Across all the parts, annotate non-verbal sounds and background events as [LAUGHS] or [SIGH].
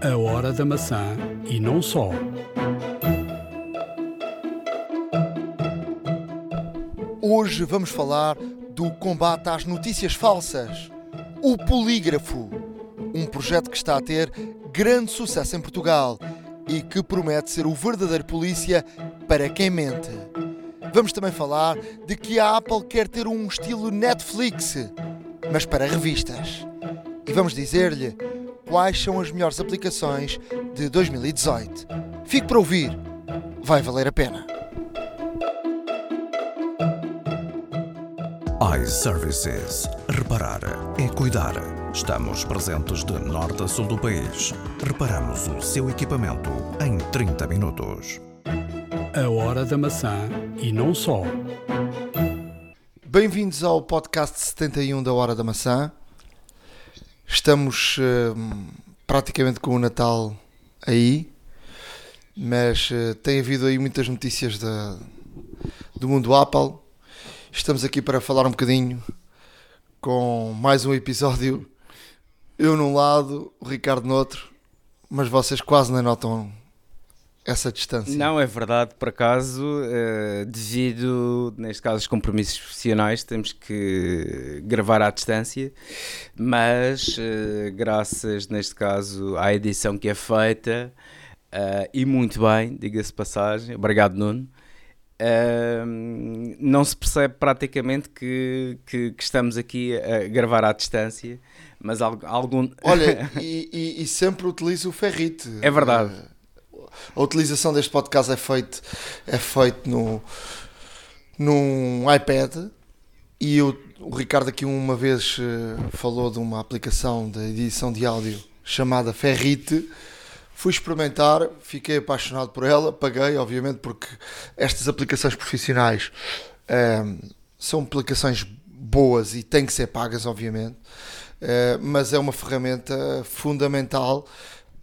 A hora da maçã e não só. Hoje vamos falar do combate às notícias falsas. O Polígrafo, um projeto que está a ter grande sucesso em Portugal e que promete ser o verdadeiro polícia para quem mente. Vamos também falar de que a Apple quer ter um estilo Netflix, mas para revistas. E vamos dizer-lhe quais são as melhores aplicações de 2018. Fique para ouvir, vai valer a pena. iServices. Reparar é cuidar. Estamos presentes de norte a sul do país. Reparamos o seu equipamento em 30 minutos. A hora da maçã e não só. Bem-vindos ao podcast 71 da Hora da Maçã. Estamos hum, praticamente com o Natal aí, mas uh, tem havido aí muitas notícias da, do mundo Apple. Estamos aqui para falar um bocadinho com mais um episódio. Eu num lado, o Ricardo no outro, mas vocês quase nem notam essa distância. Não, é verdade, por acaso, uh, devido, neste caso, aos compromissos profissionais, temos que gravar à distância, mas uh, graças, neste caso, à edição que é feita, uh, e muito bem, diga-se passagem, obrigado Nuno, não se percebe praticamente que, que, que, estamos aqui a gravar à distância, mas algum... Olha, [LAUGHS] e, e, e sempre utilizo o ferrite. É verdade a utilização deste podcast é feito, é feito no, num iPad e eu, o Ricardo aqui uma vez uh, falou de uma aplicação de edição de áudio chamada Ferrite. Fui experimentar, fiquei apaixonado por ela, paguei, obviamente, porque estas aplicações profissionais um, eh, são aplicações boas e têm que ser pagas, obviamente, uh, mas é uma ferramenta fundamental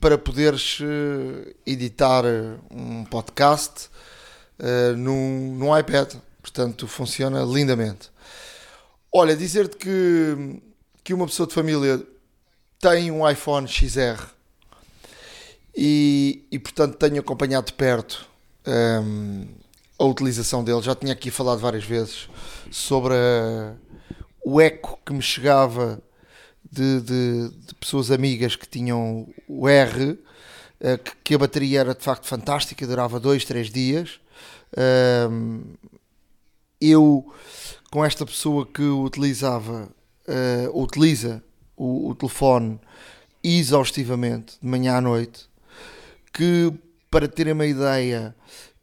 para poderes uh, editar um podcast uh, num, num iPad. Portanto, funciona lindamente. Olha, dizer-te que, que uma pessoa de família tem um iPhone XR e, e portanto, tenho acompanhado de perto um, ehm, a utilização dele. Já tinha aqui falado várias vezes sobre a, o eco que me chegava de, de, de pessoas amigas que tinham o R, eh, que, que, a bateria era de facto fantástica, durava dois, três dias. eu, com esta pessoa que utilizava, uh, utiliza o, o telefone exaustivamente, de manhã à noite, que para terem uma ideia,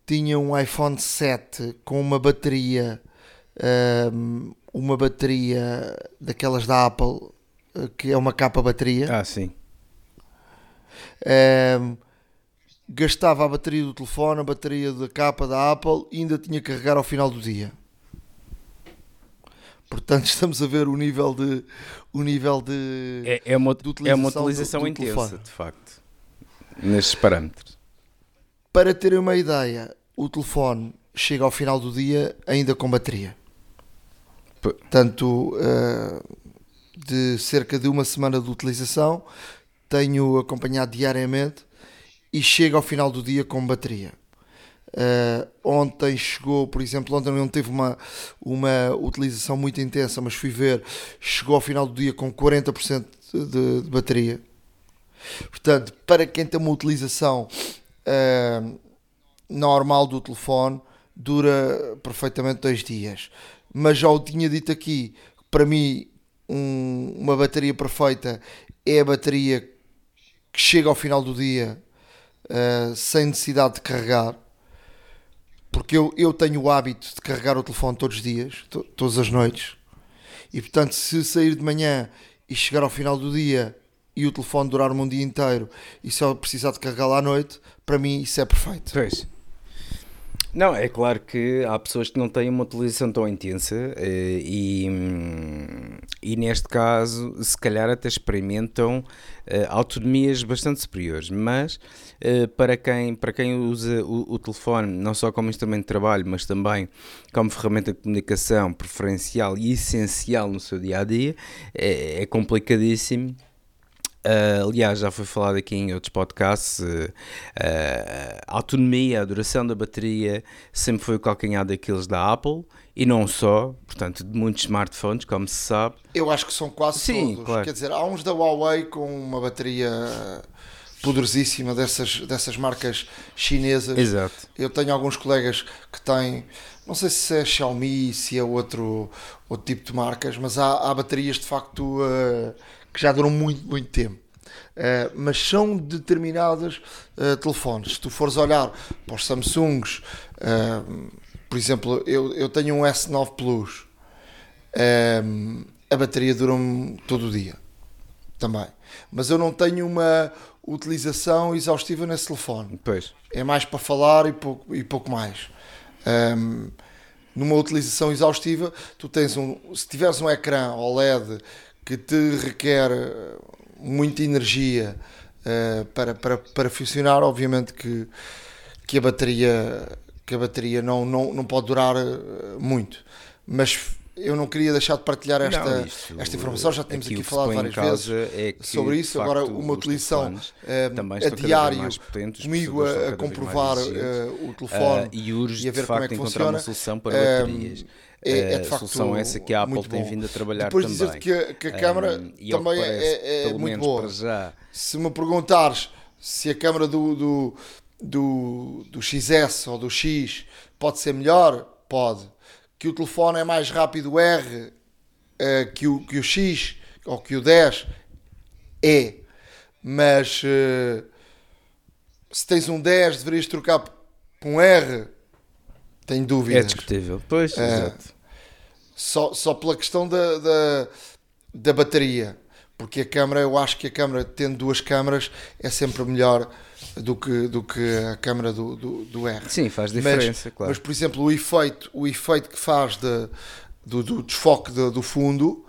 tinha um iPhone 7 com uma bateria, uma bateria daquelas da Apple que é uma capa bateria. Ah, sim. Um, gastava a bateria do telefone, a bateria da capa da Apple e ainda tinha que carregar ao final do dia. Portanto, [LAUGHS] estamos a ver o nível de o nível de é, é uma, de é uma utilização do, do intensa, telefone. de facto, nestes parâmetros. Para terem uma ideia, o telefone chega ao final do dia ainda com bateria. Portanto, uh, de cerca de uma semana de utilização, tenho acompanhado diariamente e chega ao final do dia com bateria. Uh, ontem chegou, por exemplo, ontem não teve uma, uma utilização muito intensa, mas fui ver, chegou ao final do dia com 40% de, de bateria. Portanto, para quem tem uma utilização uh, normal do telefone, dura perfeitamente dois dias. Mas já o tinha dito aqui, para mim um, uma bateria perfeita é a bateria que chega ao final do dia uh, sem necessidade de carregar. Porque eu, eu tenho o hábito de carregar o telefone todos os dias, to, todas as noites. E portanto, se sair de manhã e chegar ao final do dia e o telefone durar-me um dia inteiro e só precisar de carregá-lo à noite, para mim isso é perfeito. Pois. Não, é claro que há pessoas que não têm uma utilização tão intensa eh, e, e neste caso, se calhar até experimentam eh, autonomias bastante superiores, mas eh, para quem, para quem usa o, o, telefone não só como instrumento de trabalho, mas também como ferramenta de comunicação preferencial e essencial no seu dia a dia, é, é complicadíssimo Uh, aliás, já foi falado aqui em outros podcasts. Uh, uh, a autonomia, a duração da bateria sempre foi o calcanhar daqueles da Apple e não só, portanto, de muitos smartphones, como se sabe. Eu acho que são quase Sim, todos. claro. Quer dizer, há uns da Huawei com uma bateria poderosíssima dessas, dessas marcas chinesas. Exato. Eu tenho alguns colegas que têm, não sei se é Xiaomi, se é outro, outro tipo de marcas, mas há, há baterias de facto que já duram muito, muito tempo. Uh, mas são determinadas uh, telefones. Se tu fores olhar para os Samsungs, por exemplo, eu, eu tenho um S9 Plus, a bateria dura-me todo o dia também. Mas eu não tenho uma utilização exaustiva nesse telefone. Pois. É mais para falar e pouco, e pouco mais. Um, numa utilização exaustiva, tu tens um. Se tiveres um ecrã OLED que te requer muita energia uh, para, para, para funcionar, obviamente que, que a bateria, que a bateria não, não, não pode durar muito. Mas eu não queria deixar de partilhar esta, Não, isto- esta informação, já temos aqui falado várias vezes é que, sobre isso. Agora, facto, uma os utilização eh, também a diário potentes, comigo a, comprovar eh, o telefone Ah, e urge e a ver como é que funciona. uma solução para Eh, baterias. É, é Ah, de facto solução essa que a Apple tem vindo a trabalhar Depois também. dizer-te que, a- que a câmara que também parece, é, é muito boa. Se me perguntares se a câmara do, do, do, do XS ou do X pode ser melhor, pode. Que o telefone é mais rápido R eh, que, o, que o X ou que o 10 é. Mas eh, se tens um 10 deverias trocar por um R. Tenho é dúvidas. discutível. Pois, É. exato. Só, só pela questão da, da, da bateria. Porque a câmara, eu acho que a câmara, tendo duas câmaras, é sempre melhor do que, do que a câmara do, do, do R. Sim, faz Mas- diferença, claro. Mas, por exemplo, o efeito, o efeito que faz de, do, do desfoque de- do fundo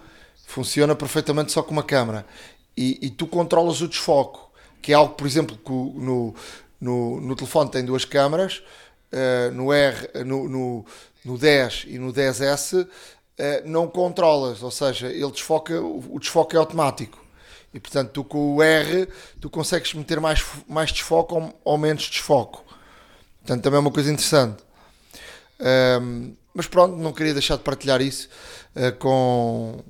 funciona perfeitamente só com uma câmara. E, e tu controlas o desfoque, que é algo, por exemplo, que no, no, no telefone tem duas câmaras, eh, no R, no, no, no 10 e no 10S eh, não controlas, ou seja, ele desfoca, o desfoque é automático. E portanto, tu com o R tu consegues meter mais, mais desfoque ou, ou menos desfoco. Portanto, também é uma coisa interessante. Ahm, mas pronto, não queria deixar de partilhar isso ah, com,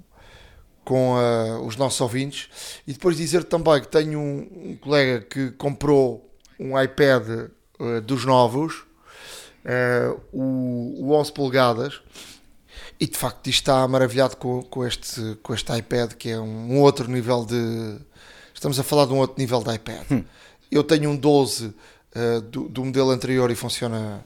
com ah, os nossos ouvintes. E depois dizer também que tenho um, um colega que comprou um iPad ah, dos novos, o, o 11 polegadas, e de facto isto está maravilhado com, com, este, com este iPad, que é um outro nível de. Estamos a falar de um outro nível de iPad. Eu tenho um 12 eh, do, do modelo anterior e funciona,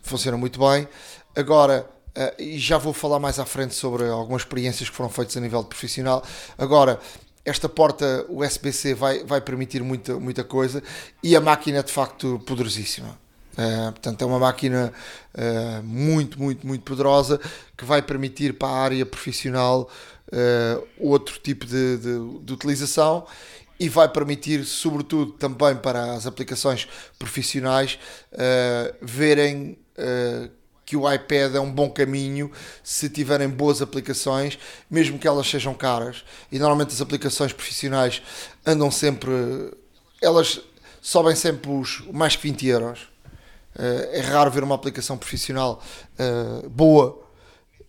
funciona muito bem. Agora, eh, e já vou falar mais à frente sobre algumas experiências que foram feitas a nível profissional. Agora, esta porta USB-C vai, vai permitir muita, muita coisa e a máquina é de facto poderosíssima. Uh, portanto, é uma máquina uh, muito, muito, muito poderosa que vai permitir para a área profissional uh, outro tipo de, de, de utilização e vai permitir, sobretudo, também para as aplicações profissionais verem que o iPad é um bom caminho se tiverem boas aplicações, mesmo que elas sejam caras. E normalmente as aplicações profissionais andam sempre, elas sobem sempre os mais que 20 euros. Uh, é raro ver uma aplicação profissional uh, boa,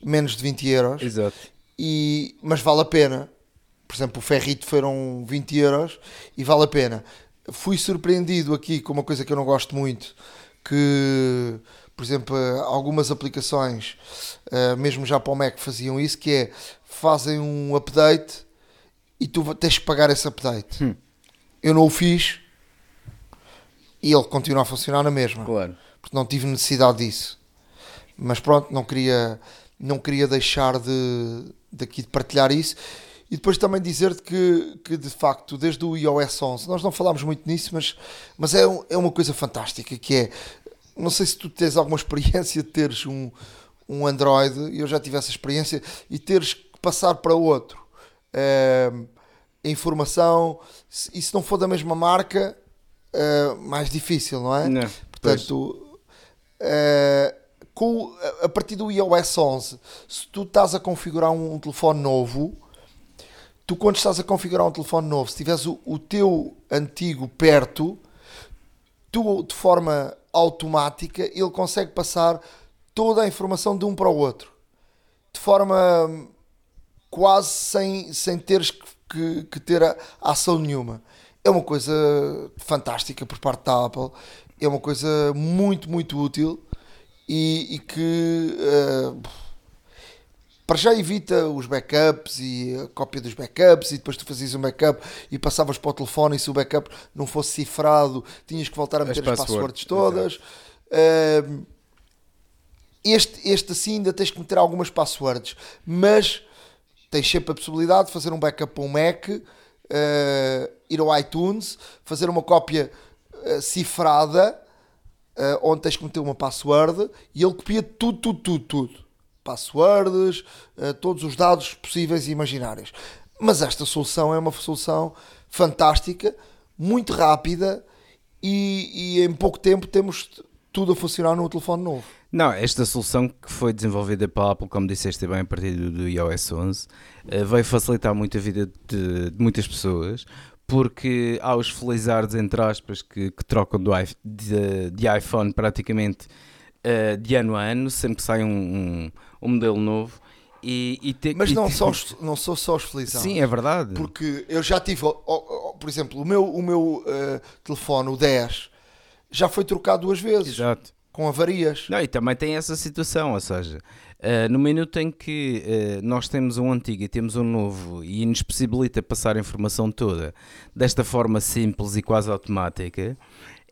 menos de 20 euros, Exato. e, mas vale a pena. Por exemplo, o Ferrito foram 20 euros e vale a pena. Fui surpreendido aqui com uma coisa que eu não gosto muito, que, por exemplo, algumas aplicações, uh, mesmo já para o Mac, faziam isso, que é, fazem um update e tu tens que pagar esse update. Hum. Eu não o fiz e ele continua a funcionar na mesma Claro. porque não tive necessidade disso. Mas pronto, não queria, não queria deixar de, daqui de partilhar isso. E depois também dizer-te que, que de facto, desde o iOS 11, nós não falámos muito nisso, mas, mas é, um- é uma coisa fantástica, que é, não sei se tu tens alguma [LAUGHS] experiência de teres um, um Android, eu já tive essa experiência, e teres que passar para outro. A informação, se- e se não for da mesma marca, eh, mais difícil, não é? Não, Portanto, eh, com, a- partir do iOS 11, se tu estás a configurar um, telefone novo, tu quando estás a configurar um telefone novo, se tiveres o, o teu antigo perto, tu de forma automática ele consegue passar toda a informação de um para o outro de forma hum, quase sem, sem teres que, que, que ter a, ação nenhuma. É uma coisa fantástica por parte da Apple, é uma coisa muito, muito útil e, e que uh, para já evita os backups e a cópia dos backups e depois tu fazias um backup e passavas para o telefone e se o backup não fosse cifrado tinhas que voltar a meter as, as passwords todas. Uh, este, este assim ainda tens que meter algumas passwords, mas tens sempre a possibilidade de fazer um backup para um Mac, uh, ir ao iTunes, fazer uma cópia uh, cifrada, uh, onde tens que meter uma password e ele copia tudo, tudo, tudo, tudo. Passwords, todos os dados possíveis e imaginários. Mas esta solução é uma solução fantástica, muito rápida e, e em pouco tempo temos tudo a funcionar no telefone novo. Não, esta solução que foi desenvolvida pela Apple, como disseste bem, a partir do, iOS 11, uh, veio facilitar muito a vida de, de, muitas pessoas, porque há os felizardos, entre aspas, que, que trocam do, de, de, iPhone praticamente uh, de ano a ano, sempre que sai um, um, um modelo novo. E, e te, Mas não, e, só os, não sou só os felizardos. Sim, é verdade. Porque eu já tive, oh, oh, por exemplo, o meu, o meu uh, telefone, o 10, já foi trocado duas vezes. Exato com avarias. Não, e também tem essa situação, ou seja, uh, no minuto em que uh, nós temos um antigo e temos um novo e nos possibilita passar a informação toda desta forma simples e quase automática,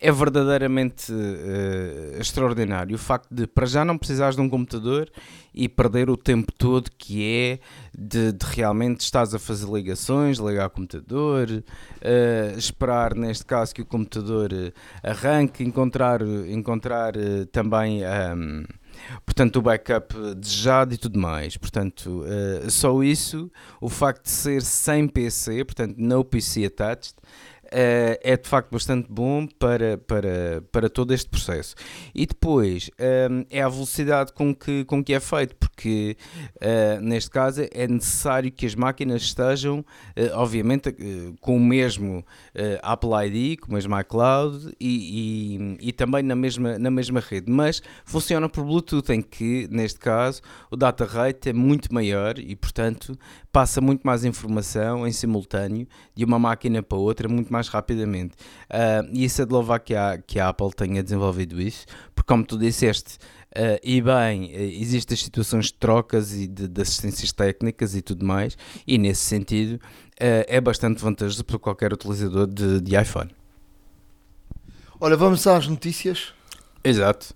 é verdadeiramente uh, extraordinário o facto de, para já, não precisares de um computador e perder o tempo todo que é de, de realmente estás a fazer ligações, ligar o computador, uh, esperar, neste caso, que o computador uh, arranque, encontrar, encontrar também. Um, portanto, o backup desejado e tudo mais. Portanto, uh, só isso, o facto de ser sem PC, portanto, no PC attached, uh, é de facto bastante bom para, para, para todo este processo. E depois um, eh, é a velocidade com que, com que é feito, porque uh, neste caso é necessário que as máquinas estejam, uh, obviamente, com o mesmo Apple ID, com o mesmo iCloud e, e, e, também na mesma, na mesma rede, mas funciona por Bluetooth, em que neste caso o data rate é muito maior e, portanto, passa muito mais informação em simultâneo de uma máquina para outra muito mais rapidamente. Uh, e isso é de louvar que a, que a Apple tenha desenvolvido isso, porque como tu disseste, uh, e bem, uh, existem situações de trocas e de, de, assistências técnicas e tudo mais, e nesse sentido é bastante vantajoso para qualquer utilizador de, de iPhone. Olha, vamos às notícias. Exato.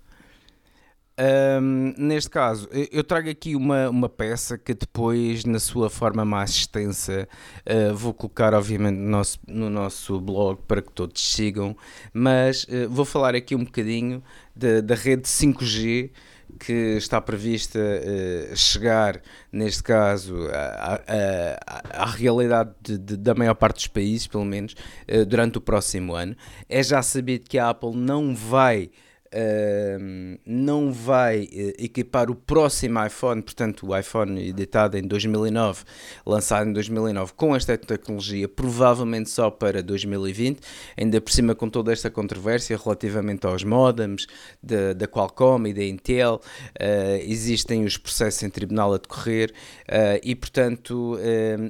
Um, neste caso, eu trago aqui uma, uma peça que depois, na sua forma mais extensa, uh, vou colocar, obviamente, no nosso, no nosso blog para que todos sigam, mas uh, vou falar aqui um bocadinho da, da rede 5G que está prevista uh, chegar, neste caso, à, realidade de, de, da maior parte dos países, pelo menos, durante o próximo ano. É já sabido que a Apple não vai Não vai uh, equipar o próximo iPhone, portanto o iPhone editado em 2009, lançado em 2009 com esta tecnologia, provavelmente só para 2020, ainda por cima com toda esta controvérsia relativamente aos modems da Qualcomm e da Intel, uh, existem os processos em tribunal a decorrer e portanto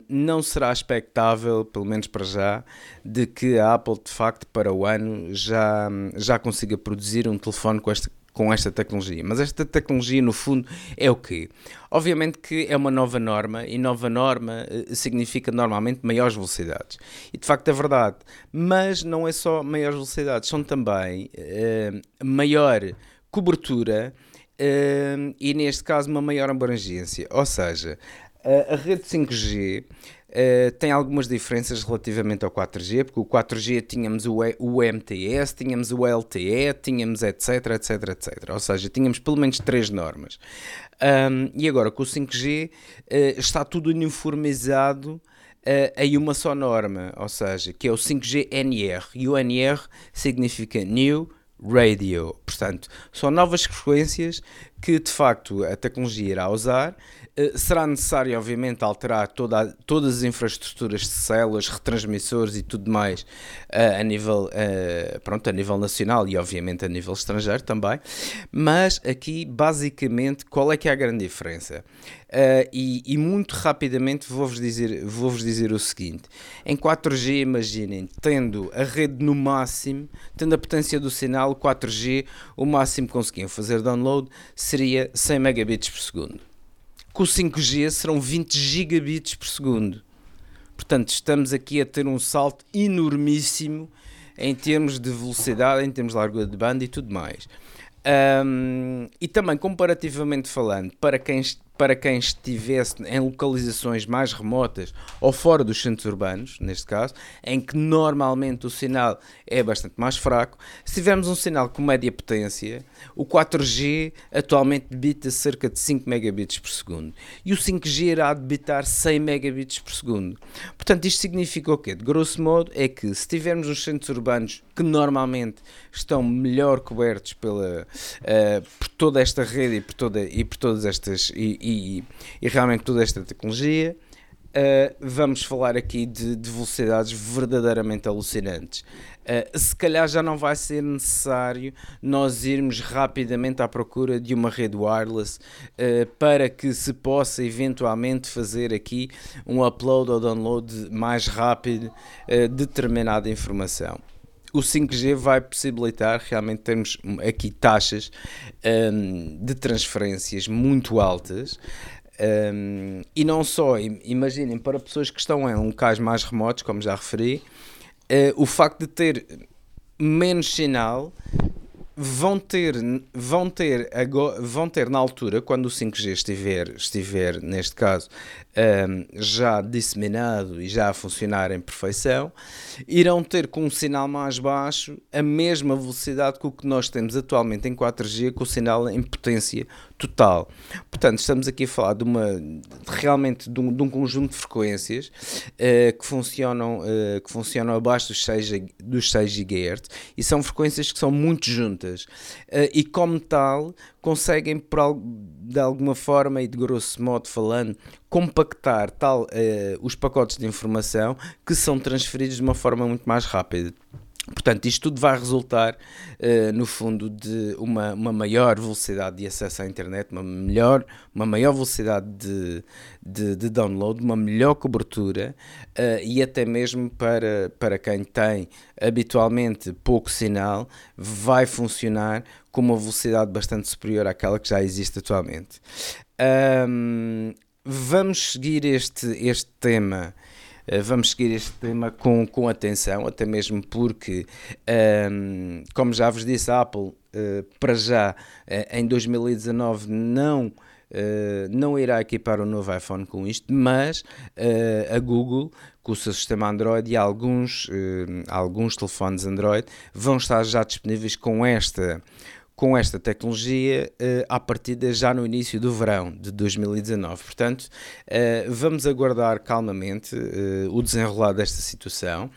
não será expectável, pelo menos para já, de que a Apple de facto para o ano já, já consiga produzir um telefone com esta, com esta tecnologia. Mas esta tecnologia, no fundo, é o quê? Obviamente que é uma nova norma e nova norma eh, significa normalmente maiores velocidades. E de facto é verdade. Mas não é só maiores velocidades, são também uh, maior cobertura uh, e, neste caso, uma maior abrangência. Ou seja, a rede 5G Uh, tem algumas diferenças relativamente ao 4G, porque o 4G tínhamos o, e, o MTS, tínhamos o LTE, tínhamos etc, etc, etc. Ou seja, tínhamos pelo menos três normas. Um, e agora com o 5G uh, eh, está tudo uniformizado uh, em uma só norma, ou seja, que é o 5G NR. E o NR significa New Radio. Portanto, são novas frequências que de facto a tecnologia irá usar. Uh, será necessário, obviamente, alterar toda a, todas as infraestruturas de células, retransmissores e tudo mais uh, a, nível, pronto, a nível nacional e, obviamente, a nível estrangeiro também. Mas aqui, basicamente, qual é que é a grande diferença? Uh, e, e, muito rapidamente vou-vos dizer, vou dizer o seguinte: em 4G, imaginem, tendo a rede no máximo, tendo a potência do sinal, 4G, o máximo que conseguiam fazer download seria 100 megabits por segundo. Com o 5G serão 20 gigabits por segundo. Portanto, estamos aqui a ter um salto enormíssimo em termos de velocidade, em termos de largura de banda e tudo mais. Um, e também, comparativamente falando, para quem para quem estivesse em localizações mais remotas ou fora dos centros urbanos, neste caso, em que normalmente o sinal é bastante mais fraco. Se tivermos um sinal com média potência, o 4G atualmente debita cerca de 5 megabits por segundo e o 5G irá debitar 100 megabits por segundo. Portanto, isto significa o quê? De grosso modo, é que se tivermos os centros urbanos que normalmente estão melhor cobertos pela, uh, por toda esta rede e por, toda, e por todas estas. E, e, e realmente toda esta tecnologia. Uh, vamos falar aqui de, de velocidades verdadeiramente alucinantes. Uh, se calhar já não vai ser necessário nós irmos rapidamente à procura de uma rede wireless uh, para que se possa eventualmente fazer aqui um upload ou download mais rápido de determinada informação o 5G vai possibilitar realmente termos aqui taxas um, de transferências muito altas. Um, e não só, imaginem, para pessoas que estão em locais mais remotos, como já referi, uh, o facto de ter menos sinal vão ter, vão ter, vão ter na altura, quando o 5G estiver, estiver neste caso, um, já disseminado e já a funcionar em perfeição, irão ter com um sinal mais baixo a mesma velocidade que o que nós temos atualmente em 4G, com o sinal em potência total. Portanto, estamos aqui a falar de uma realmente de um, de um conjunto de frequências uh, que, funcionam, uh, que funcionam abaixo dos 6, dos 6 GHz e são frequências que são muito juntas uh, e, como tal, conseguem, por, de alguma forma e de grosso modo falando, compactar tal, os pacotes de informação que são transferidos de uma forma muito mais rápida. Portanto, isto tudo vai resultar, uh, no fundo, de uma, uma maior velocidade de acesso à internet, uma, melhor, uma maior velocidade de, de, de download, uma melhor cobertura uh, e até mesmo para, para quem tem habitualmente pouco sinal, vai funcionar com uma velocidade bastante superior àquela que já existe atualmente. Um, vamos seguir este, este tema vamos seguir este tema com, com atenção, até mesmo porque, um, ehm, como já vos disse, a Apple, uh, para já, uh, em 2019, não. Uh, não irá equipar o novo iPhone com isto, mas uh, a Google, com o seu sistema Android e alguns, uh, alguns telefones Android vão estar já disponíveis com esta com esta tecnologia uh, à partida já no início do verão de 2019. Portanto, uh, vamos aguardar calmamente uh, o desenrolar desta situação,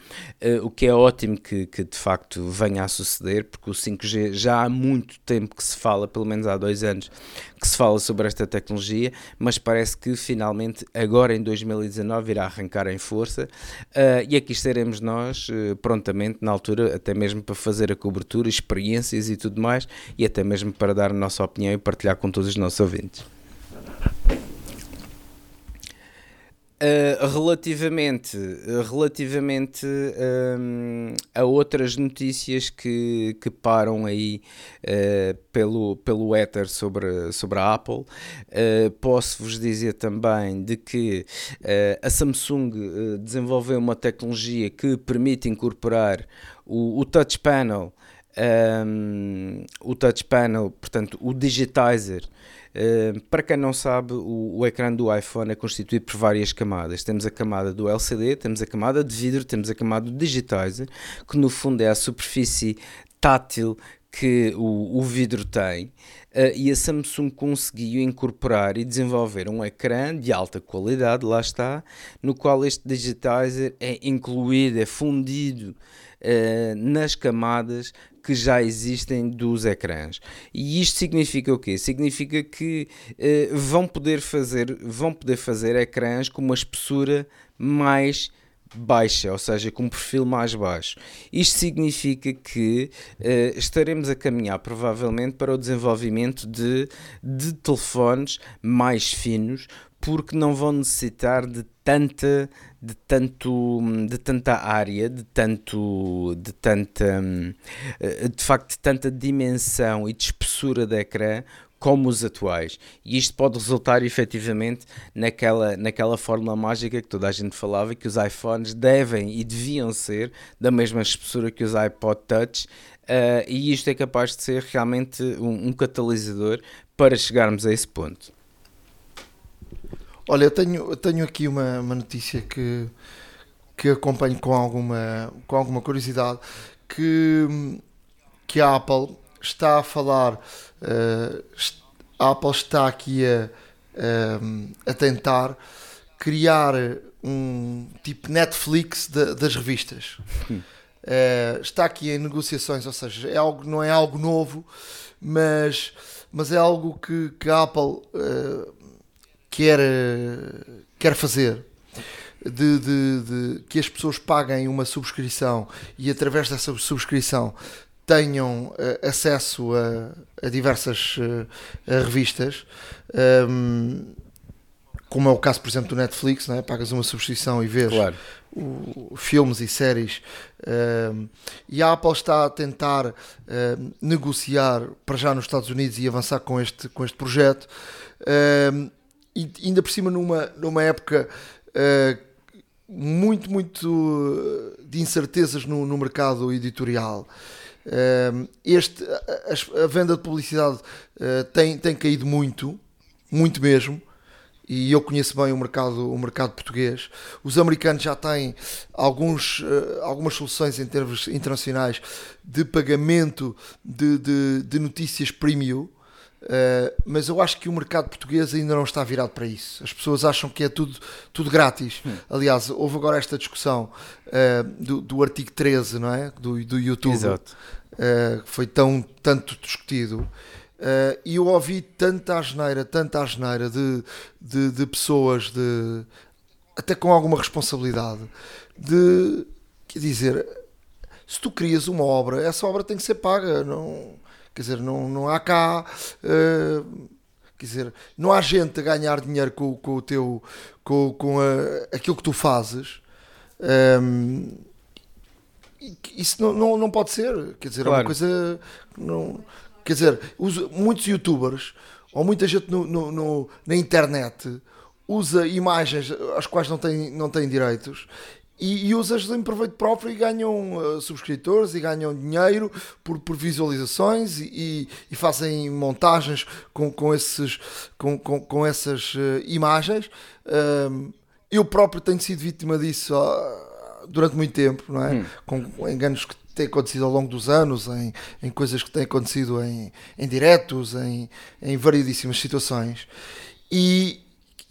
o que é ótimo que, que, de facto venha a suceder, porque o 5G já há muito tempo que se fala, pelo menos há dois anos, que se fala sobre esta tecnologia, mas parece que finalmente agora em 2019 irá arrancar em força e aqui estaremos nós prontamente na altura, até mesmo para fazer a cobertura, experiências e tudo mais e até mesmo para dar a nossa opinião e partilhar com todos os nossos ouvintes. Uh, relativamente relativamente um, a outras notícias que, que param aí uh, pelo, pelo éter sobre, sobre a Apple, uh, posso-vos dizer também de que a Samsung desenvolveu uma tecnologia que permite incorporar o, o Touch Panel um, o touch panel, portanto, o digitizer. Uh, para quem não sabe, o, o, ecrã do iPhone é constituído por várias camadas. Temos a camada do LCD, temos a camada de vidro, temos a camada do digitizer, que no fundo é a superfície tátil que o, o vidro tem. Uh, e a Samsung conseguiu incorporar e desenvolver um ecrã de alta qualidade, lá está, no qual este digitizer é incluído, é fundido uh, nas camadas que já existem dos ecrãs. E isto significa o quê? Significa que uh, vão, poder fazer, vão poder fazer ecrãs com uma espessura mais baixa, ou seja, com um perfil mais baixo. Isto significa que uh, estaremos a caminhar provavelmente para o desenvolvimento de, de telefones mais finos, porque não vão necessitar de tanta de tanto de tanta área de tanto de tanta eh, de facto de tanta dimensão e de espessura de ecrã como os atuais. E isto pode resultar efetivamente naquela, naquela fórmula mágica que toda a gente falava que os iPhones devem e deviam ser da mesma espessura que os iPod Touch. Uh, e isto é capaz de ser realmente um, um catalisador para chegarmos a esse ponto. Olha, eu tenho, eu tenho aqui uma, uma notícia que, que acompanho com alguma, com alguma curiosidade que, que a Apple está a falar, uh, a Apple está aqui a, uh, a tentar criar um tipo Netflix de, das revistas. Uh, está aqui em negociações, ou seja, é algo, não é algo novo, mas, mas é algo que, que a Apple quer, quer fazer. De, de, de, que as pessoas paguem uma subscrição e através dessa subscrição tenham uh, acesso a, a diversas uh, a revistas, um, como é o caso, por exemplo, do Netflix, não é? pagas uma subscrição e vês claro. o, filmes e séries. Um, e a Apple está a tentar negociar para já nos Estados Unidos e avançar com este, com este projeto. Um, e ainda por cima numa, numa época muito, muito de incertezas no, no mercado editorial. Este, a, a, venda de publicidade uh, tem, tem caído muito, muito mesmo, e eu conheço bem o mercado, o mercado português. Os americanos já têm alguns, uh, algumas soluções em termos internacionais de pagamento de, de, de notícias premium. Uh, mas eu acho que o mercado português ainda não está virado para isso. As pessoas acham que é tudo, tudo grátis. Hum. Aliás, houve agora esta discussão uh, do, do artigo 13 não é? do, do YouTube, Exato. Uh, foi tão tanto discutido. e eu ouvi tanta asneira, tanta asneira de, de, de pessoas, de, até com alguma responsabilidade, de quer dizer, se tu crias uma obra, essa obra tem que ser paga. Não Quer dizer, não, não há cá. Uh, quer dizer, não há gente a ganhar dinheiro com, com o teu. com, com a, aquilo que tu fazes. Um, ehm, isso não, não, não pode ser. Quer dizer, claro. é uma coisa. Não, quer dizer, os, muitos youtubers ou muita gente no, no, no, na internet usa imagens às quais não tem, não tem direitos e, e usas em proveito próprio e ganham uh, subscritores e ganham dinheiro por, por visualizações e, e, fazem montagens com, com, esses, com, com, com essas uh, imagens. Uh, eu próprio tenho sido vítima disso uh, durante muito tempo, não é? Hum. Com enganos que têm acontecido ao longo dos anos, em, em coisas que têm acontecido em, em diretos, em, em variedíssimas situações. E,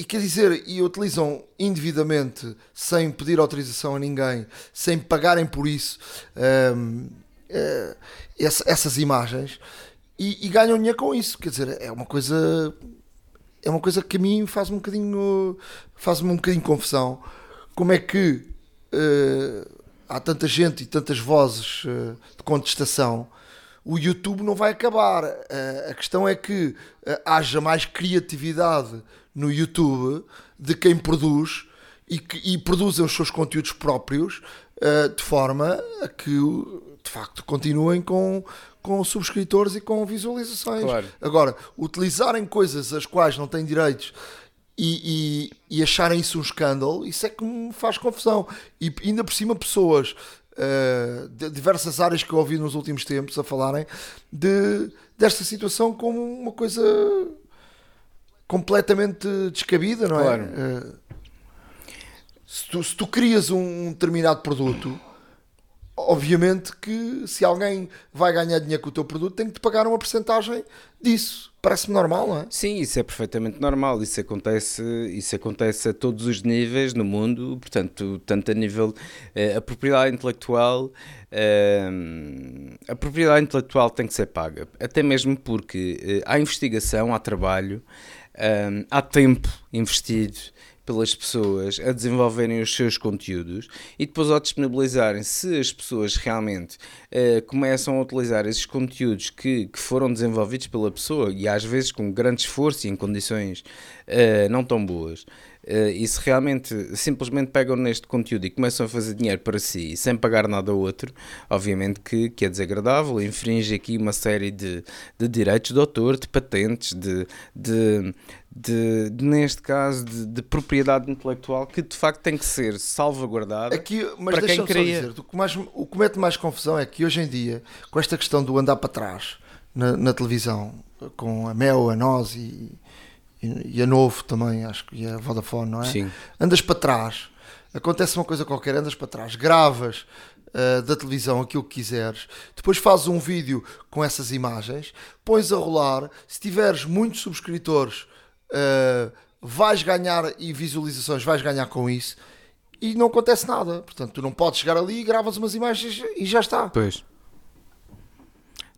e quer dizer, e utilizam indevidamente, sem pedir autorização a ninguém, sem pagarem por isso, uh, eh, essas imagens e, e, ganham dinheiro com isso. Quer dizer, é uma coisa. É uma coisa que a mim faz-me um bocadinho. faz-me um bocadinho confusão. Como é que uh, há tanta gente e tantas vozes uh, de contestação o YouTube não vai acabar. A questão é que haja mais criatividade no YouTube de quem produz e, que, e produzem os seus conteúdos próprios uh, de forma a que de facto continuem com, com subscritores e com visualizações. Claro. Agora, utilizarem coisas as quais não têm direitos e, e, e, acharem isso um escândalo, isso é que me faz confusão. E ainda por cima, pessoas uh, de diversas áreas que eu ouvi nos últimos tempos a falarem de, desta situação como uma coisa completamente descabida, não é? Claro. Uh, se, tu, se tu crias um determinado produto, obviamente que se alguém vai ganhar dinheiro com o teu produto, tem que te pagar uma porcentagem disso. Parece-me normal, não é? Sim, isso é perfeitamente normal. Isso acontece, isso acontece a todos os níveis no mundo, portanto, tanto a nível eh, a propriedade intelectual, eh, a propriedade intelectual tem que ser paga, até mesmo porque eh, há investigação, há trabalho, eh, há tempo investido pelas pessoas a desenvolverem os seus conteúdos e depois ao disponibilizarem, se as pessoas realmente uh, começam a utilizar esses conteúdos que, que foram desenvolvidos pela pessoa e às vezes com grande esforço e em condições uh, não tão boas, e se realmente simplesmente pegam neste conteúdo e começam a fazer dinheiro para si sem pagar nada ao outro, obviamente que, que é desagradável, infringe aqui uma série de, de direitos de autor, de patentes, de, de, de, de neste caso, de, de, propriedade intelectual que de facto tem que ser salvaguardada Aqui, mas para quem queria. Dizer, o, que mais, o que mete mais confusão é que hoje em dia, com esta questão do andar para trás na, na televisão, com a Mel, a nós e e, a Novo também, acho que, e a Vodafone, não é? Sim. Andas para trás, acontece uma coisa qualquer, andas para trás, gravas uh, da televisão aquilo que quiseres, depois fazes um vídeo com essas imagens, pões a rolar, se tiveres muitos subscritores, uh, vais ganhar e visualizações, vais ganhar com isso. E não acontece nada, portanto, tu não podes chegar ali e gravas umas imagens e já está. Pois.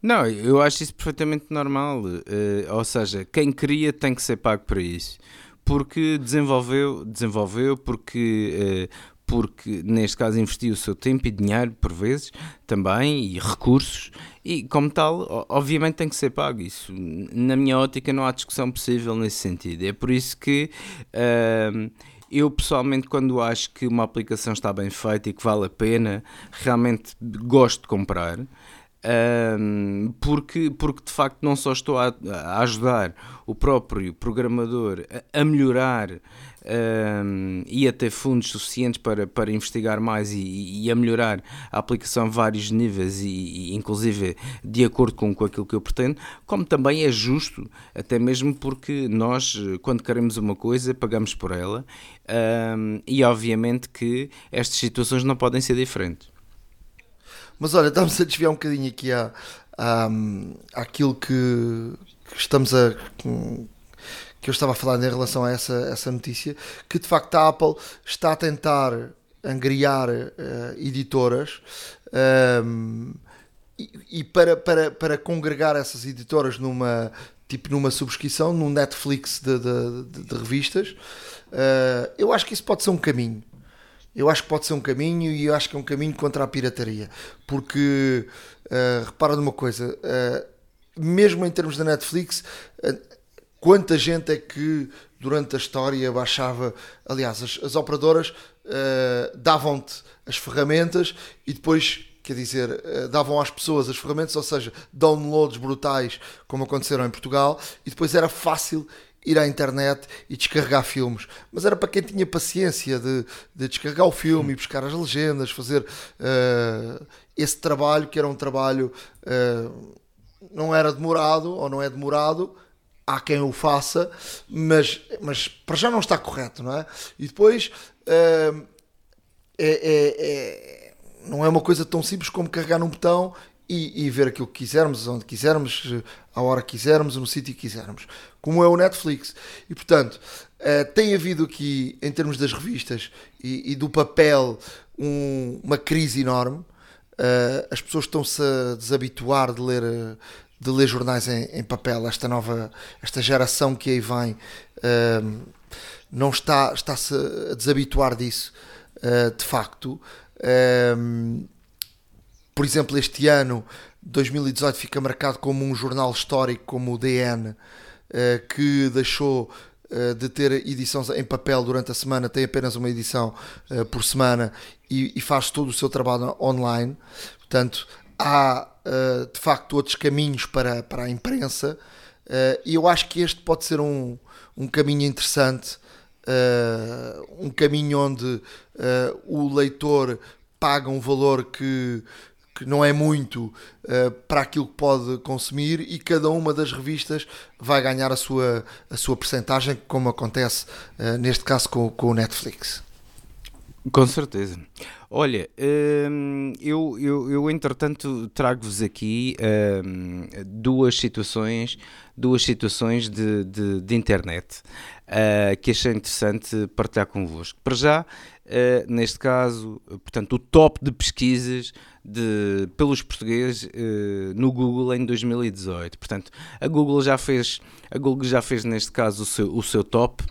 Não, eu acho isso perfeitamente normal. Uh, ou seja, quem cria tem que ser pago para isso. Porque desenvolveu, desenvolveu porque, uh, porque neste caso investiu o seu tempo e dinheiro, por vezes, também, e recursos, e como tal, obviamente tem que ser pago. Isso, na minha ótica, não há discussão possível nesse sentido. É por isso que. Uh, eu pessoalmente, quando acho que uma aplicação está bem feita e que vale a pena, realmente gosto de comprar. Um, porque, porque de facto não só estou a, a ajudar o próprio programador a, a melhorar um, e a ter fundos suficientes para, para investigar mais e, e, a melhorar a aplicação a vários níveis e, e, inclusive de acordo com, com aquilo que eu pretendo, como também é justo, até mesmo porque nós quando queremos uma coisa pagamos por ela um, e obviamente que estas situações não podem ser diferentes. Mas olha, [LAUGHS] estamos a desviar um bocadinho aqui à, à, àquilo que, que estamos a. que eu estava a falar em relação a essa, essa notícia, que de facto a Apple está a tentar angriar uh, editoras um, e, e, para, para, para congregar essas editoras numa tipo numa subscrição, num Netflix de, de, de, de revistas, uh, eu acho que isso pode ser um caminho eu acho que pode ser um caminho e eu acho que é um caminho contra a pirataria. Porque, uh, repara numa coisa, uh, mesmo em termos da Netflix, uh, quanta gente é que durante a história baixava. Aliás, as, as operadoras davam-te as ferramentas e depois quer dizer, davam às pessoas as ferramentas, ou seja, downloads brutais, como aconteceram em Portugal, e depois era fácil ir à internet e descarregar filmes. Mas era para quem tinha paciência de, de descarregar o filme e buscar as legendas, fazer uh, esse trabalho que era um trabalho uh, não era demorado ou não é demorado. Há quem o faça, mas, mas para já não está correto, não é? E depois uh, é, é, é, não é uma coisa tão simples como carregar num botão e, e, ver aquilo que quisermos, onde quisermos, à hora que quisermos, no sítio que quisermos, como é o Netflix. E portanto, uh, tem havido aqui, em termos das revistas e, e do papel, um, uma crise enorme. Uh, as pessoas estão-se a desabituar de ler, de ler jornais em, em, papel. Esta nova, esta geração que aí vem, uh, não está, está-se a desabituar disso, de facto por exemplo, este ano, 2018, fica marcado como um jornal histórico como o DN, que deixou eh, de ter edições em papel durante a semana, tem apenas uma edição eh, por semana e, faz todo o seu trabalho online. Portanto, há de facto outros caminhos para, para a imprensa e eu acho que este pode ser um, um caminho interessante. um caminho onde o leitor paga um valor que que não é muito uh, para aquilo que pode consumir e cada uma das revistas vai ganhar a sua, a sua percentagem, como acontece uh, neste caso com, com o Netflix. Com certeza. Olha, hum, eu, eu, eu entretanto trago-vos aqui hum, duas situações, duas situações de, de, de internet uh, que achei interessante partilhar convosco. Para já, neste caso, portanto, o top de pesquisas de, pelos portugueses uh, no Google em 2018. Portanto, a Google já fez, a Google já fez neste caso o seu, o seu top,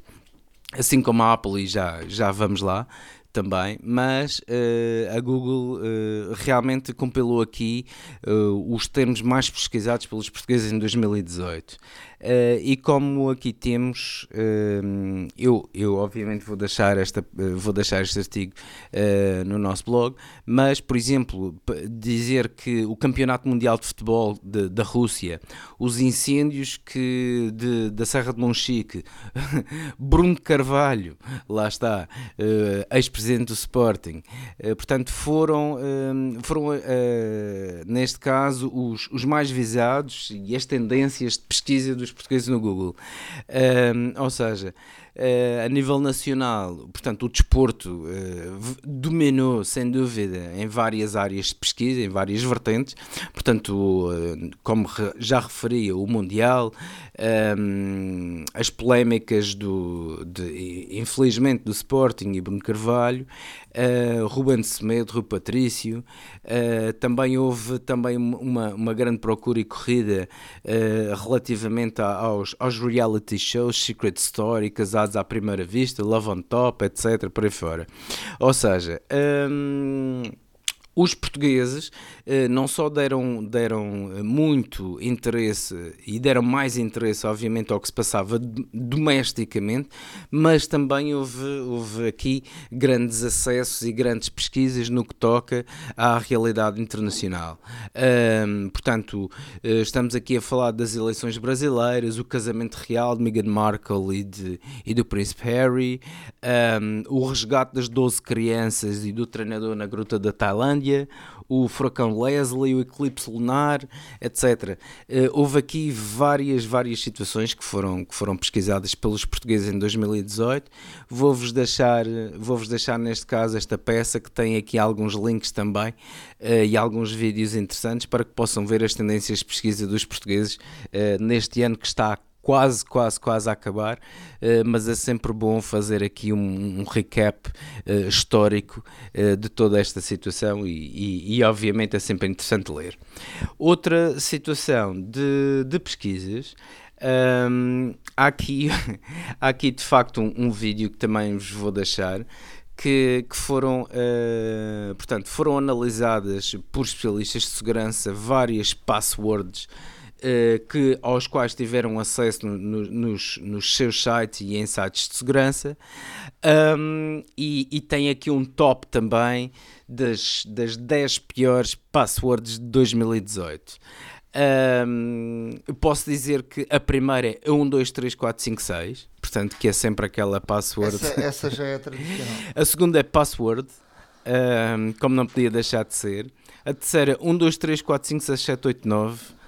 assim como a Apple e já, já vamos lá também, mas uh, a Google uh, realmente compilou aqui uh, os termos mais pesquisados pelos portugueses em 2018. Uh, e como aqui temos, uh, eu, eu obviamente vou deixar, esta, uh, vou deixar este artigo no nosso blog, mas, por exemplo, dizer que o Campeonato Mundial de Futebol de, da Rússia, os incêndios que de, da Serra de Monchique, [LAUGHS] Bruno Carvalho, lá está, ex-presidente do Sporting, portanto, foram, foram neste caso, os, os mais visados e as tendências de pesquisa dos portugueses no Google. Um, ou seja, a nível nacional, portanto, o desporto uh, dominou, sem dúvida, em várias áreas de pesquisa, em várias vertentes. Portanto, uh, como já referia, o Mundial, as polémicas do, de, infelizmente, do Sporting e Bruno Carvalho, Ruben Semedo, Rui Patrício, também houve também uma, uma grande procura e corrida relativamente aos, aos reality shows, Secret Story, à primeira vista, love on top, etc. por aí fora. Ou seja, hum, os portugueses não só deram, deram eh, muito interesse e deram mais interesse, obviamente, ao que se passava domesticamente, mas também houve, houve aqui grandes acessos e grandes pesquisas no que toca à realidade internacional. Um, portanto, eh, estamos aqui a falar das eleições brasileiras, o casamento real de Meghan Markle e, de, e do Príncipe Harry, um, o resgate das 12 crianças e do treinador na Gruta da Tailândia, o furacão Leslie, o eclipse lunar, etc. Uh, houve aqui várias, várias situações que foram, que foram pesquisadas pelos portugueses em 2018. Vou-vos deixar, vou-vos deixar neste caso esta peça que tem aqui alguns links também uh, e alguns vídeos interessantes para que possam ver as tendências de pesquisa dos portugueses uh, neste ano que está a quase, quase, quase a acabar, uh, mas é sempre bom fazer aqui um, um recap uh, histórico uh, de toda esta situação e, e, e, obviamente é sempre interessante ler. Outra situação de, de pesquisas. Um, há, aqui, [LAUGHS] há aqui de facto um, um, vídeo que também vos vou deixar que, que, foram, uh, portanto, foram analisadas por especialistas de segurança várias passwords que, aos quais tiveram acesso no, no, nos, nos, seus sites e em sites de segurança. Um, e, e, tem aqui um top também das, das 10 piores passwords de 2018. Um, posso dizer que a primeira é 1, 2, 3, 4, 5, 6, portanto, que é sempre aquela password. Essa, essa já é tradicional. [LAUGHS] a segunda é password, um, como não podia deixar de ser. A terceira, 1, 2, 3, 4, 5, 6, 7, 8, 9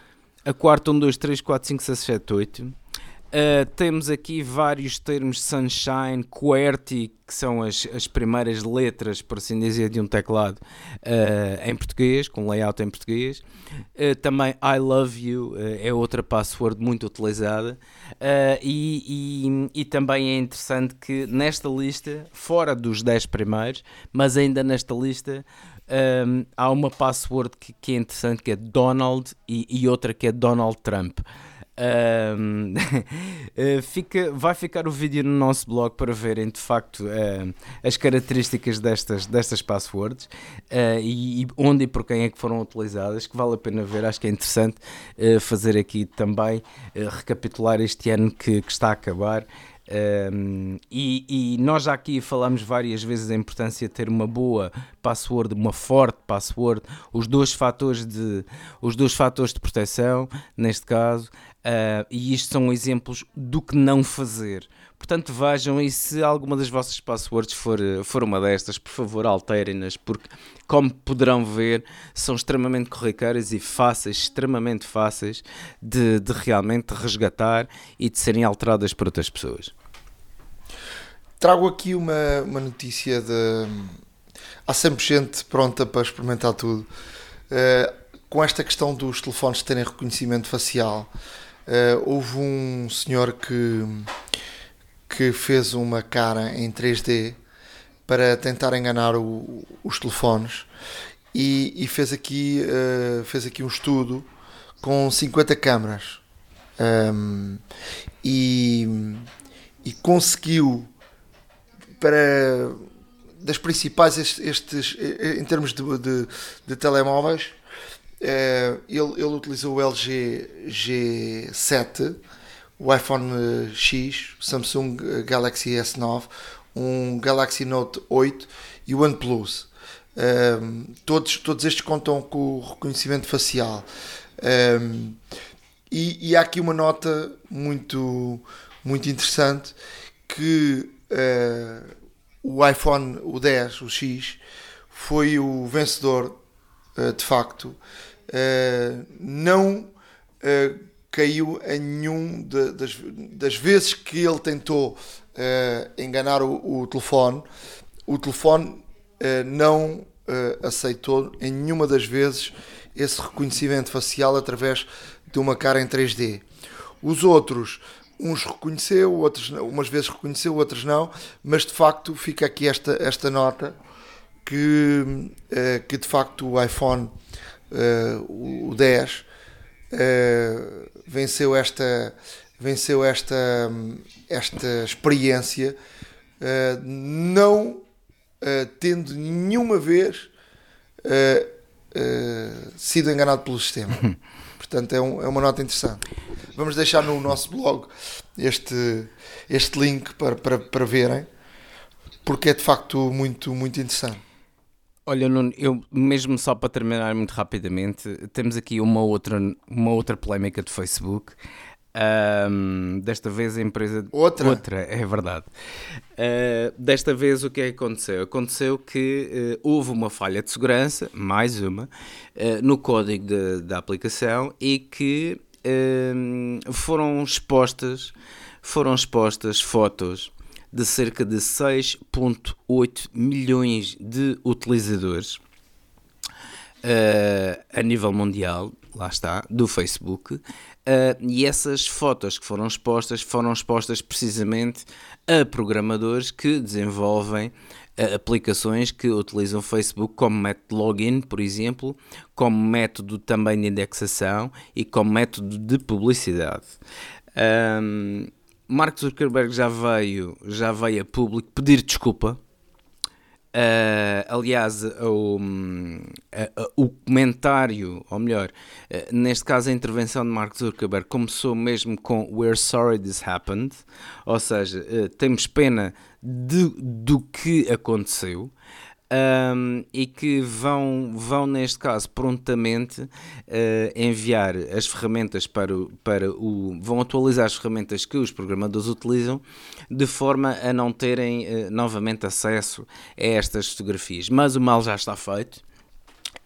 a quarta 1, 2, 3, 4, 5, 6, 7, 8. Uh, temos aqui vários termos Sunshine, QWERTY, que são as, as primeiras letras, por assim dizer, de um teclado uh, em português, com layout em português. Uh, também I Love You uh, é outra password muito utilizada. E, e, e, também é interessante que nesta lista, fora dos 10 primeiros, mas ainda nesta lista, um, há uma password que, que, é interessante que é Donald e, e outra que é Donald Trump. Um, [LAUGHS] eh, fica, vai ficar o vídeo no nosso blog para verem de facto uh, as características destas, destas passwords uh, e, e, onde e por quem é que foram utilizadas, que vale a pena ver, acho que é interessante uh, fazer aqui também, recapitular este ano que, que está a acabar um, e, e, nós já aqui falamos várias vezes da importância de ter uma boa password, uma forte password, os dois fatores de, os dois fatores de proteção, neste caso, uh, e isto são exemplos do que não fazer. Portanto, vejam e se alguma das vossas passwords for, for uma destas, por favor, alterem-nas, porque, como poderão ver, são extremamente corriqueiras e fáceis, extremamente fáceis de, de realmente resgatar e de serem alteradas por outras pessoas. Trago aqui uma, uma notícia de, há sempre gente pronta para experimentar tudo. Uh, com esta questão dos telefones terem reconhecimento facial, uh, houve um senhor que, que fez uma cara em 3D para tentar enganar o, os telefones e, e, fez, aqui, uh, fez aqui um estudo com 50 câmaras. Um, e, e conseguiu para das principais estes, em termos de, de, de telemóveis eh, ele, ele utilizou o LG G7 o iPhone X o Samsung Galaxy S9 um Galaxy Note 8 e o OnePlus um, todos, todos estes contam com o reconhecimento facial um, e, e, há aqui uma nota muito muito interessante que uh, o iPhone, o 10, o X, foi o vencedor, uh, de facto. Uh, não uh, caiu em nenhum de, das, das vezes que ele tentou enganar o, o, telefone. O telefone não aceitou em nenhuma das vezes esse reconhecimento facial através de uma cara em 3D. Os outros uns reconheceu, outros umas vezes reconheceu, outras não, mas de facto fica aqui esta, esta nota que, que de facto o iPhone uh, o 10 uh, eh, venceu esta venceu esta esta experiência não tendo nenhuma vez sido enganado pelo sistema [LAUGHS] portanto é, um, é uma nota interessante Vamos deixar no nosso blog este, este link para, para, para verem, porque é de facto muito, muito interessante. Olha, Nuno, eu mesmo só para terminar muito rapidamente, temos aqui uma outra, uma outra polémica do Facebook. Um, desta vez a empresa. Outra? Outra, é verdade. Uh, desta vez o que é que aconteceu? Aconteceu que uh, houve uma falha de segurança, mais uma, uh, no código da aplicação e que foram expostas foram expostas fotos de cerca de 6.8 milhões de utilizadores uh, a nível mundial, lá está, do Facebook, uh, e essas fotos que foram expostas foram expostas precisamente a programadores que desenvolvem aplicações que utilizam o Facebook como método de login, por exemplo, como método também de indexação e como método de publicidade. Um, Mark Zuckerberg já veio, já veio a público pedir desculpa. Uh, aliás, o, o comentário, ou melhor, uh, neste caso a intervenção de Mark Zuckerberg começou mesmo com We're sorry this happened, ou seja, uh, temos pena de, do que aconteceu um, e que vão, vão, neste caso, prontamente uh, enviar as ferramentas para o, para o. vão atualizar as ferramentas que os programadores utilizam de forma a não terem uh, novamente acesso a estas fotografias. Mas o mal já está feito.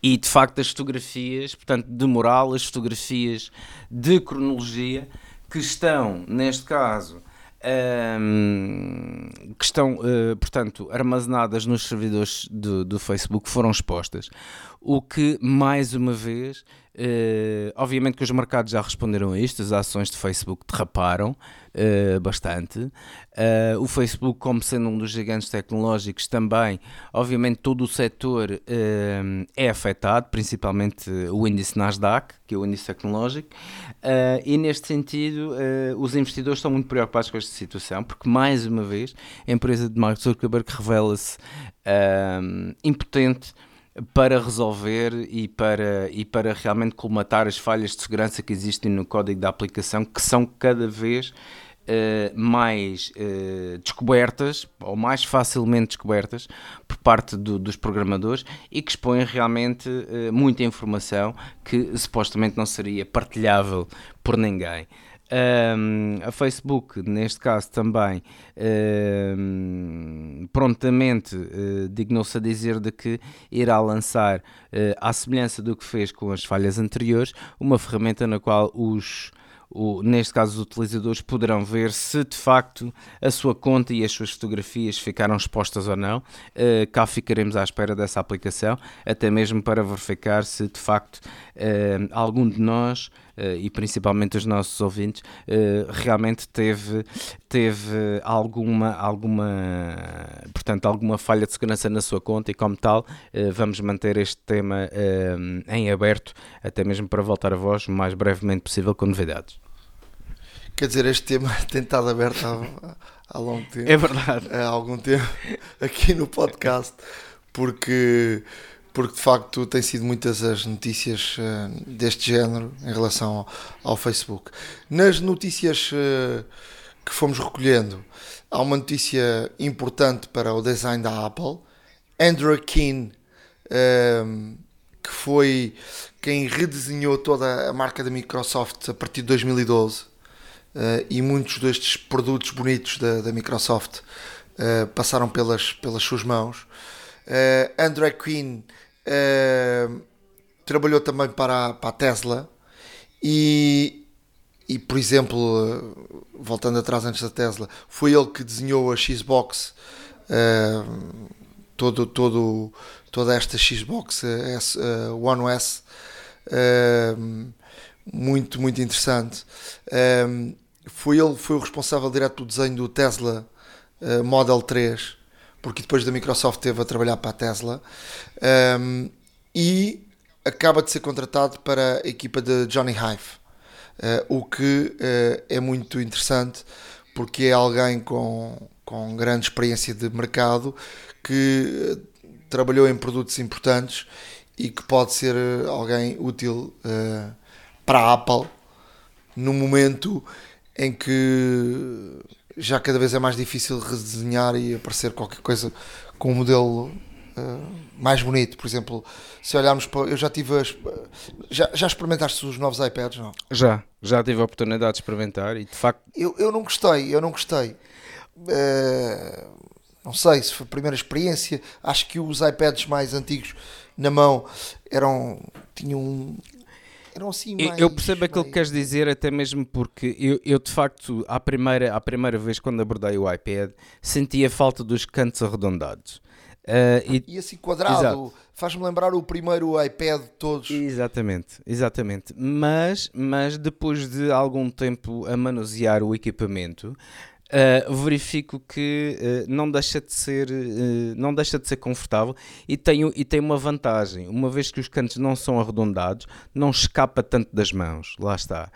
E de facto, as fotografias, portanto, de moral, as fotografias de cronologia que estão, neste caso, um, que estão, uh, portanto, armazenadas nos servidores do, do, Facebook foram expostas. O que, mais uma vez, uh, obviamente que os mercados já responderam a isto, as ações de Facebook derraparam uh, bastante. o Facebook, como sendo um dos gigantes tecnológicos, também, obviamente, todo o setor é afetado, principalmente o índice Nasdaq, que é o índice tecnológico, e neste sentido, os investidores estão muito preocupados com esta situação, porque, mais uma vez, a empresa de Mark Zuckerberg revela-se impotente para resolver e para, e para realmente colmatar as falhas de segurança que existem no código da aplicação, que são cada vez uh, mais uh, descobertas ou mais facilmente descobertas por parte do, dos programadores e que expõem realmente uh, muita informação que supostamente não seria partilhável por ninguém. Um, a Facebook, neste caso também, um, prontamente uh, dignou-se a dizer de que irá lançar, uh, à semelhança do que fez com as falhas anteriores, uma ferramenta na qual os, o, neste caso os utilizadores poderão ver se de facto a sua conta e as suas fotografias ficaram expostas ou não. Uh, cá ficaremos à espera dessa aplicação, até mesmo para verificar se de facto uh, algum de nós e principalmente os nossos ouvintes realmente teve, teve alguma, alguma, portanto, alguma falha de segurança na sua conta e como tal vamos manter este tema em aberto até mesmo para voltar a vós o mais brevemente possível com novidades. Quer dizer, este tema [LAUGHS] tem estado aberto há, há longo tempo. É verdade. Há algum tempo [LAUGHS] aqui no podcast, porque, porque de facto têm sido muitas as notícias uh, deste género em relação ao, ao Facebook. Nas notícias uh, que fomos recolhendo, há uma notícia importante para o design da Apple. Andrew Keane, uh, que foi quem redesenhou toda a marca da Microsoft a partir de 2012 uh, e muitos destes produtos bonitos da, da Microsoft passaram pelas, pelas suas mãos. Uh, Andrew Quinn trabalhou também para para a Tesla e, e, por exemplo, voltando atrás antes da Tesla, foi ele que desenhou a Xbox, uh, todo, todo, toda esta Xbox S, uh, One S, uh, muito, muito interessante. Foi ele foi o responsável direto do desenho do Tesla Model 3, porque depois da Microsoft teve a trabalhar para a Tesla, um, e acaba de ser contratado para a equipa de Johnny Hive, uh, o que uh, é muito interessante, porque é alguém com, com grande experiência de mercado que trabalhou em produtos importantes e que pode ser alguém útil para a Apple no momento em que já cada vez é mais difícil redesenhar e aparecer qualquer coisa com um modelo uh, mais bonito. Por exemplo, se olharmos para. Eu já tive. As, já, já experimentaste os novos iPads, não? Já, já tive a oportunidade de experimentar e de facto. Eu, eu não gostei, eu não gostei. Uh, não sei se foi a primeira experiência. Acho que os iPads mais antigos na mão eram. tinham eram assim mais, Eu percebo aquilo mais... que queres dizer, até mesmo porque eu, eu de facto, à primeira, à primeira vez quando abordei o iPad, sentia falta dos cantos arredondados. Uh, e, e, assim quadrado, faz-me lembrar o primeiro iPad de todos. Exatamente, exatamente. Mas, mas depois de algum tempo a manusear o equipamento, Uh, verifico que uh, não deixa de ser uh, não deixa de ser confortável e tem, e tem uma vantagem. Uma vez que os cantos não são arredondados não escapa tanto das mãos. Lá está.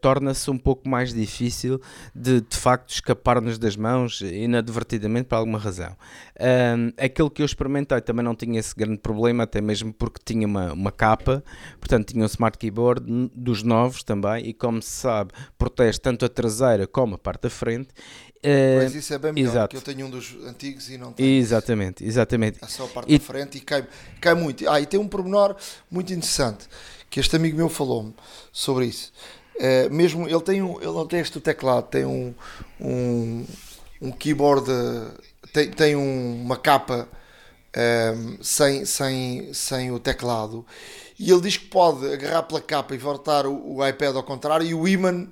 Torna-se um pouco mais difícil de de facto escapar-nos das mãos inadvertidamente por alguma razão. Aquele que eu experimentei também não tinha esse grande problema até mesmo porque tinha uma, uma capa. Portanto tinha um smart keyboard dos novos também e como se sabe protege tanto a traseira como a parte da frente frente. Pois isso é bem melhor, Exato. eu tenho um dos antigos e não tenho. Exatamente, exatamente. É só a parte e... da frente e cai, cai muito. Ah, e tem um pormenor muito interessante que este amigo meu falou-me sobre isso. É, mesmo ele tem um, ele não tem este teclado, tem um, um, um keyboard, tem, tem um, uma capa um, ehm, sem, sem, sem o teclado e ele diz que pode agarrar pela capa e voltar o, o iPad ao contrário e o imã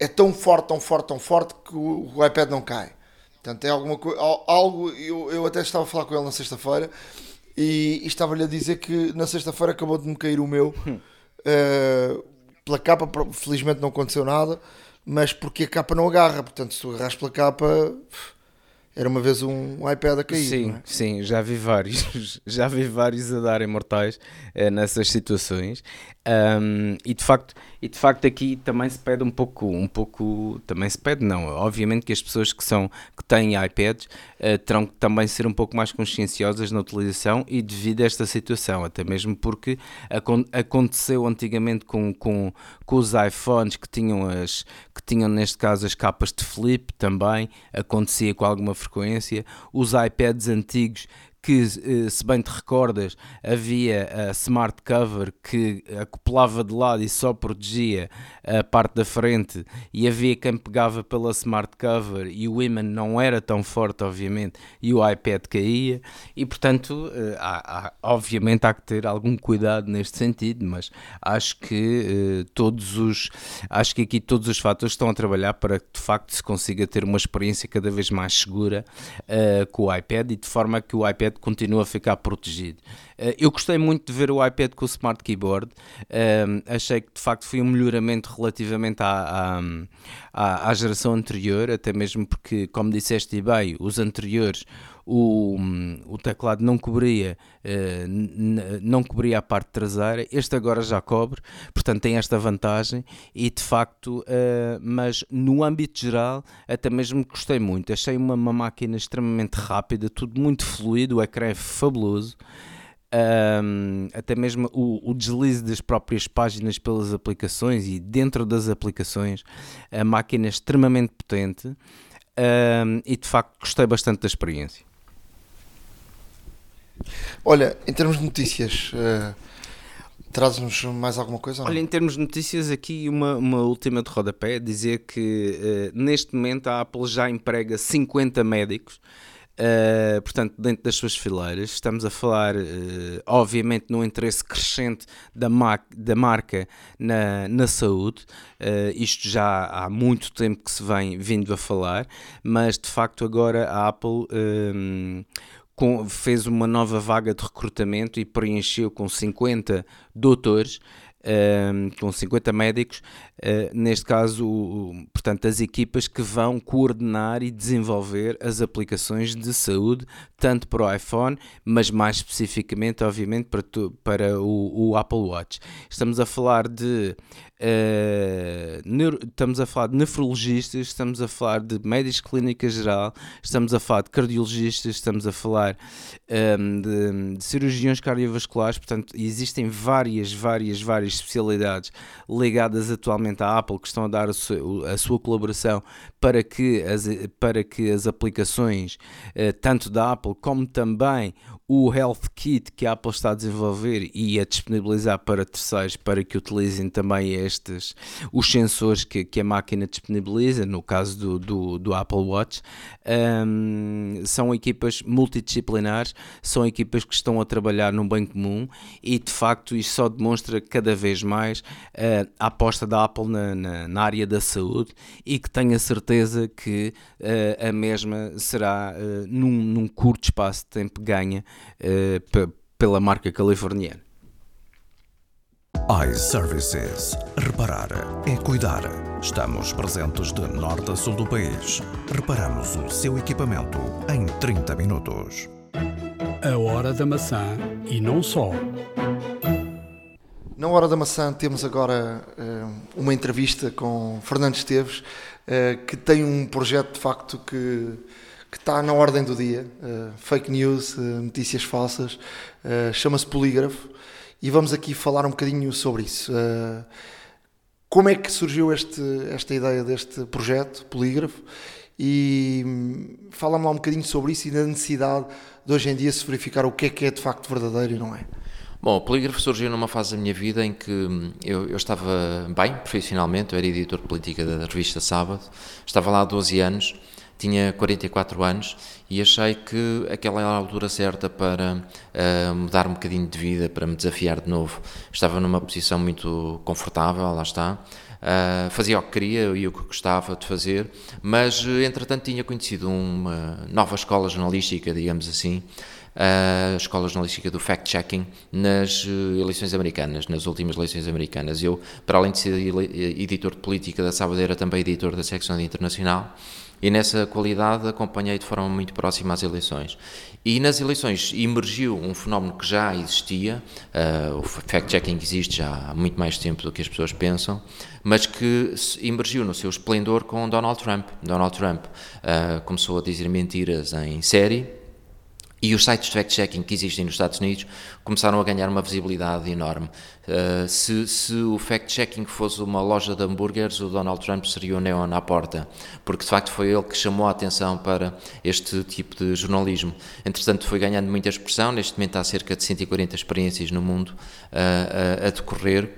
é tão forte, tão forte, tão forte que o, o iPad não cai. Portanto, é alguma coisa, algo, eu, eu até estava a falar com ele na sexta-feira e, e estava-lhe a dizer que na sexta-feira acabou de me cair o meu uh, pela capa, felizmente não aconteceu nada, mas porque a capa não agarra, portanto, se tu agarras pela capa era uma vez um iPad a cair. Sim, é? sim, já vi vários, [LAUGHS] já vi vários a darem mortais eh, nessas situações. Um, e de facto, e de facto aqui também se pede um pouco, um pouco, também se pede não, obviamente que as pessoas que são que têm iPads uh, terão que também ser um pouco mais conscienciosas na utilização e devido a esta situação, até mesmo porque aconteceu antigamente com, com, com os iPhones que tinham as que tinham neste caso as capas de flip também acontecia com alguma frequência, os iPads antigos que, eh, se bem te recordas, havia a smart cover que acoplava de lado e só protegia a parte da frente, e havia quem pegava pela smart cover e o imã não era tão forte, obviamente, e o iPad caía, e portanto, eh, há, há, obviamente, há que ter algum cuidado neste sentido, mas acho que uh, todos os acho que aqui todos os fatores estão a trabalhar para que de facto se consiga ter uma experiência cada vez mais segura com o iPad e de forma que o iPad continue a ficar protegido. Uh, eu gostei muito de ver o iPad com o Smart Keyboard, achei que de facto foi um melhoramento relativamente à, à, à geração anterior, até mesmo porque, como disseste bem, os anteriores o, o teclado não cobria, uh, não cobria a parte traseira, este agora já cobre, portanto tem esta vantagem e de facto, uh, mas no âmbito geral até mesmo gostei muito, achei uma, uma máquina extremamente rápida, tudo muito fluido, o ecrã é fabuloso. Um, até mesmo o, o, deslize das próprias páginas pelas aplicações e dentro das aplicações, a máquina é extremamente potente um, e de facto gostei bastante da experiência. Olha, em termos de notícias, uh, traz-nos mais alguma coisa? Olha, em termos de notícias, aqui uma, uma última de rodapé: dizer que uh, neste momento a Apple já emprega 50 médicos. Uh, portanto, dentro das suas fileiras, estamos a falar, uh, obviamente, no interesse crescente da, da marca na, na saúde. Uh, isto já há muito tempo que se vem vindo a falar, mas de facto, agora a Apple com, fez uma nova vaga de recrutamento e preencheu com 50 doutores, uh, com 50 médicos, uh, neste caso, o, portanto, as equipas que vão coordenar e desenvolver as aplicações de saúde, tanto para o iPhone, mas mais especificamente, obviamente, para, tu, para o, o Apple Watch. Estamos a falar de Uh, neuro, estamos a falar de nefrologistas, estamos a falar de médicos clínica geral, estamos a falar de cardiologistas, estamos a falar um, ehm, de, de, cirurgiões cardiovasculares, portanto, existem várias, várias, várias especialidades ligadas atualmente à Apple que estão a dar a sua, a colaboração para que as, para que as aplicações, uh, tanto da Apple como também o Health Kit que a Apple está a desenvolver e a disponibilizar para terceiros para que utilizem também estes os sensores que, que a máquina disponibiliza, no caso do, do, do Apple Watch, um, são equipas multidisciplinares, são equipas que estão a trabalhar num bem comum e de facto isso só demonstra cada vez mais uh, a aposta da Apple na, na, na, área da saúde e que tenho a certeza que uh, a mesma será uh, num, num curto espaço de tempo ganha uh, pela marca californiana. iServices. Reparar é cuidar. Estamos presentes de norte a sul do país. Reparamos o seu equipamento em 30 minutos. A hora da maçã e não só. Na hora da maçã temos agora uh, uma entrevista com Fernando Esteves, uh, que tem um projeto de facto que que está na ordem do dia, uh, fake news, uh, notícias falsas, uh, chama-se Polígrafo, e vamos aqui falar um bocadinho sobre isso. como é que surgiu este, esta ideia deste projeto, Polígrafo, e um, fala-me lá um bocadinho sobre isso e da necessidade de hoje em dia se verificar o que é que é de facto verdadeiro e não é. Bom, o Polígrafo surgiu numa fase da minha vida em que hum, eu, eu, estava bem profissionalmente, eu era editor de política da revista Sábado, estava lá há 12 anos tinha 44 anos e achei que aquela era a altura certa para uh, mudar um bocadinho de vida, para me desafiar de novo. Estava numa posição muito confortável, lá está. Uh, fazia o que queria e o que gostava de fazer, mas entretanto tinha conhecido uma nova escola jornalística, digamos assim, a escola jornalística do fact-checking nas eleições americanas, nas últimas eleições americanas. Eu, para além de ser editor de política da Sabadeira, também editor da secção internacional e nessa qualidade acompanhei de forma muito próxima as eleições. E nas eleições emergiu um fenómeno que já existia, uh, o fact-checking existe já há muito mais tempo do que as pessoas pensam, mas que emergiu no seu esplendor com Donald Trump. Donald Trump uh, começou a dizer mentiras em série, E os sites de fact-checking que existem nos Estados Unidos começaram a ganhar uma visibilidade enorme. Uh, se, se, o fact-checking fosse uma loja de hambúrgueres, o Donald Trump seria o neon à porta, porque de facto foi ele que chamou a atenção para este tipo de jornalismo. Entretanto, foi ganhando muita expressão, neste momento há cerca de 140 experiências no mundo uh, a, decorrer,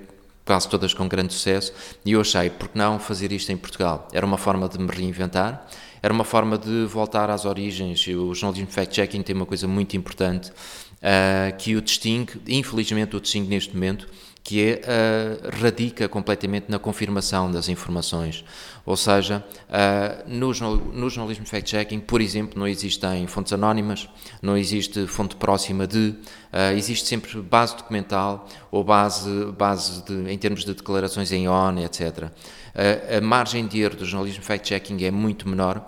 quase todas com grande sucesso, e eu achei, por que não fazer isto em Portugal? Era uma forma de me reinventar, era uma forma de voltar às origens. O jornalismo fact-checking tem uma coisa muito importante uh, que o distingue, infelizmente o distingue neste momento, que é, uh, radica completamente na confirmação das informações. Ou seja, uh, no, no jornalismo fact-checking, por exemplo, não existem fontes anónimas, não existe fonte próxima de, uh, existe sempre base documental ou base, base de, em termos de declarações em ON, etc. A margem de erro do jornalismo fact-checking é muito menor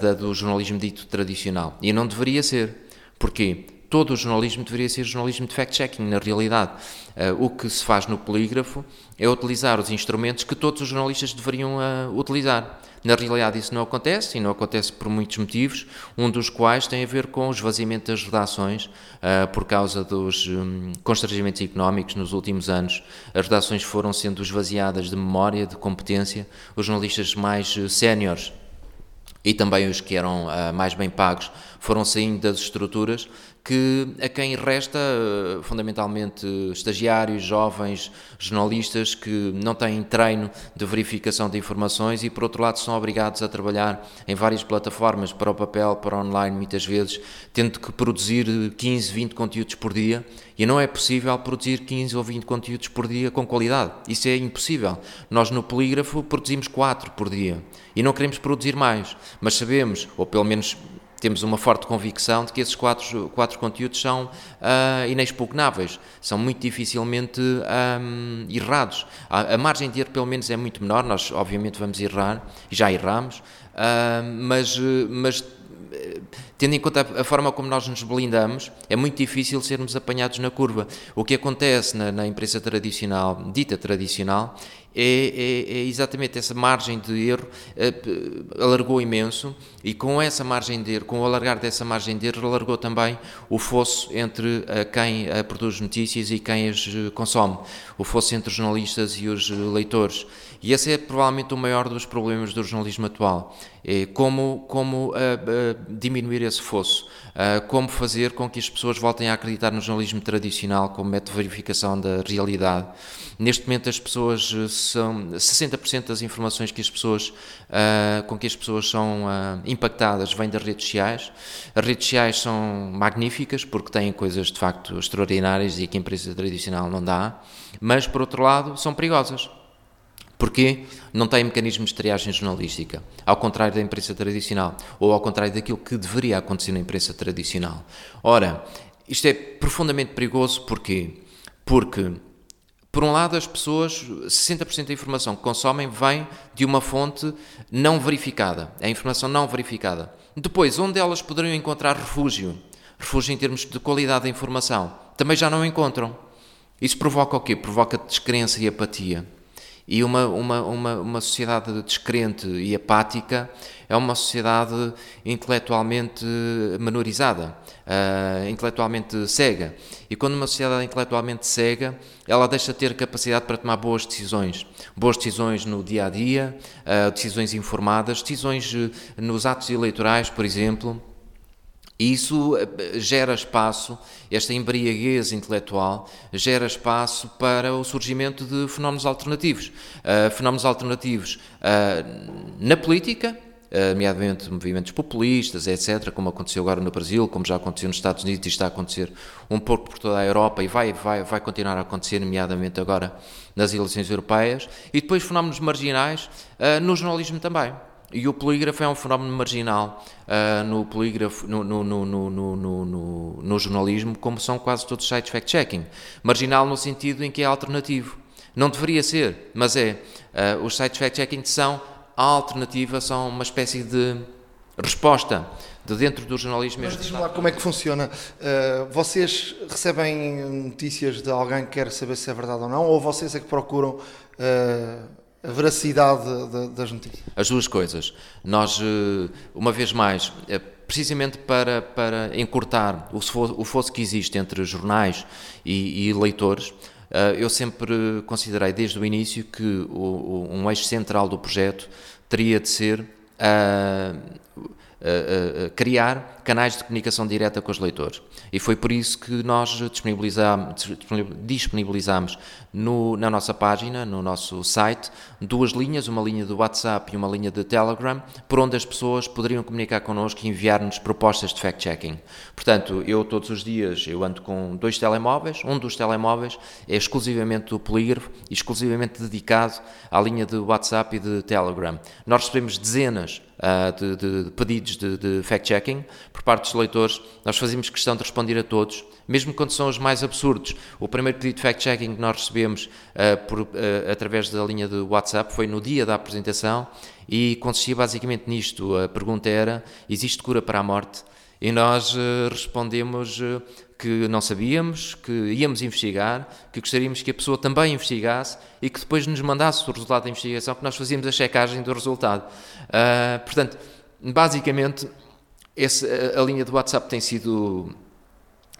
da do jornalismo dito tradicional. E não deveria ser. Porquê? Todo o jornalismo deveria ser jornalismo de fact-checking, na realidade. Uh, o que se faz no polígrafo é utilizar os instrumentos que todos os jornalistas deveriam uh, utilizar. Na realidade, isso não acontece, e não acontece por muitos motivos, um dos quais tem a ver com o esvaziamento das redações, uh, por causa dos um, constrangimentos económicos nos últimos anos. As redações foram sendo esvaziadas de memória, de competência, os jornalistas mais séniores e também os que eram mais bem pagos foram saindo das estruturas que a quem resta eh, fundamentalmente estagiários, jovens, jornalistas que não têm treino de verificação de informações e por outro lado são obrigados a trabalhar em várias plataformas para o papel, para o online muitas vezes, tendo que produzir 15, 20 conteúdos por dia e não é possível produzir 15 ou 20 conteúdos por dia com qualidade. Isso é impossível. Nós no Polígrafo produzimos 4 por dia e não queremos produzir mais, mas sabemos, ou pelo menos temos uma forte convicção de que esses quatro, quatro conteúdos são uh, inexpugnáveis, são muito dificilmente um, errados. A, a, margem de erro, pelo menos, é muito menor, nós obviamente vamos errar, já erramos, uh, mas, mas tendo em conta a, forma como nós nos blindamos, é muito difícil sermos apanhados na curva. O que acontece na, na imprensa tradicional, dita tradicional, é, é, é, exatamente essa margem de erro uh, alargou imenso e com essa margem de erro, com o alargar dessa margem de erro, alargou também o fosso entre uh, quem uh, produz notícias e quem as consome, o fosso entre os jornalistas e os leitores. E esse é provavelmente o maior dos problemas do jornalismo atual. É como, como uh, uh, diminuir esse fosso, uh, como fazer com que as pessoas voltem a acreditar no jornalismo tradicional como método de verificação da realidade. Neste momento as pessoas são 60% das informações que as pessoas com que as pessoas são impactadas vêm das redes sociais. As redes sociais são magníficas porque têm coisas de facto extraordinárias e que a empresa tradicional não dá, mas por outro lado são perigosas Porquê? Não tem mecanismos de triagem jornalística, ao contrário da imprensa tradicional, ou ao contrário daquilo que deveria acontecer na imprensa tradicional. Ora, isto é profundamente perigoso porquê? Porque, por um lado, as pessoas, 60% da informação que consomem vem de uma fonte não verificada, é informação não verificada. Depois, onde elas poderiam encontrar refúgio? Refúgio em termos de qualidade da informação. Também já não encontram. Isso provoca o quê? Provoca descrença e apatia. E uma, uma, uma, uma sociedade descrente e apática é uma sociedade intelectualmente menorizada, uh, intelectualmente cega. E quando uma sociedade é intelectualmente cega, ela deixa de ter capacidade para tomar boas decisões. Boas decisões no dia a dia, uh, decisões informadas, decisões uh, nos atos eleitorais, por exemplo. E isso eh, gera espaço, esta embriaguez intelectual gera espaço para o surgimento de fenómenos alternativos. Uh, fenómenos alternativos uh, na política, uh, nomeadamente movimentos populistas, etc., como aconteceu agora no Brasil, como já aconteceu nos Estados Unidos e está a acontecer um pouco por toda a Europa e vai, vai, vai continuar a acontecer, nomeadamente agora nas eleições europeias. E depois fenómenos marginais no jornalismo também. E o polígrafo é um fenómeno marginal uh, no polígrafo, no, no, no, no, jornalismo, como são quase todos os sites fact-checking. Marginal no sentido em que é alternativo. Não deveria ser, mas é. Uh, os sites fact-checking são a alternativa, são uma espécie de resposta de dentro do jornalismo. Mas diz-me lá como é que funciona. Uh, vocês recebem notícias de alguém que quer saber se é verdade ou não, ou vocês é que procuram a veracidade das notícias? As duas coisas. Nós, uma vez mais, precisamente para, para encurtar o fosso que existe entre jornais e, e leitores, eu sempre considerei desde o início que o, um eixo central do projeto teria de ser criar canais de comunicação direta com os leitores. E foi por isso que nós disponibilizamos, disponibilizamos no, na nossa página, no nosso site, duas linhas, uma linha do WhatsApp e uma linha de Telegram, por onde as pessoas poderiam comunicar connosco e enviar-nos propostas de fact-checking. Portanto, eu todos os dias eu ando com dois telemóveis, um dos telemóveis é exclusivamente do polígrafo exclusivamente dedicado à linha de WhatsApp e de Telegram. Nós recebemos dezenas uh, de, de, de, pedidos de, de fact-checking por parte dos leitores, nós fazemos questão de responder a todos, mesmo quando são os mais absurdos. O primeiro pedido de fact-checking que nós recebemos uh, por, uh, através da linha de WhatsApp foi no dia da apresentação e consistia basicamente nisto. A pergunta era: existe cura para a morte? E nós uh, respondemos que não sabíamos, que íamos investigar, que gostaríamos que a pessoa também investigasse e que depois nos mandasse o resultado da investigação, que nós fazíamos a checagem do resultado. portanto, basicamente esse, a linha do WhatsApp tem sido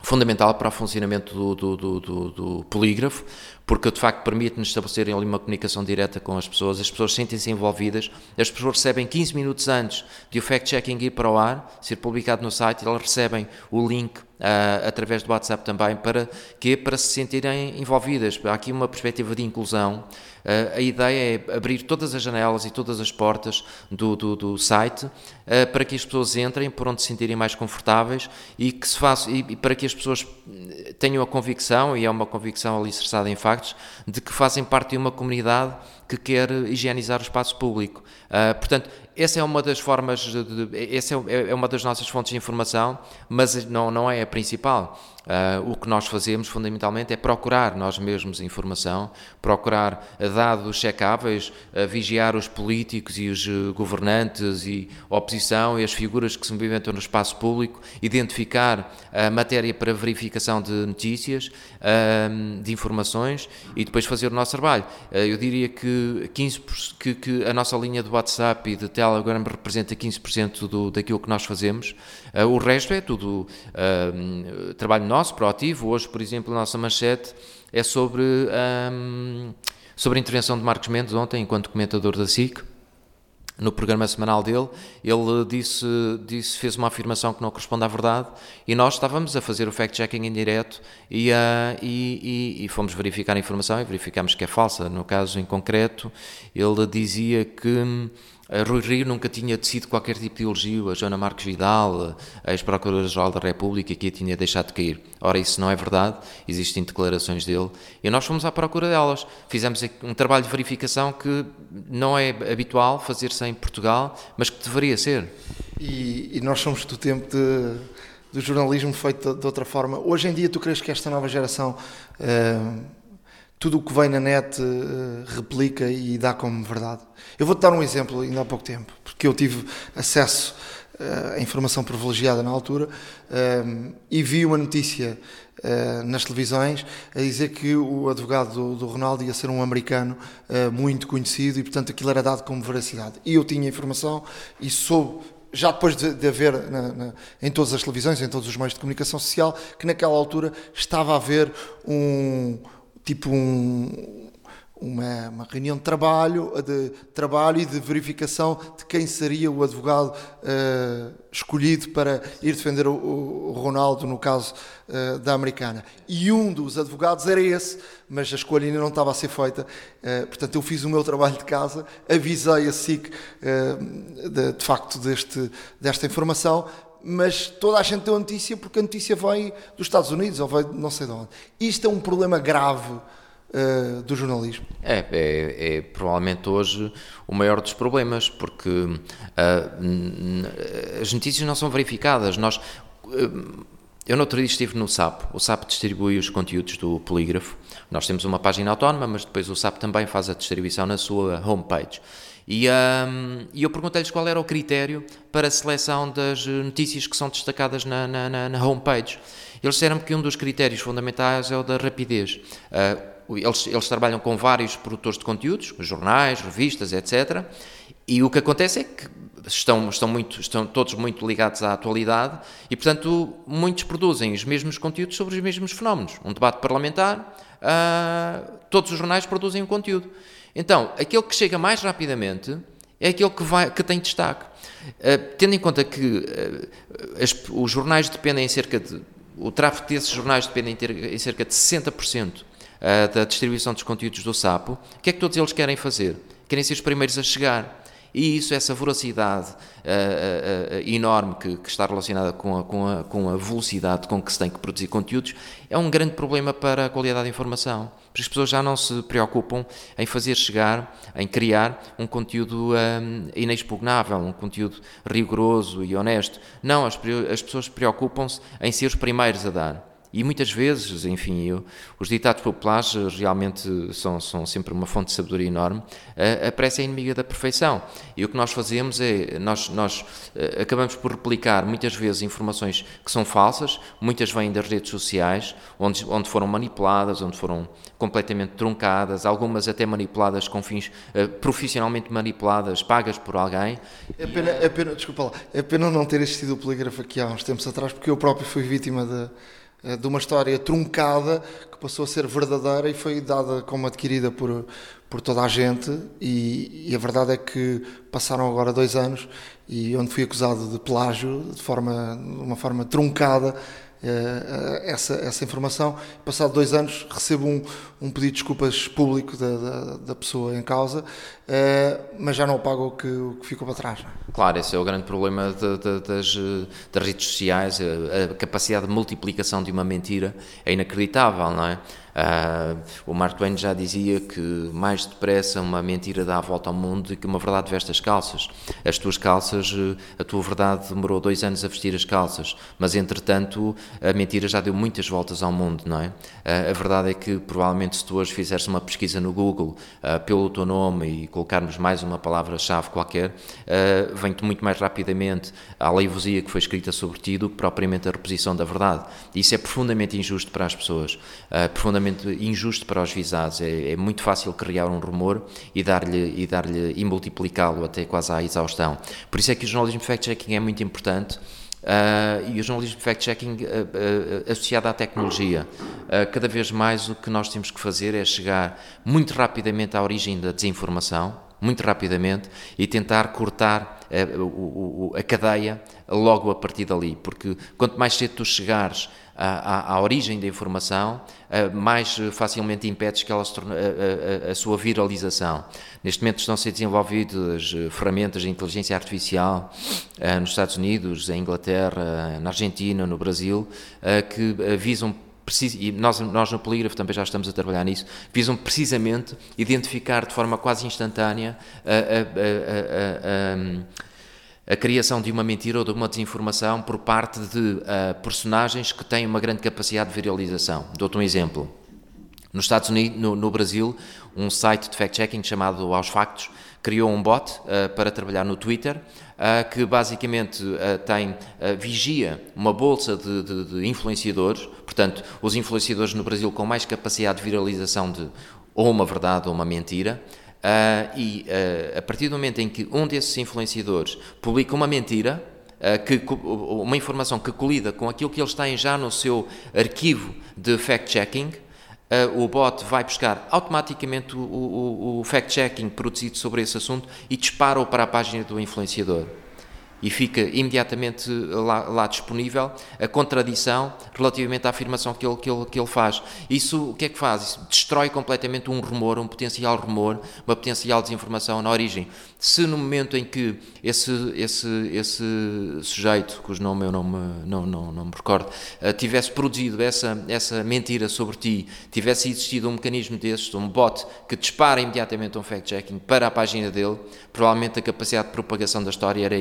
fundamental para o funcionamento do, do, do, do, polígrafo, porque de facto permite-nos estabelecer ali uma comunicação direta com as pessoas, as pessoas sentem-se envolvidas, as pessoas recebem 15 minutos antes de o fact-checking ir para o ar, ser publicado no site, elas recebem o link uh, através do WhatsApp também, para que Para se sentirem envolvidas. Há aqui uma perspectiva de inclusão Uh, a ideia é abrir todas as janelas e todas as portas do, do, do site uh, para que as pessoas entrem por onde se sentirem mais confortáveis e que se faça, e, e, para que as pessoas tenham a convicção, e é uma convicção alicerçada em factos, de que fazem parte de uma comunidade que quer higienizar o espaço público. Uh, portanto, essa é uma das formas, de, de, essa é, é uma das nossas fontes de informação, mas não, não é a principal. Uh, o que nós fazemos fundamentalmente é procurar nós mesmos informação, procurar dados checáveis, uh, vigiar os políticos e os uh, governantes e oposição e as figuras que se movimentam no espaço público, identificar a matéria para verificação de notícias, de informações e depois fazer o nosso trabalho. eu diria que, 15%, que, que, a nossa linha de WhatsApp e de Telegram representa 15% do, daquilo que nós fazemos, o resto é tudo trabalho nosso, proativo. Hoje, por exemplo, a nossa manchete é sobre, um, sobre a intervenção de Marcos Mendes ontem, enquanto comentador da SIC. No programa semanal dele, ele disse, disse, fez uma afirmação que não corresponde à verdade e nós estávamos a fazer o fact-checking em direto e, uh, e, e, e, fomos verificar a informação e verificamos que é falsa. No caso em concreto, ele dizia que a Rui Rio nunca tinha tecido qualquer tipo de elogio a Joana Marques Vidal, a ex-procuradora-geral da República, que a tinha deixado de cair. Ora, isso não é verdade, existem declarações dele e nós fomos à procura delas. Fizemos um trabalho de verificação que não é habitual fazer-se em Portugal, mas que deveria ser. E, e nós somos do tempo de, do jornalismo feito de, de, outra forma. Hoje em dia, tu crees que esta nova geração. Uh, tudo o que vem na net uh, replica e dá como verdade. Eu vou-te dar um exemplo ainda há pouco tempo, porque eu tive acesso uh, a informação privilegiada na altura uh, e vi uma notícia nas televisões a dizer que o advogado do, do Ronaldo ia ser um americano muito conhecido e, portanto, aquilo era dado como veracidade. E eu tinha informação e soube já depois de, de haver na, na, em todas as televisões, em todos os meios de comunicação social, que naquela altura estava a haver um, tipo um, uma, uma, reunião de trabalho, de trabalho e de verificação de quem seria o advogado uh, escolhido para ir defender o, o Ronaldo, no caso uh, da americana. E um dos advogados era esse, mas a escolha ainda não estava a ser feita. Uh, portanto, eu fiz o meu trabalho de casa, avisei a SIC de, de, facto deste, desta informação, mas toda a gente deu a notícia porque a notícia veio dos Estados Unidos ou veio não sei de onde. Isto é um problema grave uh, do jornalismo. É, é, é, provavelmente hoje o maior dos problemas, porque uh, as notícias não são verificadas. Nós. Uh, eu no outro dia estive no SAP, o SAP distribui os conteúdos do polígrafo, nós temos uma página autónoma, mas depois o SAP também faz a distribuição na sua homepage. E, um, eu perguntei-lhes qual era o critério para a seleção das notícias que são destacadas na, na, na, na homepage. Eles disseram que um dos critérios fundamentais é o da rapidez. Uh, eles, eles trabalham com vários produtores de conteúdos, jornais, revistas, etc. E o que acontece é que estão, estão, muito, estão todos muito ligados à atualidade e, portanto, muitos produzem os mesmos conteúdos sobre os mesmos fenómenos. Um debate parlamentar, uh, todos os jornais produzem um conteúdo. Então, aquele que chega mais rapidamente é aquele que, vai, que tem destaque. Uh, tendo em conta que uh, as, os jornais dependem em cerca de. O tráfego desses jornais depende em, em cerca de 60% da distribuição dos conteúdos do Sapo, o que é que todos eles querem fazer? Querem ser os primeiros a chegar. E isso, essa voracidade uh, uh, uh, enorme que, que, está relacionada com a, com, a, com a velocidade com que se tem que produzir conteúdos, é um grande problema para a qualidade da informação. Porque as pessoas já não se preocupam em fazer chegar, em criar um conteúdo um, inexpugnável, um conteúdo rigoroso e honesto. Não, as, as pessoas preocupam-se em ser os primeiros a dar. E muitas vezes, enfim, eu, os ditados populares realmente são, são sempre uma fonte de sabedoria enorme. A, a é inimiga da perfeição. E o que nós fazemos é, nós, nós uh, acabamos por replicar muitas vezes informações que são falsas, muitas vêm das redes sociais, onde, onde foram manipuladas, onde foram completamente truncadas, algumas até manipuladas com fins uh, profissionalmente manipuladas, pagas por alguém. É pena, é pena, desculpa lá, é pena não ter assistido o polígrafo aqui há uns tempos atrás, porque eu próprio fui vítima de eh, de uma história truncada que passou a ser verdadeira e foi dada como adquirida por, por toda a gente. E, e, a verdade é que passaram agora dois anos e onde fui acusado de plágio de forma de uma forma truncada eh, essa, essa informação. Passado dois anos, recebo um, um pedido de desculpas público da, da, da pessoa em causa, eh, mas já não pago o que, o que ficou para trás. É? Claro, esse é o grande problema de, de, das, das redes sociais, a, a capacidade de multiplicação de uma mentira é inacreditável, não é? Uh, o Mark Twain já dizia que mais depressa uma mentira dá a volta ao mundo do que uma verdade veste as calças. As tuas calças, a tua verdade demorou dois anos a vestir as calças, mas entretanto a mentira já deu muitas voltas ao mundo, não é? Uh, a verdade é que provavelmente se tu hoje fizeres uma pesquisa no Google uh, pelo teu nome e colocarmos mais uma palavra-chave qualquer, vem-te muito mais rapidamente a leivosia que foi escrita sobre ti do que propriamente a reposição da verdade. Isso é profundamente injusto para as pessoas, profundamente profundamente injusto para os visados. É, é muito fácil criar um rumor e dar-lhe e, dar e multiplicá-lo até quase à exaustão. Por isso é que o jornalismo fact-checking é muito importante. Uh, e o jornalismo fact-checking uh, uh, associado à tecnologia. cada vez mais o que nós temos que fazer é chegar muito rapidamente à origem da desinformação, muito rapidamente, e tentar cortar a, a, a cadeia logo a partir dali, porque quanto mais cedo tu chegares à, à, origem da informação, mais facilmente impedes que ela se torne, a, a, a, sua viralização. Neste momento estão a ser desenvolvidas eh, ferramentas de inteligência artificial eh, nos Estados Unidos, em Inglaterra, na Argentina, no Brasil, eh, que visam e nós, nós no Polígrafo também já estamos a trabalhar nisso, visam precisamente identificar de forma quase instantânea a, a, a, a criação de uma mentira ou de uma desinformação por parte de personagens que têm uma grande capacidade de viralização. Dou-te um exemplo. Nos Estados Unidos, no, no Brasil, um site de fact-checking chamado Aos Factos criou um bot uh, para trabalhar no Twitter que basicamente tem vigia uma bolsa de, de, de, influenciadores, portanto, os influenciadores no Brasil com mais capacidade de viralização de ou uma verdade ou uma mentira, Uh, e a partir do momento em que um desses influenciadores publica uma mentira, que, uma informação que colida com aquilo que eles têm já no seu arquivo de fact-checking, o bot vai buscar automaticamente o, o, o fact-checking produzido sobre esse assunto e dispara-o para a página do influenciador e fica imediatamente lá, lá, disponível a contradição relativamente à afirmação que ele, que, ele, que ele faz. Isso o que é que faz? Isso destrói completamente um rumor, um potencial rumor, uma potencial desinformação na origem. Se no momento em que esse, esse, esse sujeito, cujo nome eu não me, não, não, não me recordo, uh, tivesse produzido essa, essa mentira sobre ti, tivesse existido um mecanismo desses, um bot que dispara imediatamente um fact-checking para a página dele, provavelmente a capacidade de propagação da história era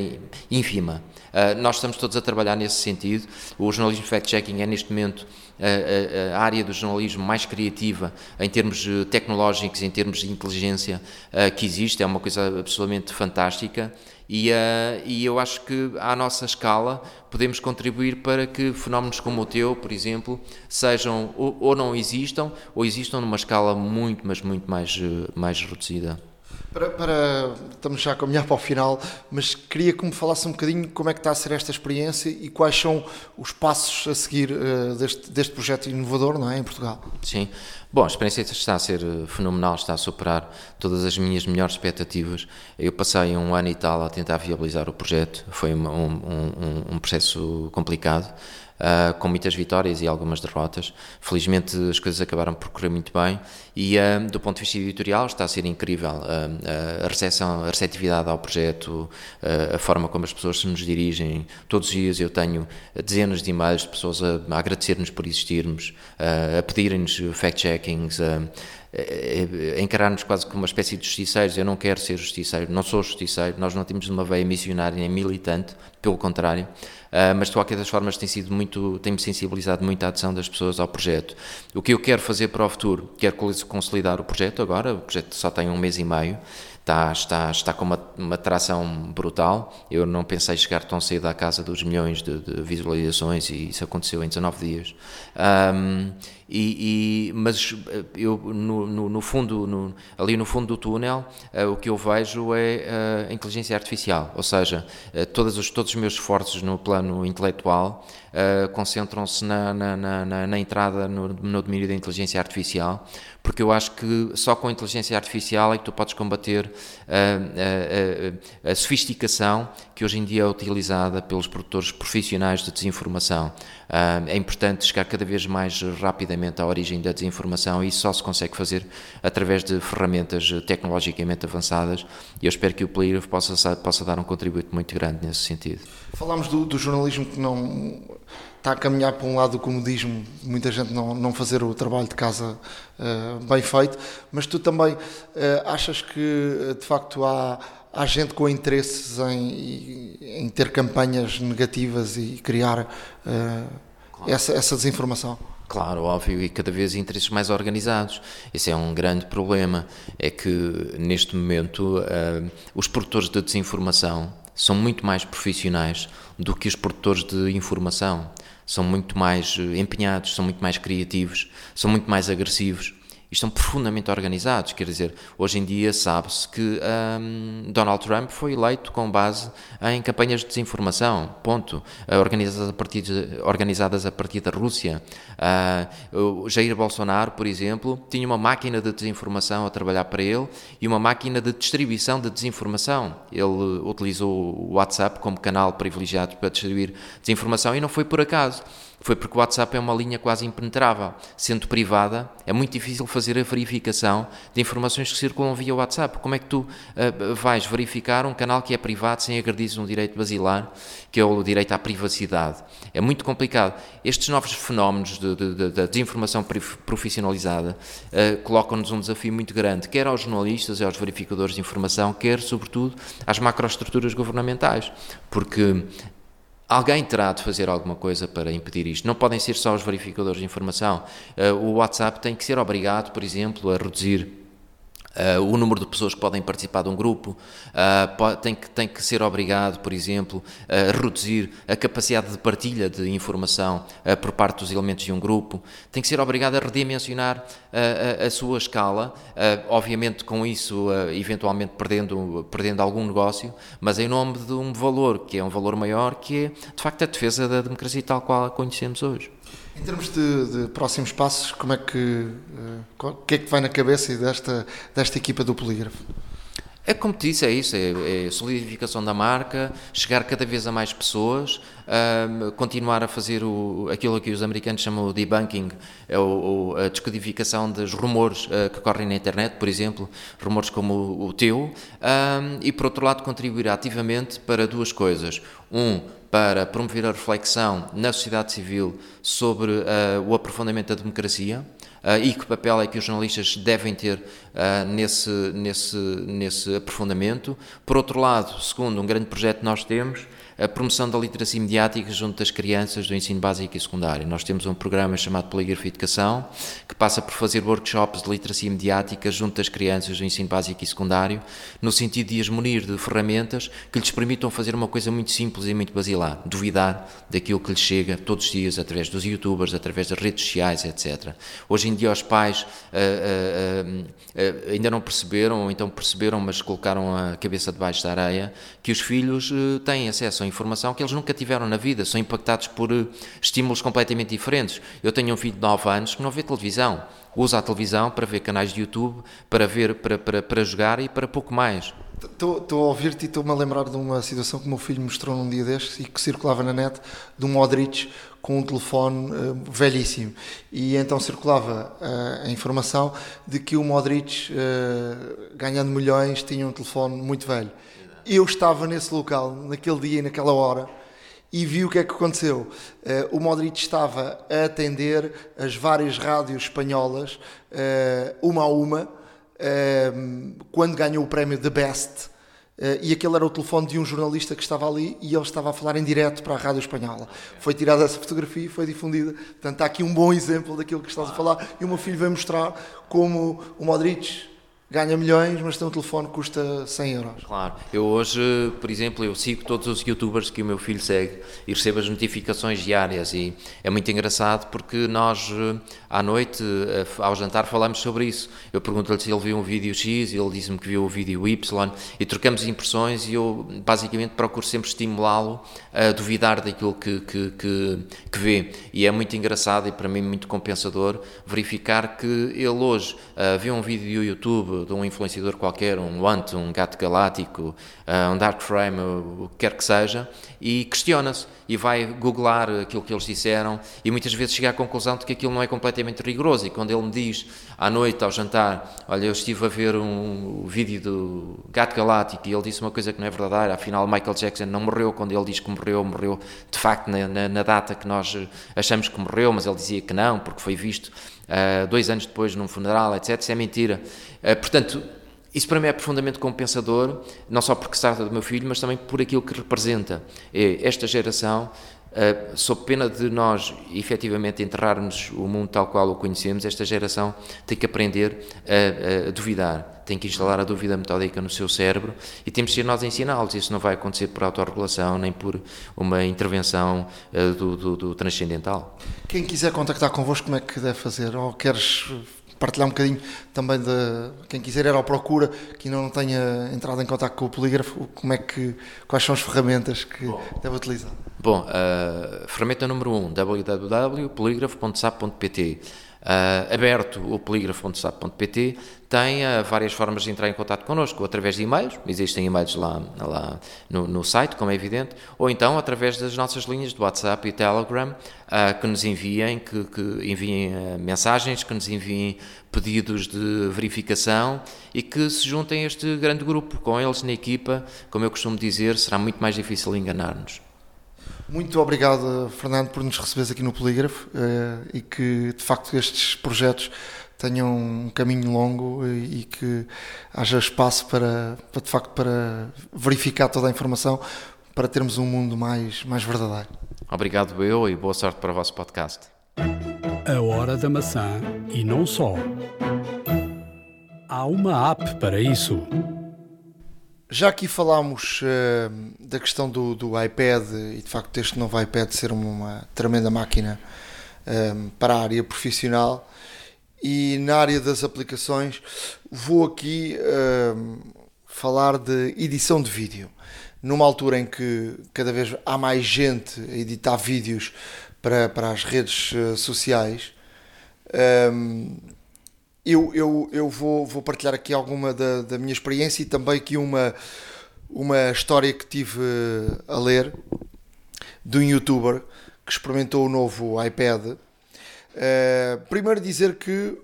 ínfima. Uh, nós estamos todos a trabalhar nesse sentido. O jornalismo fact-checking é, neste momento, a, a, área do jornalismo mais criativa em termos tecnológicos, em termos de inteligência uh, que existe. É uma coisa absolutamente fantástica. E, uh, e eu acho que, à nossa escala, podemos contribuir para que fenómenos como o teu, por exemplo, sejam ou, ou não existam, ou existam numa escala muito, mas muito mais, mais reduzida. Para, para, estamos já a caminhar para o final, mas queria que me falasse um bocadinho como é que está a ser esta experiência e quais são os passos a seguir uh, deste, deste projeto inovador não é, em Portugal. Sim, bom, a experiência está a ser eh, fenomenal, está a superar todas as minhas melhores expectativas. Eu passei um ano e tal a tentar viabilizar o projeto, foi um, um, um processo complicado uh, com muitas vitórias e algumas derrotas. Felizmente as coisas acabaram por correr muito bem e uh, do ponto de vista editorial está a ser incrível uh, a recepção, a receptividade ao projeto, a forma como as pessoas se nos dirigem. Todos os dias eu tenho dezenas de e-mails de pessoas a, a agradecer-nos por existirmos, a pedirem-nos fact-checkings, a encarar-nos quase como uma espécie de justiceiros. Eu não quero ser justiceiro, não sou justiceiro, nós não temos uma veia missionária nem militante, pelo contrário. Uh, mas de qualquer das formas tem sido muito, tem-me sensibilizado muito a adesão das pessoas ao projeto. O que eu quero fazer para o futuro, quero consolidar o projeto agora, o projeto só tem um mês e meio, está, está, está com uma, uma tração brutal. Eu não pensei chegar tão cedo à casa dos milhões de, de visualizações e isso aconteceu em 19 dias. Um, e, e, mas eh, eu, no, no, no fundo, no, ali no fundo do túnel, uh, o que eu vejo é uh, a inteligência artificial, ou seja, uh, todos, os, todos os meus esforços no plano intelectual concentram-se na, na, na, na, entrada no, no domínio da inteligência artificial, porque eu acho que só com a inteligência artificial é que tu podes combater a sofisticação que hoje em dia é utilizada pelos produtores profissionais de desinformação. É importante chegar cada vez mais rapidamente à origem da desinformação e isso só se consegue fazer através de ferramentas tecnologicamente avançadas e eu espero que o Player possa, possa dar um contributo muito grande nesse sentido. Falámos do, do jornalismo que não está a caminhar para um lado do comodismo, muita gente não, não fazer o trabalho de casa uh, bem feito, mas tu também uh, achas que de facto há há gente com interesses em, em ter campanhas negativas e criar uh, claro. essa, essa desinformação. Claro, óbvio, e cada vez interesses mais organizados. Esse é um grande problema. É que, neste momento, uh, os produtores de desinformação são muito mais profissionais do que os produtores de informação. São muito mais eh, empenhados, são muito mais criativos, são muito mais agressivos e estão profundamente organizados. Quer dizer, hoje em dia sabe-se que um, Donald Trump foi eleito com base em campanhas de desinformação, ponto. Organizadas a partir, de, organizadas a partir da Rússia. Uh, Jair Bolsonaro, por exemplo, tinha uma máquina de desinformação a trabalhar para ele e uma máquina de distribuição de desinformação. Ele utilizou o WhatsApp como canal privilegiado para distribuir desinformação e não foi por acaso foi porque o WhatsApp é uma linha quase impenetrável. Sendo privada, é muito difícil fazer a verificação de informações que circulam via WhatsApp. Como é que tu uh, vais verificar um canal que é privado sem agredir um direito basilar, que é o direito à privacidade? É muito complicado. Estes novos fenómenos de, de, de, de desinformação profissionalizada uh, colocam-nos um desafio muito grande, quer aos jornalistas e aos verificadores de informação, quer, sobretudo, às macroestruturas governamentais. Porque Alguém terá de fazer alguma coisa para impedir isto. Não podem ser só os verificadores de informação. Uh, o WhatsApp tem que ser obrigado, por exemplo, a reduzir Uh, o número de pessoas que podem participar de um grupo, uh, pode, tem, que, tem que ser obrigado, por exemplo, a reduzir a capacidade de partilha de informação uh, por parte dos elementos de um grupo, tem que ser obrigado a redimensionar a, a, sua escala, obviamente com isso eventualmente perdendo, perdendo algum negócio, mas em nome de um valor que é um valor maior, que é de facto a defesa da democracia tal qual a conhecemos hoje. Em termos de, de, próximos passos, como é que, uh, o que é que vai na cabeça desta, desta equipa do Polígrafo? É como te disse, é isso, é, é solidificação da marca, chegar cada vez a mais pessoas, um, continuar a fazer o, aquilo que os americanos chamam de debunking, é o, a descodificação dos rumores uh, que correm na internet, por exemplo, rumores como o, o teu, um, e por outro lado contribuir ativamente para duas coisas. Um, para promover a reflexão na sociedade civil sobre uh, o aprofundamento da democracia uh, e que papel é que os jornalistas devem ter uh, nesse, nesse, nesse aprofundamento. Por outro lado, segundo, um grande projeto que nós temos a promoção da literacia mediática junto das crianças do ensino básico e secundário. Nós temos um programa chamado Polígrafo Educação, que passa por fazer workshops de literacia mediática junto das crianças do ensino básico e secundário, no sentido de as munir de ferramentas que lhes permitam fazer uma coisa muito simples e muito basilar, duvidar daquilo que lhes chega todos os dias através dos youtubers, através das redes sociais, etc. Hoje em dia os pais uh, uh, uh, ainda não perceberam, ou então perceberam, mas colocaram a cabeça debaixo da areia, que os filhos têm acesso a informação que eles nunca tiveram na vida, são impactados por uh, estímulos completamente diferentes. Eu tenho um filho de 9 anos que não vê televisão, usa a televisão para ver canais de YouTube, para ver, para, para, para jogar e para pouco mais. Estou a ouvir-te e estou-me a lembrar de uma situação que o meu filho mostrou num dia destes e que circulava na net de um Modric com um telefone uh, velhíssimo. E então circulava uh, a informação de que o Modric, uh, ganhando milhões, tinha um telefone muito velho eu estava nesse local, naquele dia e naquela hora, e vi o que é que aconteceu. Uh, o Modric estava a atender as várias rádios espanholas, uh, uma a uma, uh, quando ganhou o prémio The Best. e aquele era o telefone de um jornalista que estava ali e ele estava a falar em direto para a rádio espanhola. Foi tirada essa fotografia e foi difundida. Portanto, há aqui um bom exemplo daquilo que estás a falar. E o meu filho veio mostrar como o Modric ganha milhões, mas tem um telefone que custa 100 euros. Claro. Eu hoje, por exemplo, eu sigo todos os youtubers que o meu filho segue e recebo as notificações diárias e é muito engraçado porque nós eh, à noite, eh, ao jantar, falamos sobre isso. Eu pergunto-lhe se ele viu um vídeo X ele disse-me que viu o vídeo Y e trocamos impressões e eu basicamente procuro sempre estimulá-lo a duvidar daquilo que, que, que, que, vê. E é muito engraçado e para mim muito compensador verificar que ele hoje uh, viu um vídeo do YouTube de um influenciador qualquer, um Want, um Gato Galáctico, uh, um Dark Frame, o que quer que seja, e questiona-se e vai googlar aquilo que eles disseram e muitas vezes chega à conclusão de que aquilo não é completamente rigoroso. E quando ele me diz à noite, ao jantar, olha, eu estive a ver um vídeo do Gato Galáctico e ele disse uma coisa que não é verdadeira, afinal Michael Jackson não morreu quando ele diz que morreu, morreu de facto na, na, na data que nós achamos que morreu, mas ele dizia que não, porque foi visto uh, dois anos depois num funeral, etc. Isso é mentira. Uh, portanto, isso para mim é profundamente compensador, não só porque se trata do meu filho, mas também por aquilo que representa. É esta geração, uh, sob pena de nós efetivamente enterrarmos o mundo tal qual o conhecemos, esta geração tem que aprender a, a duvidar, tem que instalar a dúvida metódica no seu cérebro e temos de ser nós a ensiná-los. Isso não vai acontecer por autorregulação nem por uma intervenção uh, do, do, do transcendental. Quem quiser contactar convosco, como é que deve fazer? Ou queres partilhar um bocadinho também de quem quiser ir à procura, que ainda não tenha entrado em contato com o polígrafo, como é que, quais são as ferramentas que Bom. deve utilizar? Bom, uh, ferramenta número 1, um, www.poligrafo.sap.pt Uh, aberto o polígrafo.sap.pt tem uh, várias formas de entrar em contato connosco, através de e-mails, existem e-mails lá, lá no, no, site, como é evidente, ou então através das nossas linhas de WhatsApp e Telegram, uh, que nos enviem, que, que enviem mensagens, que nos enviem pedidos de verificação e que se juntem a este grande grupo. Com eles na equipa, como eu costumo dizer, será muito mais difícil enganar-nos. Muito obrigado, Fernando, por nos receberes aqui no Polígrafo uh, e que, de facto, estes projetos tenham um caminho longo e, e que haja espaço para, para, de facto, para verificar toda a informação para termos um mundo mais, mais verdadeiro. Obrigado eu e boa sorte para o vosso podcast. A Hora da Maçã e não só. Há uma app para isso. Já aqui falámos uh, da questão do, do, iPad e de facto este novo iPad ser uma tremenda máquina uh, para a área profissional e na área das aplicações vou aqui uh, falar de edição de vídeo. Numa altura em que cada vez há mais gente a editar vídeos para, para as redes sociais, eu, eu, eu vou, vou partilhar aqui alguma da, da minha experiência e também aqui uma, uma história que tive a ler de um youtuber que experimentou o novo iPad. Uh, primeiro dizer que uh,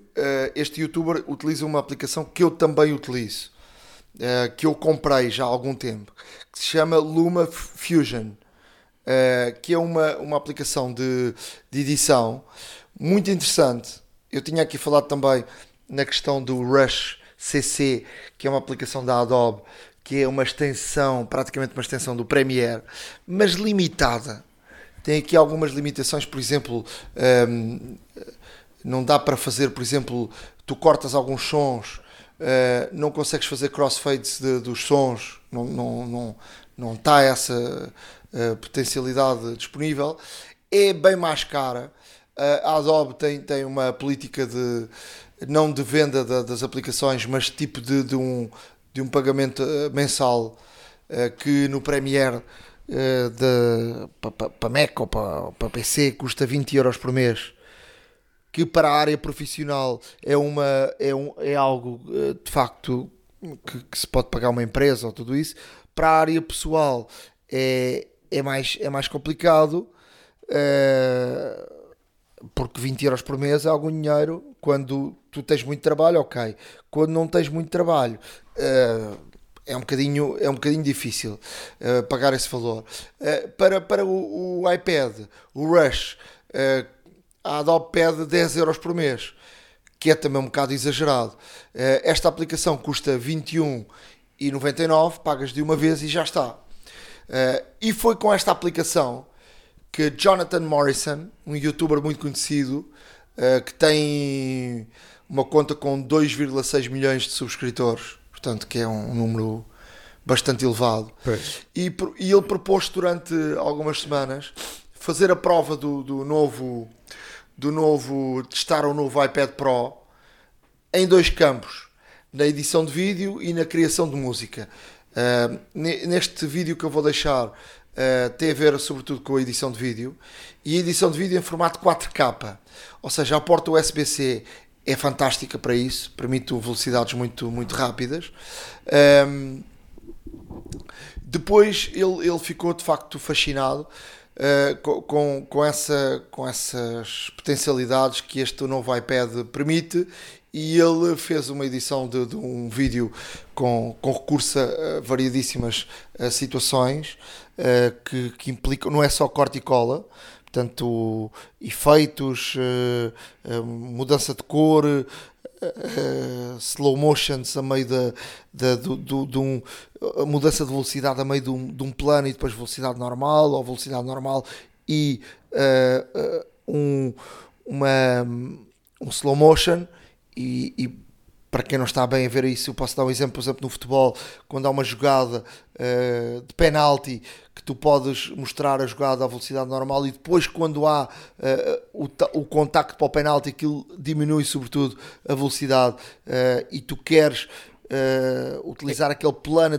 este youtuber utiliza uma aplicação que eu também utilizo, uh, que eu comprei já há algum tempo, que se chama Luma Fusion, que é uma, uma aplicação de, de edição muito interessante. Eu tinha aqui falado também na questão do Rush CC, que é uma aplicação da Adobe, que é uma extensão, praticamente uma extensão do Premiere, mas limitada. Tem aqui algumas limitações, por exemplo, um, não dá para fazer, por exemplo, tu cortas alguns sons, uh, não consegues fazer crossfades de, dos sons, não, não, não, não está essa uh, potencialidade disponível. É bem mais cara. Uh, a Adobe tem, tem uma política de não de venda de, das aplicações, mas tipo de, de, um, de um pagamento mensal que no Premiere para Mac ou para PC custa 20 euros por mês que para a área profissional é, uma, é, um, é algo eh, de facto que, que, se pode pagar uma empresa ou tudo isso, para a área pessoal é, é, mais, é mais complicado é, porque 20 euros por mês é algum dinheiro quando tu tens muito trabalho, ok. Quando não tens muito trabalho. É, é um bocadinho, é um bocadinho difícil uh, pagar esse valor. Uh, para para o, o, iPad, o Rush, uh, a Adobe pede 10 euros por mês, que é também um bocado exagerado. Esta aplicação custa 21,99, pagas de uma vez e já está. E foi com esta aplicação que Jonathan Morrison, um youtuber muito conhecido, que tem uma conta com 2,6 milhões de subscritores, portanto que é um número bastante elevado. E, e, ele propôs durante algumas semanas fazer a prova do, do novo do novo, testar o novo iPad Pro em dois campos, na edição de vídeo e na criação de música. Uh, neste vídeo que eu vou deixar uh, tem a ver sobretudo com a edição de vídeo e a edição de vídeo em formato 4K, ou seja, a porta USB-C é fantástica para isso, permite velocidades muito, muito rápidas. Um, depois ele, ele ficou de facto fascinado uh, com, com, essa, com essas potencialidades que este novo iPad permite e ele fez uma edição de, de um vídeo com, com recurso a variedíssimas uh, situações uh, que, que implicam, não é só corte e cola, portanto, efeitos, mudança de cor, uh, slow motions a meio da, da, do, do, de um, mudança de velocidade a meio de um, de um plano e depois velocidade normal ou velocidade normal e uh, um, uma, um slow motion e, e, para quem não está bem a ver isso, eu posso dar um exemplo, por exemplo, no futebol, quando há uma jogada uh, de penalti que tu podes mostrar a jogada à velocidade normal e depois quando há uh, o, o contacto para o penalti aquilo diminui sobretudo a velocidade uh, e tu queres utilizar é. aquele plano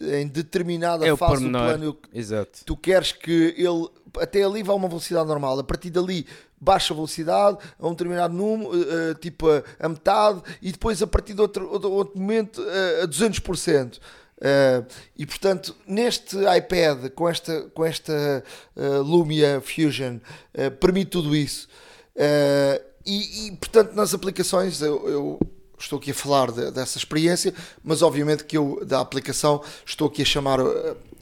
em determinada é fase do plano Exato. tu queres que ele até ali vá a uma velocidade normal a partir dali baixa velocidade a um determinado número, uh, tipo a, a, metade, e depois a partir de outro, outro momento uh, a 200%. Uh, e portanto, neste iPad com esta, com esta Lumia Fusion, permite tudo isso. E, e, portanto, nas aplicações, eu, eu estou aqui a falar de, dessa experiência, mas obviamente que eu, da aplicação, estou aqui a chamar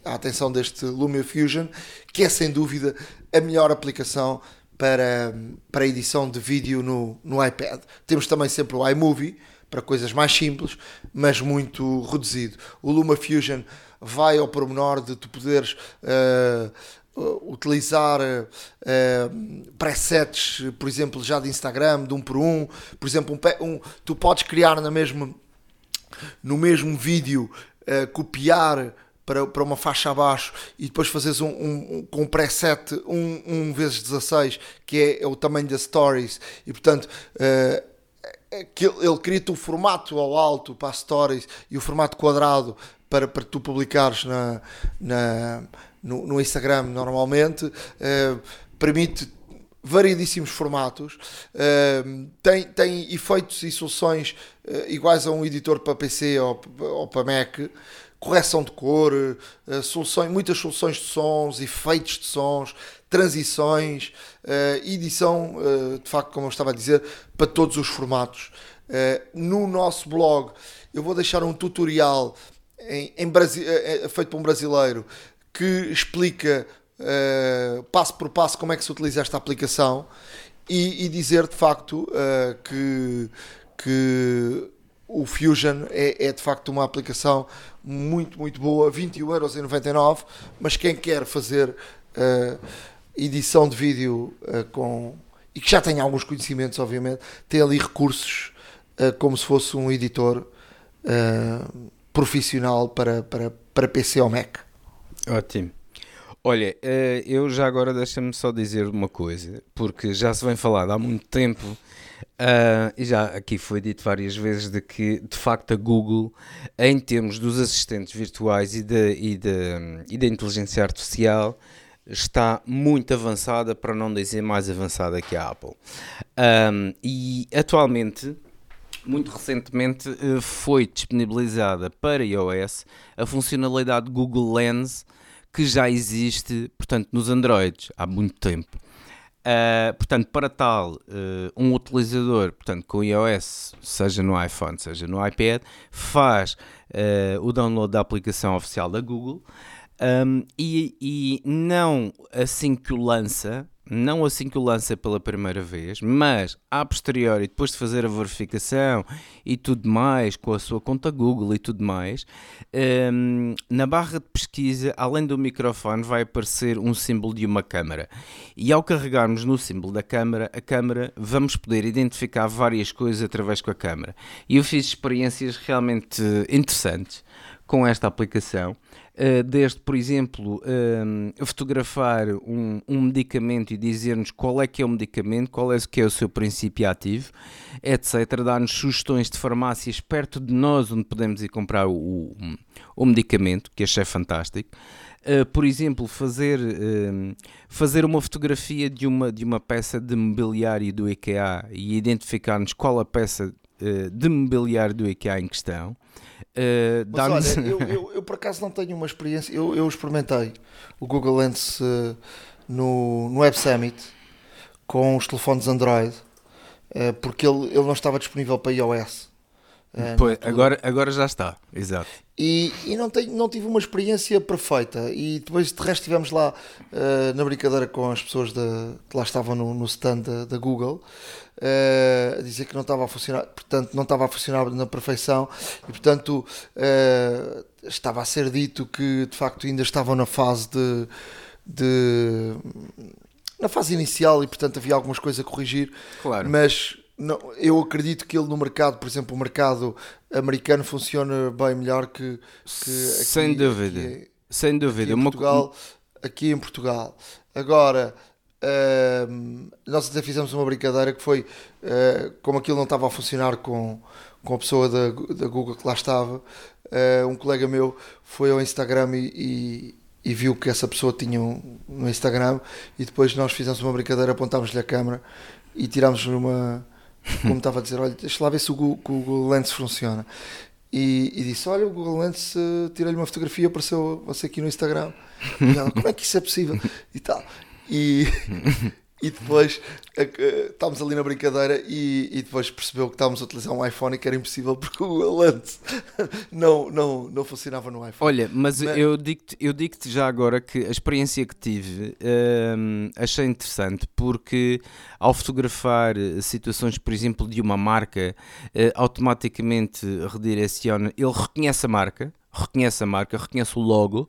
a atenção deste Lumia Fusion, que é sem dúvida a melhor aplicação para, para edição de vídeo no, no iPad. Temos também sempre o iMovie para coisas mais simples, mas muito reduzido. O LumaFusion vai ao pormenor de tu poderes uh, utilizar uh, presets, por exemplo, já de Instagram, de um por um. Por exemplo, um, um tu podes criar na mesma, no mesmo vídeo, uh, copiar para, para uma faixa abaixo e depois fazes um, um, um com um preset 1 um, vezes 16 que é, é, o tamanho das stories. E portanto uh, ele cria-te o formato ao alto para as stories e o formato quadrado para, para tu publicares na, na, no, no Instagram normalmente, uh, permite variedíssimos formatos, uh, tem, tem efeitos e soluções uh, iguais a um editor para PC ou, ou para Mac, correção de cor, soluções, muitas soluções de sons, efeitos de sons, transições, uh, edição, uh, de facto, como eu estava a dizer, para todos os formatos. No nosso blog, eu vou deixar um tutorial em, em feito por um brasileiro que explica passo por passo como é que se utiliza esta aplicação e, e dizer de facto que, que o Fusion é, é, de facto uma aplicação muito, muito boa, 21,99€, mas quem quer fazer uh, edição de vídeo uh, com e que já tem alguns conhecimentos, obviamente, tem ali recursos uh, como se fosse um editor profissional para, para, para PC ou Mac. Ótimo. Olha, eu já agora deixa-me só dizer uma coisa, porque já se vem falado há muito tempo Uh, e já aqui foi dito várias vezes de que de facto a Google, em termos dos assistentes virtuais e da e e inteligência artificial, está muito avançada, para não dizer mais avançada que a Apple. Um, e atualmente, muito recentemente, eh, foi disponibilizada para iOS a funcionalidade Google Lens que já existe, portanto, nos Androids há muito tempo. Uh, portanto, para tal, uh, um utilizador, portanto, com iOS, seja no iPhone, seja no iPad, faz uh, o download da aplicação oficial da Google um, e, e não assim que o lança, não assim que o lança pela primeira vez, mas a posteriori, depois de fazer a verificação e tudo mais, com a sua conta Google e tudo mais, um, na barra de pesquisa, além do microfone, vai aparecer um símbolo de uma câmera. E ao carregarmos no símbolo da câmera, a câmera, vamos poder identificar várias coisas através com a câmera. E eu fiz experiências realmente interessantes com esta aplicação. Uh, desde, por exemplo, uh, fotografar um, um, medicamento e dizer-nos qual é que é o medicamento, qual é que é o seu princípio ativo, etc. Dar-nos sugestões de farmácias perto de nós onde podemos ir comprar o, o, medicamento, que achei fantástico. Uh, por exemplo, fazer, fazer uma fotografia de uma, de uma peça de mobiliário do IKEA e identificar-nos qual a peça de mobiliário do IKEA em questão. Uh, Mas olha, eu, eu, eu, por acaso não tenho uma experiência. Eu, eu experimentei o Google Lens uh, no, no Web Summit com os telefones Android uh, porque ele, ele não estava disponível para iOS. Uh, pois, agora, agora já está, exato. E, e não, tenho, não tive uma experiência perfeita. E depois, de resto, estivemos lá uh, na brincadeira com as pessoas da, que lá estavam no, no stand da, da Google uh, a dizer que não estava a funcionar, portanto, não estava a funcionar na perfeição e, portanto, estava a ser dito que de facto ainda estavam na fase de, de na fase inicial e portanto havia algumas coisas a corrigir claro. mas não, eu acredito que ele no mercado, por exemplo, o mercado americano funciona bem melhor que, que aqui, sem dúvida, aqui, sem dúvida. Aqui em Portugal, aqui em Portugal. Agora, uh, nós até fizemos uma brincadeira que foi uh, como aquilo não estava a funcionar com, com a pessoa da, da Google que lá estava. Uh, um colega meu foi ao Instagram e, e, e viu que essa pessoa tinha um, no Instagram e depois nós fizemos uma brincadeira, apontámos-lhe a câmera e tirámos numa como estava a dizer, olha, deixa lá ver se o Google, Google Lens funciona. E, e, disse: Olha, o Google Lens uh, tirei-lhe uma fotografia, apareceu você aqui no Instagram. E ela, como é que isso é possível? E tal. E, e depois uh, estávamos ali na brincadeira e, e, depois percebeu que estávamos a utilizar um iPhone e que era impossível porque o Lens não, não, não funcionava no iPhone. Olha, mas, mas... eu digo-te eu digo já agora que a experiência que tive hum, achei interessante porque ao fotografar situações, por exemplo, de uma marca, uh, automaticamente redireciona, ele reconhece a marca, reconhece a marca, reconhece o logo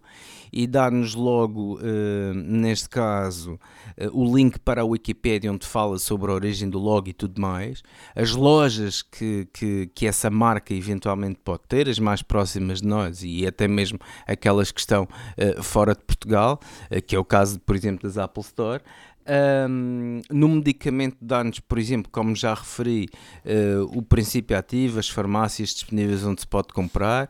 e dá-nos logo, uh, neste caso, uh, o link para a Wikipedia onde fala sobre a origem do logo e tudo mais, as lojas que, que, que essa marca eventualmente pode ter, as mais próximas de nós e até mesmo aquelas que estão uh, fora de Portugal, que é o caso, por exemplo, das Apple Store. Um, no medicamento dá-nos, por exemplo, como já referi, uh, o princípio ativo, as farmácias disponíveis onde se pode comprar.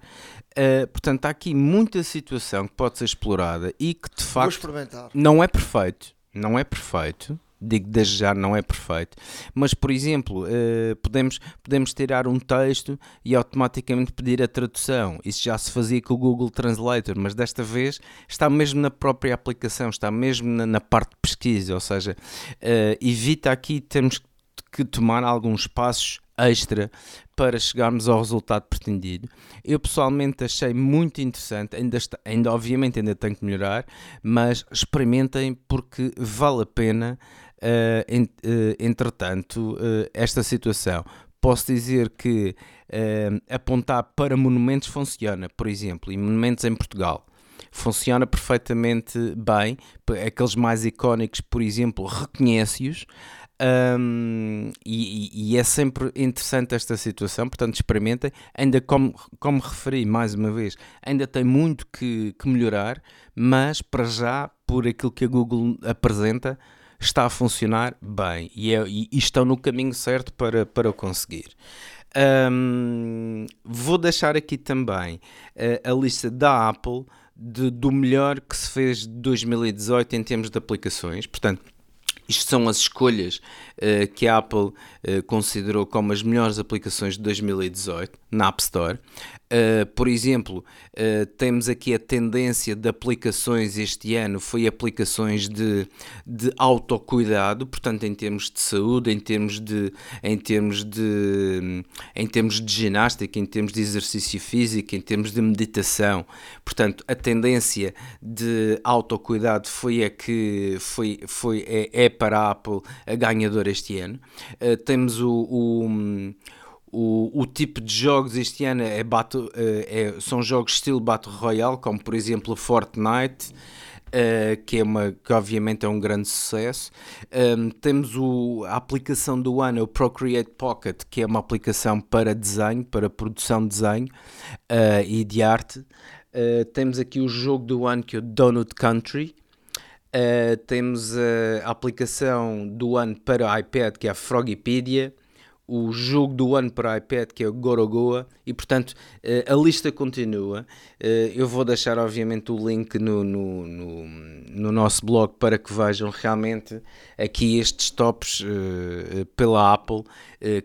Uh, portanto, há aqui muita situação que pode ser explorada e que de facto não é perfeito. Não é perfeito, digo desde já não é perfeito, mas por exemplo, uh, podemos, podemos tirar um texto e automaticamente pedir a tradução. Isso já se fazia com o Google Translator, mas desta vez está mesmo na própria aplicação, está mesmo na, na parte de pesquisa, ou seja, uh, evita aqui temos que tomar alguns passos extra para chegarmos ao resultado pretendido. Eu pessoalmente achei muito interessante, ainda, está, ainda obviamente ainda tenho que melhorar, mas experimentem porque vale a pena entretanto, uh, esta situação. posso dizer que apontar para monumentos funciona, por exemplo, e monumentos em Portugal. Funciona perfeitamente bem. Aqueles mais icónicos, por exemplo, reconhece-os. Um, e, e, é sempre interessante esta situação, portanto experimentem. Ainda como, como referi mais uma vez, ainda tem muito que, que melhorar, mas para já, por aquilo que a Google apresenta, está a funcionar bem e, é, e, e estão no caminho certo para, para o conseguir. Um, vou deixar aqui também a, a lista da Apple de, do melhor que se fez de 2018 em termos de aplicações. Portanto, isto são as escolhas uh, que a Apple uh, considerou como as melhores aplicações de 2018 na App Store. Uh, por exemplo, uh, temos aqui a tendência de aplicações este ano foi aplicações de, de autocuidado, portanto, em termos de saúde, em termos de, em termos de, em termos de ginástica, em termos de exercício físico, em termos de meditação. Portanto, a tendência de autocuidado foi a que foi, foi, é, é para a Apple a ganhadora este ano. Uh, temos o, o o, o tipo de jogos este ano é battle, é, são jogos estilo Battle Royale, como por exemplo Fortnite, uh, que, é uma, que obviamente é um grande sucesso. Um, temos o, a aplicação do ano, o Procreate Pocket, que é uma aplicação para desenho, para produção de desenho uh, e de arte. Uh, temos aqui o jogo do ano que é o Donut Country. temos a aplicação do ano para iPad, que é a Frogipedia o jogo do ano para iPad, que é o Gorogoa, e portanto eh, a lista continua. Eh, eu vou deixar, obviamente, o link no, no, no, no nosso blog para que vejam realmente aqui estes tops eh, pela Apple,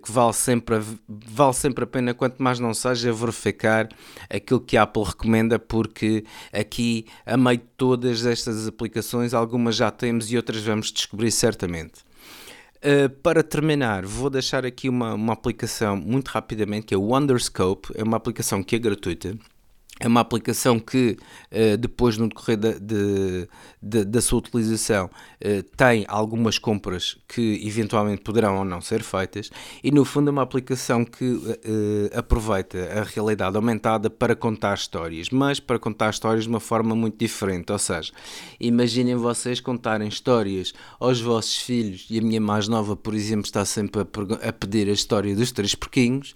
que vale sempre, vale sempre a pena, quanto mais não seja, verificar aquilo que a Apple recomenda, porque aqui, a meio de todas estas aplicações, algumas já temos e outras vamos descobrir certamente. Uh, para terminar, vou deixar aqui uma, uma aplicação muito rapidamente que é o Wonderscope, é uma aplicação que é gratuita é uma aplicação que uh, depois no decorrer da, de, de, da sua utilização uh, tem algumas compras que eventualmente poderão ou não ser feitas e no fundo é uma aplicação que uh, aproveita a realidade aumentada para contar histórias, mas para contar histórias de uma forma muito diferente, ou seja, imaginem vocês contarem histórias aos vossos filhos e a minha mais nova, por exemplo, está sempre a, a pedir a história dos três porquinhos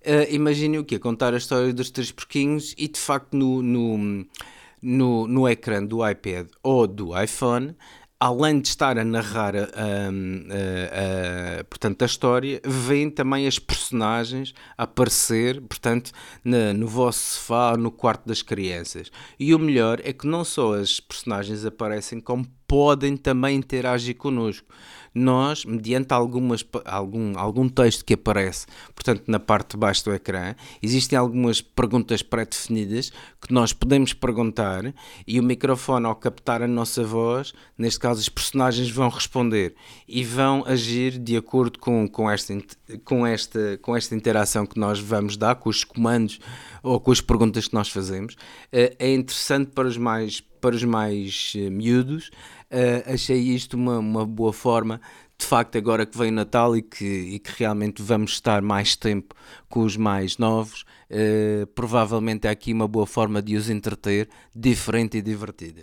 Uh, imaginem o que é contar a história dos três porquinhos e de facto no, no, no, no ecrã do iPad ou do iPhone além de estar a narrar a, portanto, a história, vêm também as personagens aparecer, portanto, na, no vosso sofá, no quarto das crianças. E o melhor é que não só as personagens aparecem, como podem também interagir connosco nós, mediante algumas, algum, algum texto que aparece, portanto, na parte de baixo do ecrã, existem algumas perguntas pré-definidas que nós podemos perguntar e o microfone, ao captar a nossa voz, neste caso, os personagens vão responder e vão agir de acordo com, com, esta, com, esta, com esta interação que nós vamos dar, com os comandos ou com as perguntas que nós fazemos. Eh, é interessante para os mais, para os mais eh, miúdos uh, achei isto uma, uma boa forma de facto, agora que vem o Natal e que, e que realmente vamos estar mais tempo com os mais novos, uh, provavelmente é aqui uma boa forma de os entreter, diferente e divertida.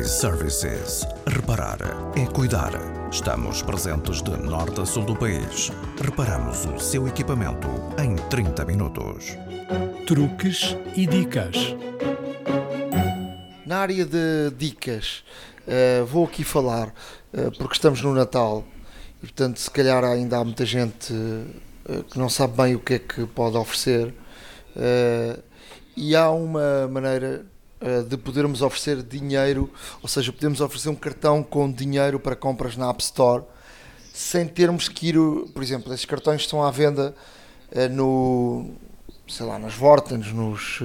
iServices. Reparar é cuidar. Estamos presentes de norte a sul do país. Reparamos o seu equipamento em 30 minutos. Truques e dicas. Na área de dicas, Uh, vou aqui falar, uh, porque estamos no Natal e, portanto, se calhar ainda há muita gente uh, que não sabe bem o que é que pode oferecer. e há uma maneira de podermos oferecer dinheiro, ou seja, podemos oferecer um cartão com dinheiro para compras na App Store sem termos que ir, por exemplo, esses cartões estão à venda no, sei lá, nas Vortens, nos,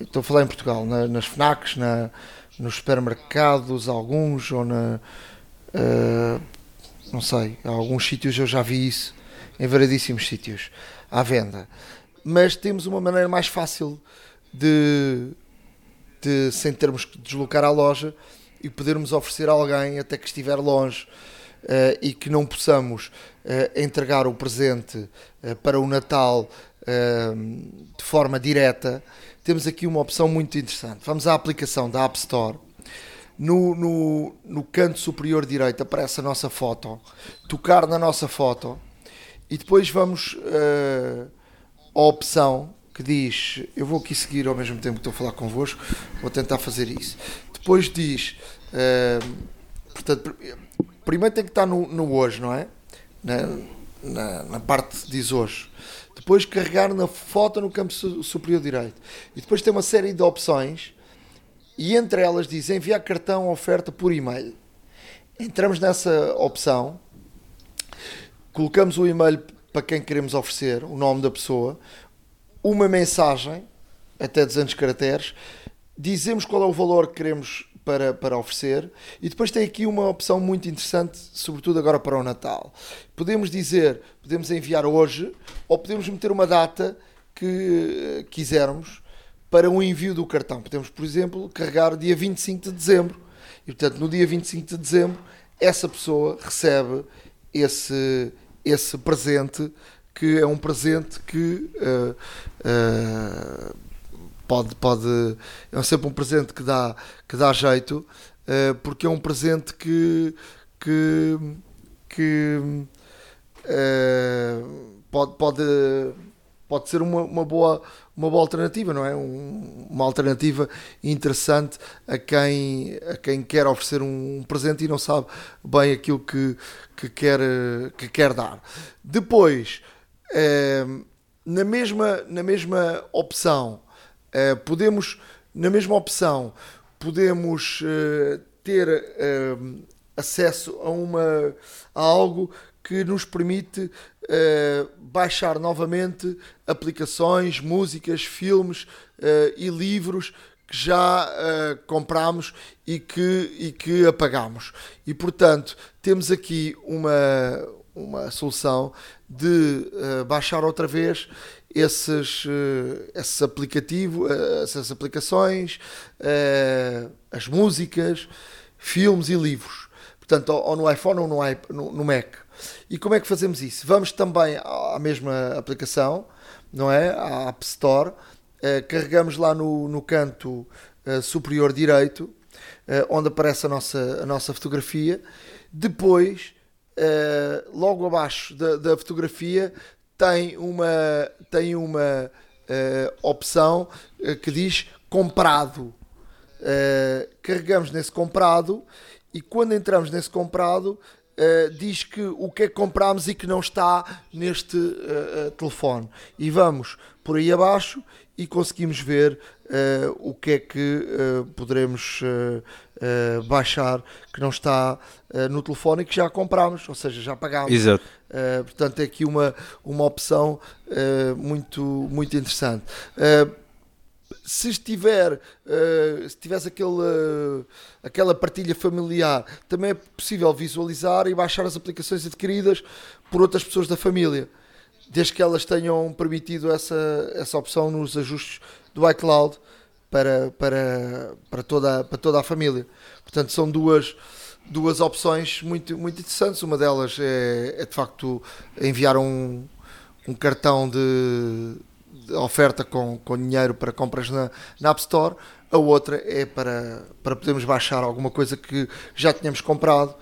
estou a falar em Portugal, na, nas FNACs, na, nos supermercados, alguns, ou na. Uh, não sei, em alguns sítios eu já vi isso, em variedíssimos sítios, à venda. Mas temos uma maneira mais fácil de, de sem termos que deslocar à loja e podermos oferecer a alguém até que estiver longe e que não possamos entregar o presente para o Natal de forma direta, temos aqui uma opção muito interessante. Vamos à aplicação da App Store. No, no, no canto superior direito aparece a nossa foto, tocar na nossa foto e depois vamos uh, à opção que diz, eu vou aqui seguir ao mesmo tempo que estou a falar convosco, vou tentar fazer isso. Depois diz, uh, portanto, primeiro tem que estar no, no hoje, não é? Na, na, na parte diz hoje. Depois carregar na foto no campo superior direito. E depois tem uma série de opções e entre elas diz enviar cartão oferta por e-mail. Entramos nessa opção, colocamos o e-mail para quem queremos oferecer, o nome da pessoa, uma mensagem, até 200 caracteres, dizemos qual é o valor que queremos para, para oferecer e depois tem aqui uma opção muito interessante, sobretudo agora para o Natal. Podemos dizer, podemos enviar hoje ou podemos meter uma data que quisermos para o envio do cartão. Podemos, por exemplo, carregar dia 25 de dezembro e, portanto, no dia 25 de dezembro, essa pessoa recebe esse, esse presente que é um presente que uh, uh, pode, pode é sempre um presente que dá, que dá jeito uh, porque é um presente que, que, que pode, pode, pode ser uma, uma, boa, uma boa alternativa, não é? Um, uma alternativa interessante a quem, a quem quer oferecer um presente e não sabe bem aquilo que, que, quer, que quer dar. Depois, uh, na, mesma, na mesma opção, uh, podemos, na mesma opção, podemos uh, ter acesso a, uma, a algo que nos permite uh, baixar novamente aplicações, músicas, filmes uh, e livros que já uh, compramos e que, e que apagamos. E portanto, temos aqui uma, uma solução de baixar outra vez esses, esses aplicativos, essas aplicações, as músicas, filmes e livros. Portanto, ou no iPhone ou no, Mac. E como é que fazemos isso? Vamos também à mesma aplicação, não é? À App Store, carregamos lá no, no canto superior direito, onde aparece a nossa, a nossa fotografia. Depois, logo abaixo da, da, fotografia, tem uma, tem uma opção que diz comprado. carregamos nesse comprado e quando entramos nesse comprado uh, diz que o que é que comprámos e que não está neste uh, telefone. E vamos por aí abaixo e conseguimos ver uh, o que é que poderemos baixar que não está no telefone e que já comprámos, ou seja, já pagámos. Exato. portanto, é aqui uma, uma opção muito, muito interessante se estiver, uh, se tivesse aquele, uh, aquela partilha familiar, também é possível visualizar e baixar as aplicações adquiridas por outras pessoas da família, desde que elas tenham permitido essa, essa opção nos ajustes do iCloud para, para, para, toda, para toda a família. Portanto, são duas, duas opções muito, muito interessantes. Uma delas é, é de facto enviar um, um cartão de oferta com, com dinheiro para compras na, na App Store, a outra é para, para podermos baixar alguma coisa que já tínhamos comprado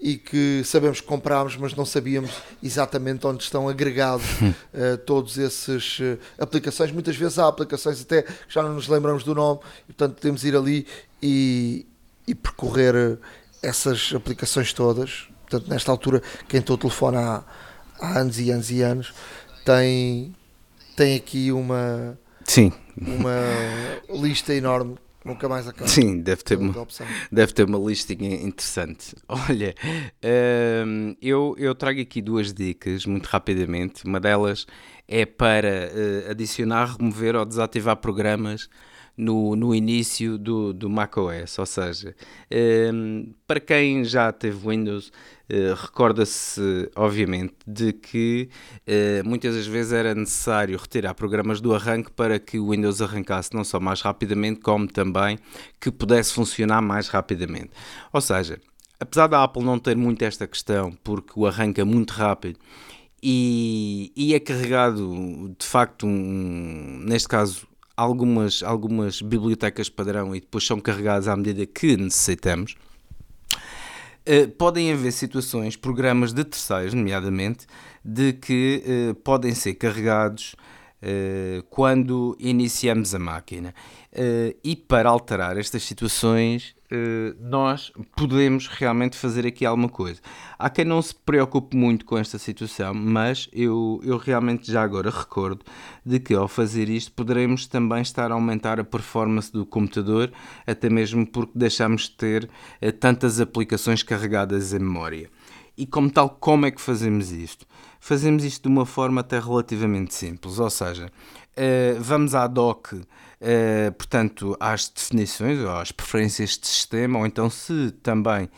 e que sabemos que comprámos, mas não sabíamos exatamente onde estão agregados uh, [LAUGHS] todos esses uh, aplicações. Muitas vezes há aplicações até que já não nos lembramos do nome, e, portanto podemos ir ali e, e percorrer essas aplicações todas. Portanto, nesta altura, quem o telefone há, há anos e anos e anos tem, tem aqui uma, Sim. uma [LAUGHS] lista enorme nunca mais acaba. Sim, deve ter, uma, deve ter uma listinha interessante. [LAUGHS] Olha, hum, eu, eu trago aqui duas dicas muito rapidamente. Uma delas é para uh, adicionar, remover ou desativar programas no, no início do, do macOS. Ou seja, um, para quem já teve Windows, uh, recorda-se, obviamente, de que uh, muitas das vezes era necessário retirar programas do arranque para que o Windows arrancasse não só mais rapidamente, como também que pudesse funcionar mais rapidamente. Ou seja, apesar da Apple não ter muito esta questão, porque o arranca muito rápido e, e é carregado de facto, um, neste caso, algumas, algumas bibliotecas padrão e depois são carregadas à medida que necessitamos. Uh, podem haver situações, programas de terceiros, nomeadamente, de que uh, podem ser carregados uh, quando iniciamos a máquina. e para alterar estas situações, nós podemos realmente fazer aqui alguma coisa. Há quem não se preocupe muito com esta situação, mas eu, eu realmente já agora recordo de que ao fazer isto poderemos também estar a aumentar a performance do computador, até mesmo porque deixamos de ter uh, tantas aplicações carregadas em memória. E como tal, como é que fazemos isto? Fazemos isto de uma forma até relativamente simples, ou seja, uh, vamos à doc uh, portanto, às definições ou às preferências de sistema, ou então, se também uh,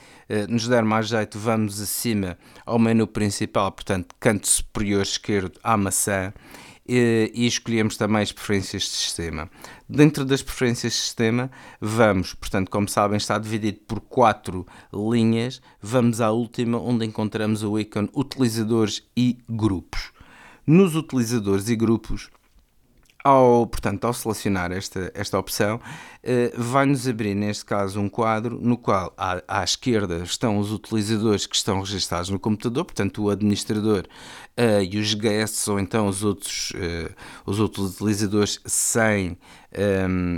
nos der mais jeito, vamos acima ao menu principal, portanto, canto superior esquerdo à maçã. E, e escolhemos também as preferências de sistema. Dentro das preferências de sistema, vamos, portanto, como sabem, está dividido por quatro linhas. Vamos à última, onde encontramos o ícone utilizadores e grupos. Nos utilizadores e grupos, ao, portanto, ao selecionar esta, esta opção, uh, vai-nos abrir, neste caso, um quadro no qual à, à, esquerda estão os utilizadores que estão registados no computador, portanto, o administrador uh, e os guests, ou então os outros, uh, os outros utilizadores sem,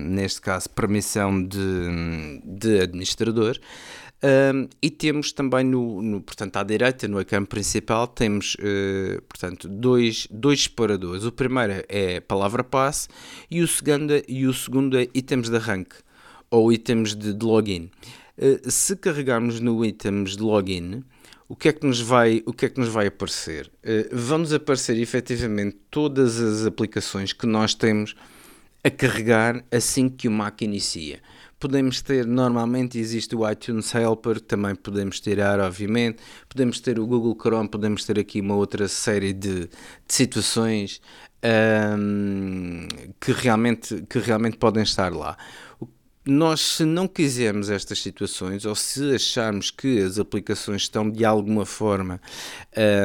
neste caso, permissão de, de administrador. Um, e temos também, no, no, portanto, à direita, no ecrã principal, temos uh, portanto, dois, dois separadores. O primeiro é palavra passe e o segundo, e o segundo é itens de arranque ou itens de, de login. Uh, se carregarmos no itens de login, o que é que nos vai, o que é que nos vai aparecer? Uh, vão-nos aparecer efetivamente todas as aplicações que nós temos a carregar assim que o Mac inicia podemos ter, normalmente existe o iTunes Helper, também podemos tirar, obviamente, podemos ter o Google Chrome, podemos ter aqui uma outra série de, de situações um, que, realmente, que realmente podem estar lá. Nós, se não quisermos estas situações, ou se acharmos que as aplicações estão de alguma forma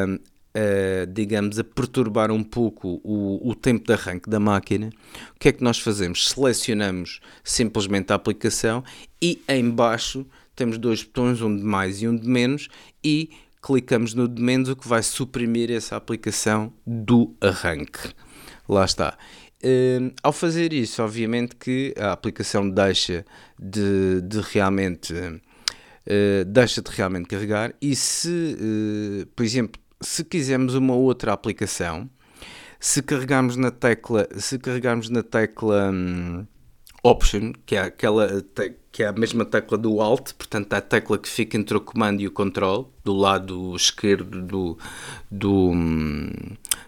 um, a, digamos, a perturbar um pouco o, o tempo de arranque da máquina, o que é que nós fazemos? Selecionamos simplesmente a aplicação e em baixo temos dois botões, um de mais e um de menos, e clicamos no de menos, o que vai suprimir essa aplicação do arranque. Lá está. Uh, ao fazer isso, obviamente que a aplicação deixa de, de realmente uh, deixa de realmente carregar e se, uh, por exemplo, se quisermos uma outra aplicação, se carregarmos na tecla, se carregarmos na tecla hum, Option, que é aquela que é a mesma tecla do Alt, portanto a tecla que fica entre o comando e o control, do lado esquerdo do, do, hum,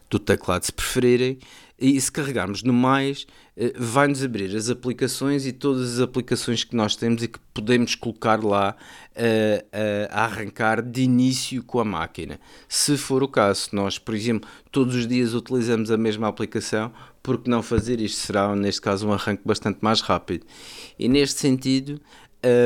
do teclado, se preferirem, e se carregarmos no mais, eh, vai-nos abrir as aplicações e todas as aplicações que nós temos e que podemos colocar lá a, a, a arrancar de início com a máquina. Se for o caso, nós, por exemplo, todos os dias utilizamos a mesma aplicação, porque não fazer isto será, neste caso, um arranque bastante mais rápido. E neste sentido,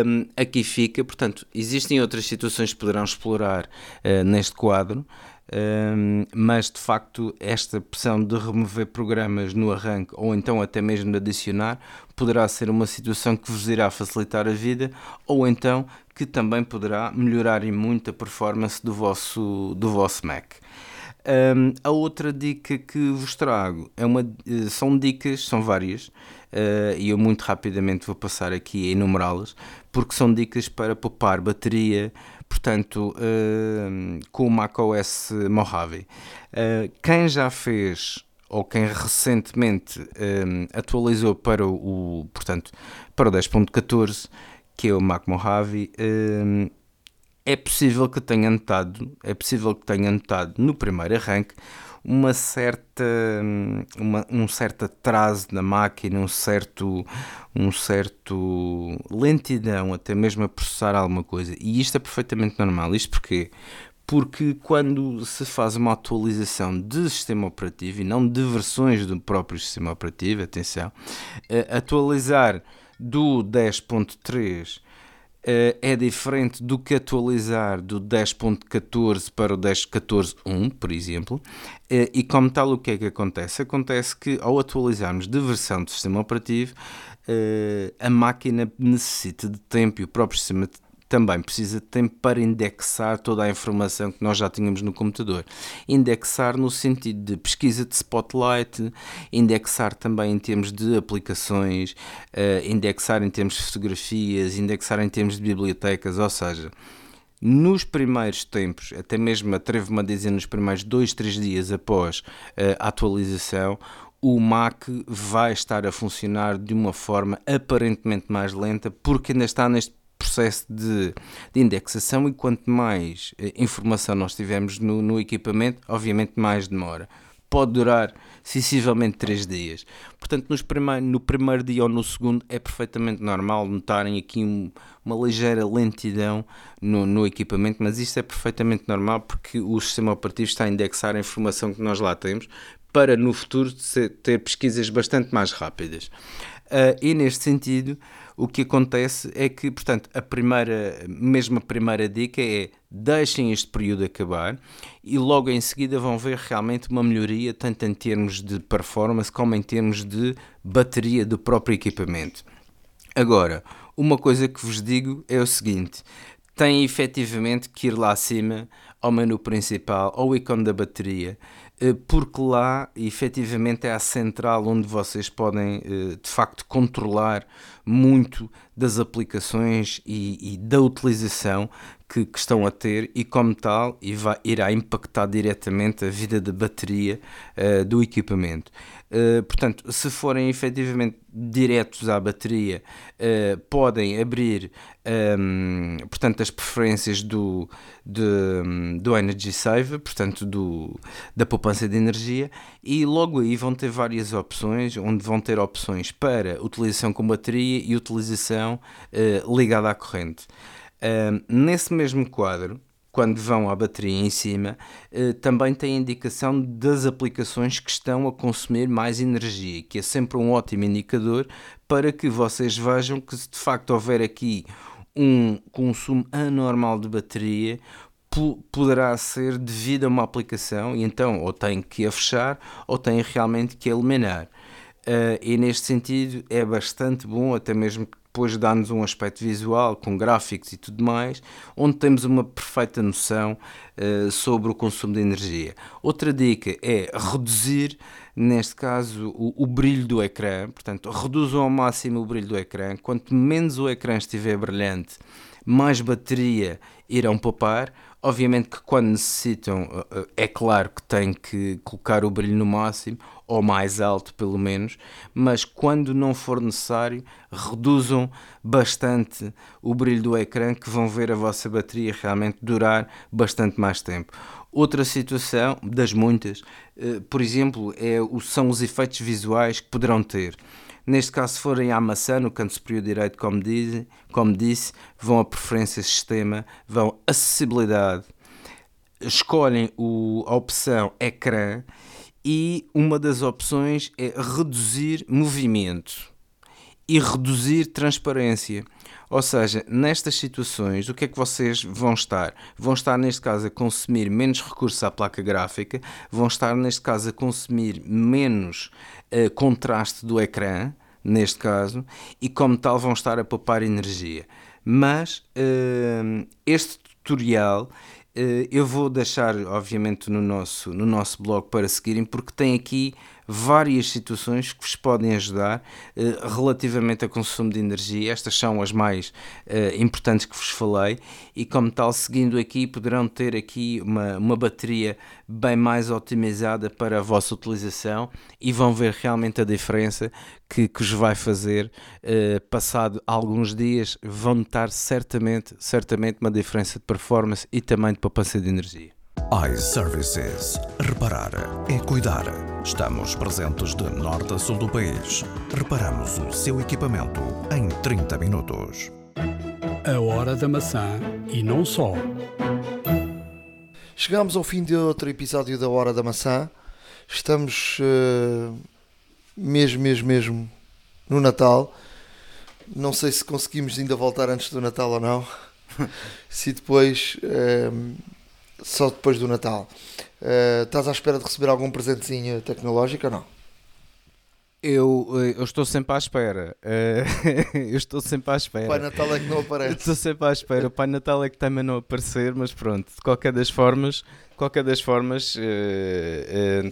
um, aqui fica, portanto, existem outras situações que poderão explorar uh, neste quadro, um, mas de facto esta opção de remover programas no arranque ou então até mesmo de adicionar poderá ser uma situação que vos irá facilitar a vida ou então que também poderá melhorar e muito a performance do vosso, do vosso Mac. Um, a outra dica que vos trago é uma, eh, são dicas, são várias, uh, e eu muito rapidamente vou passar aqui a enumerá-las, porque são dicas para poupar bateria, portanto, uh, com o macOS Mojave. Uh, quem já fez ou quem recentemente uh, atualizou para o, portanto, para o 10.14, que é o Mac Mojave, é possível que tenha notado, é possível que tenha notado no primeiro arranque uma certa, uma, um certo atraso na máquina, um certo, um certo lentidão até mesmo a processar alguma coisa. E isto é perfeitamente normal. Isto porquê? Porque quando se faz uma atualização de sistema operativo e não de versões do próprio sistema operativo, atenção, atualizar do 10.3 Uh, é diferente do que atualizar do 10.14 para o 10.14.1, por exemplo. Uh, e como tal, o que é que acontece? Acontece que ao atualizarmos de versão do sistema operativo, uh, a máquina necessita de tempo e o próprio sistema também precisa de tempo para indexar toda a informação que nós já tínhamos no computador. Indexar no sentido de pesquisa de spotlight, indexar também em termos de aplicações, uh, indexar em termos de fotografias, indexar em termos de bibliotecas, ou seja, nos primeiros tempos, até mesmo atrevo-me a dizer nos primeiros dois, três dias após uh, a atualização, o Mac vai estar a funcionar de uma forma aparentemente mais lenta porque ainda está neste processo de, de, indexação e quanto mais eh, informação nós tivermos no, no, equipamento, obviamente mais demora. Pode durar sensivelmente 3 dias. Portanto, nos no primeiro dia ou no segundo é perfeitamente normal notarem aqui um, uma ligeira lentidão no, no, equipamento, mas isto é perfeitamente normal porque o sistema operativo está a indexar a informação que nós lá temos para no futuro ter pesquisas bastante mais rápidas. Uh, e neste sentido, o que acontece é que, portanto, a primeira, mesmo a primeira dica é deixem este período acabar e logo em seguida vão ver realmente uma melhoria, tanto em termos de performance como em termos de bateria do próprio equipamento. Agora, uma coisa que vos digo é o seguinte: têm efetivamente que ir lá acima ao menu principal, ao ícone da bateria, eh, porque lá efetivamente é a central onde vocês podem eh, de facto controlar muito das aplicações e, e da utilização que, que, estão a ter e como tal e vai, irá impactar diretamente a vida da bateria uh, do equipamento. Uh, portanto, se forem efetivamente diretos à bateria, uh, podem abrir um, ehm, portanto, as preferências do, de, do Energy Save, portanto, do, da poupança de energia, e logo aí vão ter várias opções, onde vão ter opções para utilização com bateria e utilização uh, ligada à corrente. Uh, nesse mesmo quadro, quando vão à bateria em cima, uh, também tem indicação das aplicações que estão a consumir mais energia, que é sempre um ótimo indicador para que vocês vejam que se de facto houver aqui um consumo anormal de bateria, poderá ser devido a uma aplicação e então ou tem que a fechar ou tem realmente que eliminar. Uh, e neste sentido é bastante bom, até mesmo depois dá-nos um aspecto visual com gráficos e tudo mais, onde temos uma perfeita noção uh, sobre o consumo de energia. Outra dica é reduzir, neste caso, o, o, brilho do ecrã, portanto, reduzam ao máximo o brilho do ecrã. Quanto menos o ecrã estiver brilhante, mais bateria irão poupar. Obviamente que quando necessitam, eh, eh, é claro que têm que colocar o brilho no máximo ou mais alto pelo menos, mas quando não for necessário, reduzam bastante o brilho do ecrã que vão ver a vossa bateria realmente durar bastante mais tempo. Outra situação, das muitas, eh, por exemplo, é, são os efeitos visuais que poderão ter. Neste caso, se forem à maçã, no canto superior direito, como, diz, como disse, vão a preferência sistema, vão acessibilidade, escolhem o, a opção ecrã e uma das opções é reduzir movimento e reduzir transparência. Ou seja, nestas situações, o que é que vocês vão estar? Vão estar, neste caso, a consumir menos recursos à placa gráfica, vão estar, neste caso, a consumir menos uh, contraste do ecrã, neste caso, e como tal vão estar a poupar energia. Mas uh, este tutorial eu vou deixar, obviamente, no nosso, no nosso blog para seguirem, porque tem aqui várias situações que vos podem ajudar uh, relativamente ao consumo de energia. Estas são as mais uh, importantes que vos falei e, como tal, seguindo aqui, poderão ter aqui uma, uma bateria bem mais otimizada para a vossa utilização e vão ver realmente a diferença que, que vai fazer uh, passado alguns dias. Vão notar certamente, certamente uma diferença de performance e também de poupança de energia iServices. Reparar é cuidar. Estamos presentes de norte a sul do país. Reparamos o seu equipamento em 30 minutos. A hora da maçã e não só. Chegamos ao fim de outro episódio da Hora da Maçã. Estamos uh, mesmo, mesmo, mesmo no Natal. Não sei se conseguimos ainda voltar antes do Natal ou não. [LAUGHS] se depois, ehm, só depois do Natal. Eh, estás à espera de receber algum presentezinho tecnológico ou não? Eu, eh, eu estou sempre à espera. Eh, [LAUGHS] eu estou sempre à espera. Pai Natal é que não aparece. Estou sempre à espera. O Pai Natal é que também não aparecer, mas pronto. De qualquer das formas, qualquer das formas, eh,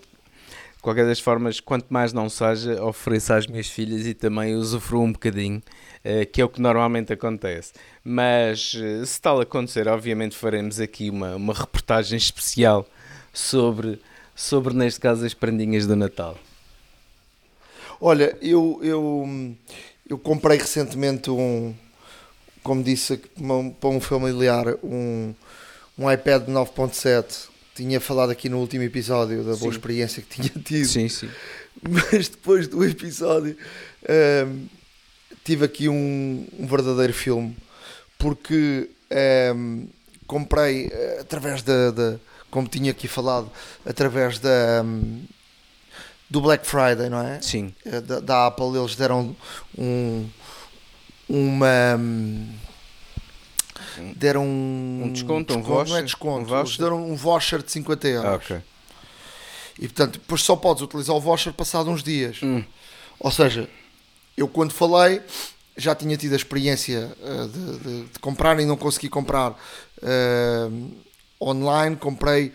qualquer das formas, quanto mais não seja, ofereço às minhas filhas e também usufruo um bocadinho, eh, que é o que normalmente acontece. Mas eh, se tal acontecer, obviamente faremos aqui uma, uma reportagem especial sobre, sobre, neste caso, as prendinhas do Natal. Olha, eu, eu, eu comprei recentemente um, como disse, para um familiar, um, um iPad 9.7. Tinha falado aqui no último episódio da boa Sim. experiência que tinha tido. Sim, sim. Mas depois do episódio ehm, tive aqui um, um verdadeiro filme porque ehm, comprei eh, através da, da- como tinha aqui falado, através da ehm, do Black Friday, não é? Sim. Eh, Da, da Apple eles deram um uma deram um, Um desconto, um não é voucher? desconto, Um voucher? deram um voucher de 50 euros. Ah, ok. E portanto, depois só podes utilizar o voucher passado uns dias. Hum. Ou seja, eu quando falei já tinha tido a experiência eh, de, de- de comprar e não consegui comprar eh, online. Comprei,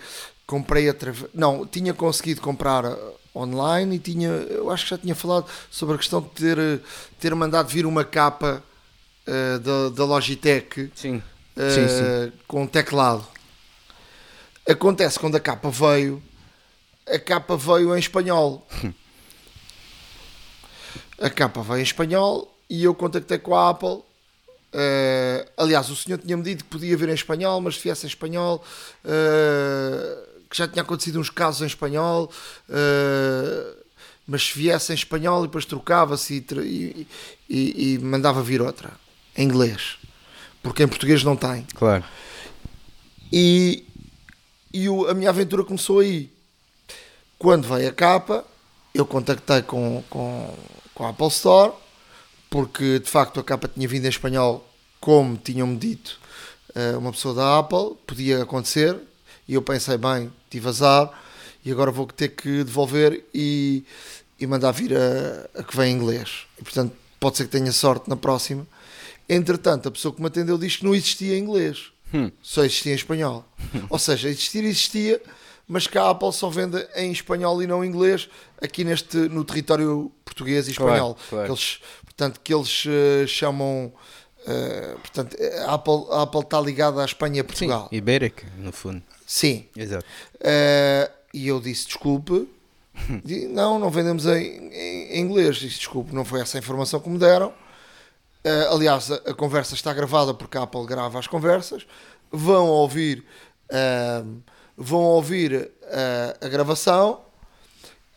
comprei através. Não, tinha conseguido comprar eh, online e tinha. Eu acho que já tinha falado sobre a questão de ter, ter mandado vir uma capa eh, da, da Logitech Sim. eh, Sim, sim. com teclado. Acontece quando a capa veio, a capa veio em espanhol. [LAUGHS] a capa veio em espanhol e eu contactei com a Apple. eh, aliás, o senhor tinha-me dito que podia vir em espanhol, mas se viesse em espanhol, eh, que já tinha acontecido uns casos em espanhol, eh, mas se viesse em espanhol e depois trocava-se e, e- e- e mandava vir outra, em inglês, porque em português não tem. Claro. E, e o- a minha aventura começou aí. Quando veio a capa, eu contactei com, com, com a Apple Store, porque de facto a capa tinha vindo em espanhol, como tinham-me dito eh, uma pessoa da Apple, podia acontecer, e eu pensei, bem, tive azar, e agora vou ter que devolver e, e mandar vir a, a que vem em inglês. E portanto, pode ser que tenha sorte na próxima. Entretanto, a pessoa que me atendeu disse que não existia em inglês, só existia em espanhol. [LAUGHS] Ou seja, existir existia, mas que a Apple só vende em espanhol e não em inglês aqui neste, no território português e Claro, espanhol. claro. Que eles, portanto, que eles eh, chamam. eh, portanto, a Apple, a Apple está ligada à Espanha e a Sim, Portugal. ibérica, no fundo. Sim. Exato. Eh, e eu disse desculpe. [LAUGHS] Não, não vendemos em, em- em inglês. Disse desculpe, não foi essa a informação que me deram. Eh, aliás, a, a conversa está gravada porque a Apple grava as conversas. Vão ouvir, ehm, vão ouvir eh, a gravação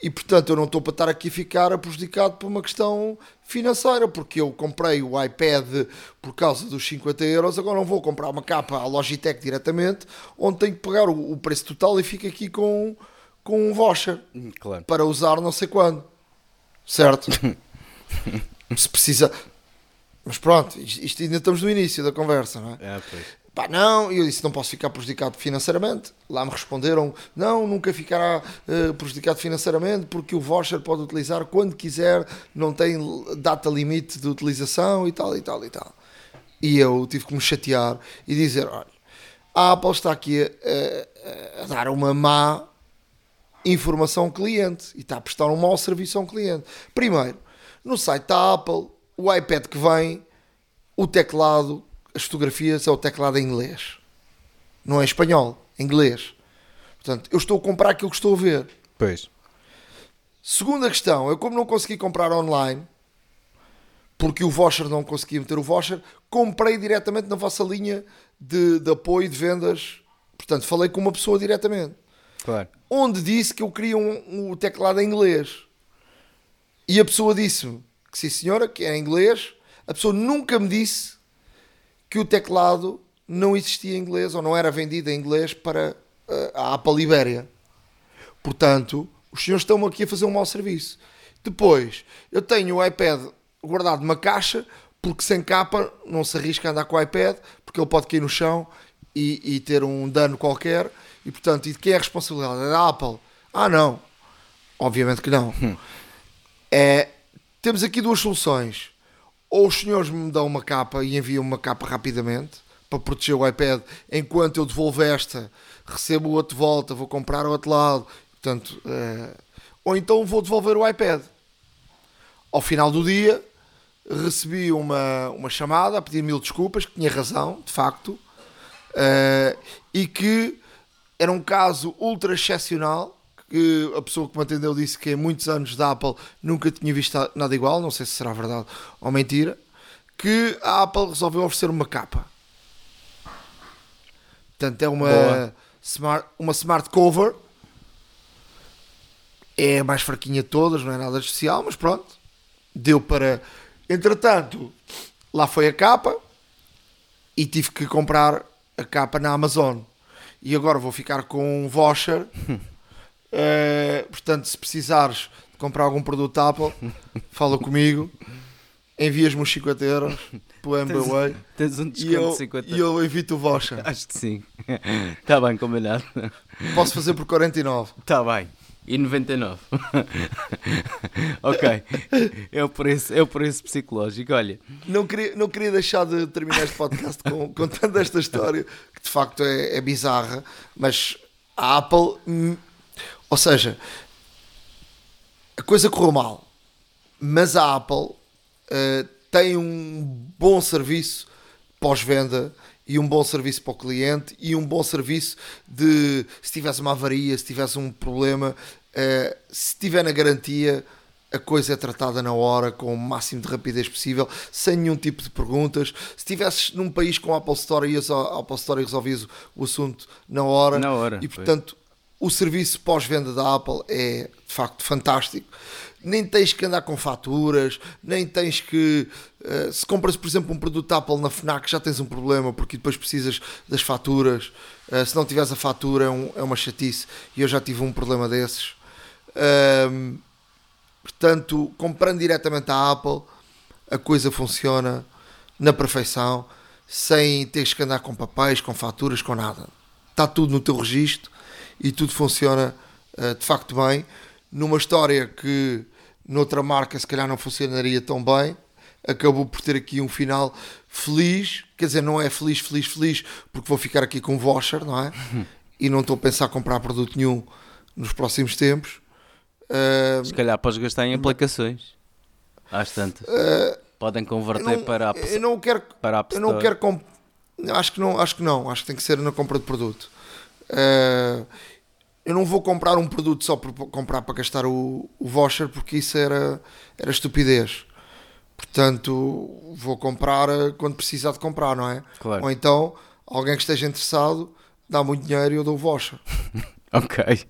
e portanto eu não estou para estar aqui a ficar prejudicado por uma questão financeira, porque eu comprei o iPad por causa dos 50 euros, agora não vou comprar uma capa à Logitech diretamente, onde tenho que pagar o, o preço total e fico aqui com, com um voucher Claro. para usar não sei quando. Certo? [LAUGHS] Se precisa. Mas pronto, isto isto ainda estamos no início da conversa, não é? Pois. Pá, não, e eu disse não posso ficar prejudicado financeiramente. Lá me responderam, não, nunca ficará eh, prejudicado financeiramente porque o voucher pode utilizar quando quiser, não tem data limite de utilização e tal e tal e tal. E eu tive que me chatear e dizer, olha, a Apple está aqui a, a- a dar uma má informação ao cliente e está a prestar um mau serviço a um cliente. Primeiro, no site da Apple, o iPad que vem, o teclado, as fotografias é o teclado em inglês. Não é espanhol, é inglês. Portanto, eu estou a comprar aquilo que estou a ver. Pois. Segunda questão, eu como não consegui comprar online, porque o voucher não conseguia meter o voucher, comprei diretamente na vossa linha de, de apoio de vendas. Portanto, falei com uma pessoa diretamente Claro. onde disse que eu queria um, um teclado em inglês. E a pessoa disse-me que sim senhora, que era em inglês. A pessoa nunca me disse que o teclado não existia em inglês ou não era vendido em inglês para eh, a Apple Libéria. Portanto, os senhores estão aqui a fazer um mau serviço. Depois, eu tenho o iPad guardado numa caixa porque sem capa não se arrisca a andar com o iPad, porque ele pode cair no chão e, e ter um dano qualquer. E portanto, e de quem é a responsabilidade? É da Apple? Ah, não. Obviamente que não. É, temos aqui duas soluções. Ou os senhores me dão uma capa e enviam uma capa rapidamente para proteger o iPad, enquanto eu devolvo esta, recebo o outro de volta, vou comprar ao outro lado. Portanto, é, ou então vou devolver o iPad. Ao final do dia, recebi uma, uma chamada a pedir mil desculpas, que tinha razão, de facto, uh, e que era um caso ultra excepcional. Que a pessoa que me atendeu disse que em muitos anos da Apple nunca tinha visto nada igual, não sei se será verdade ou mentira. Que a Apple resolveu oferecer uma capa. Portanto, é uma smart, uma smart cover. É a mais fraquinha de todas, não é nada especial, mas pronto. Deu para Entretanto, lá foi a capa e tive que comprar a capa na Amazon. E agora vou ficar com um voucher. [LAUGHS] uh, portanto, se precisares de comprar algum produto Apple, [LAUGHS] fala comigo. Envias-me uns 50 euros para o MBWay. Tens um desconto e eu, de 50 E eu evito o voucher. Acho que sim. Está [LAUGHS] bem, combinado. Posso fazer por 49. Está bem. E 99. [LAUGHS] ok. É o, preço, é o preço psicológico. Olha. Não queria, não queria deixar de terminar este podcast com, contando esta história, que de facto é, é bizarra, mas a Apple. Ou seja, a coisa correu mal, mas a Apple uh, tem um bom serviço pós-venda e um bom serviço para o cliente e um bom serviço de se tivesse uma avaria, se tivesse um problema, uh, se tiver na garantia, a coisa é tratada na hora com o máximo de rapidez possível, sem nenhum tipo de perguntas. Se estivesses num país com a Apple Store, ias à Apple Store e resolvias o assunto na hora. Na hora e portanto. O serviço pós-venda da Apple é de facto fantástico nem tens que andar com faturas, nem tens que. Uh, se compras, por exemplo, um produto Apple na Fnac, já tens um problema, porque depois precisas das faturas. Uh, se não tiveres a fatura, é, é, uma chatice. E eu já tive um problema desses. Portanto, comprando diretamente à Apple, a coisa funciona na perfeição, sem teres que andar com papéis, com faturas, com nada. Está tudo no teu registro e tudo funciona eh, de facto bem. Numa história que noutra marca se calhar não funcionaria tão bem. Acabou por ter aqui um final feliz, quer dizer, não é feliz, feliz, feliz, porque vou ficar aqui com um voucher, não é? [LAUGHS] E não estou a pensar comprar produto nenhum nos próximos tempos. Uh, se calhar podes gastar em aplicações. Às tantas. Uh, Podem converter não, para a Eu não quero. Para a eu não quero comp... acho que não, acho que não. Acho que tem que ser na compra de produto. Uh, eu não vou comprar um produto só por comprar para gastar o, o voucher porque isso era, era estupidez. Portanto, vou comprar eh, quando precisar de comprar, não é? Claro. Ou então, alguém que esteja interessado, dá muito dinheiro e eu dou o voucher. [LAUGHS] ok.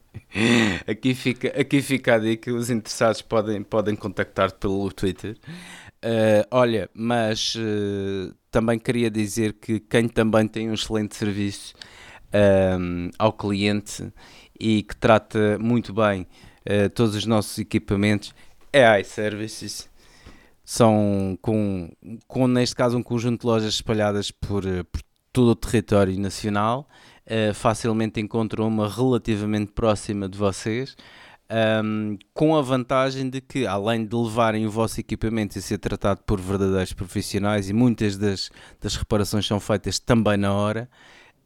Aqui fica, aqui fica a dica: os interessados podem, podem contactar-te pelo Twitter. Uh, olha, mas uh, também queria dizer que quem também tem um excelente serviço um, ao cliente e que trata muito bem uh, todos os nossos equipamentos é iServices. São com, com, neste caso, um conjunto de lojas espalhadas por, eh, por todo o território nacional. Uh, facilmente encontram uma relativamente próxima de vocês. Um, com a vantagem de que, além de levarem o vosso equipamento e ser tratado por verdadeiros profissionais, e muitas das, das reparações são feitas também na hora,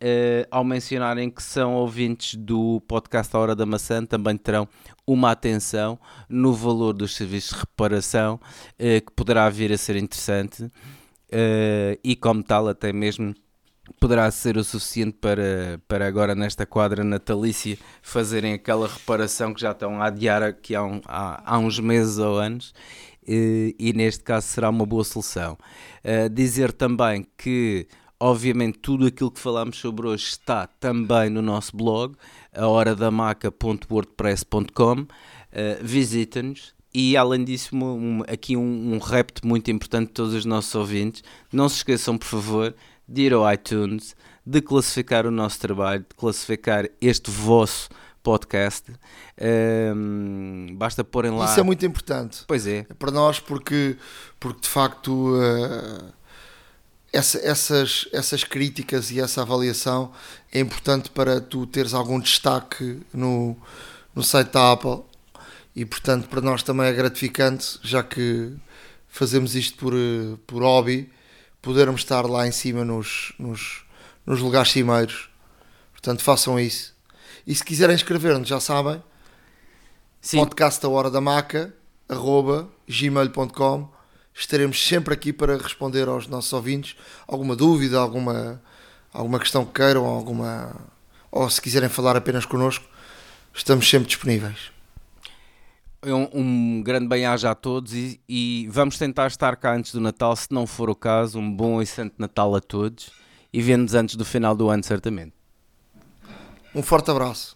uh, ao mencionarem que são ouvintes do podcast A Hora da Maçã, também terão uma atenção no valor dos serviços de reparação, uh, que poderá vir a ser interessante uh, e, como tal, até mesmo poderá ser o suficiente para, para agora nesta quadra natalícia fazerem aquela reparação que já estão a adiar aqui há, um, há, há uns meses ou anos e, e, neste caso será uma boa solução. Uh, dizer também que Obviamente, tudo aquilo que falámos sobre hoje está também no nosso blog, ahoradamaca.wordpress.com. Uh, Visita-nos. E além disso, um, aqui um, um repto muito importante de todos os nossos ouvintes. Não se esqueçam, por favor, de ir ao iTunes, de classificar o nosso trabalho, de classificar este vosso podcast. Um, basta porem lá. Isso é muito importante. Pois é. Para nós, porque, porque de facto. Uh, essa, essas, essas críticas e essa avaliação é importante para tu teres algum destaque no, no site da Apple. E portanto para nós também é gratificante já que fazemos isto por, por hobby podermos estar lá em cima nos, nos, nos lugares cimeiros. Portanto façam isso. E se quiserem escrever-nos já sabem Sim. podcast da hora da maca arroba gmail.com estaremos sempre aqui para responder aos nossos ouvintes alguma dúvida, alguma, alguma questão que queiram, alguma, ou se quiserem falar apenas connosco, estamos sempre disponíveis. Um, um grande bem-aja a todos e, e, vamos tentar estar cá antes do Natal, se não for o caso, um bom e santo Natal a todos e vemos antes do final do ano, certamente. Um forte abraço.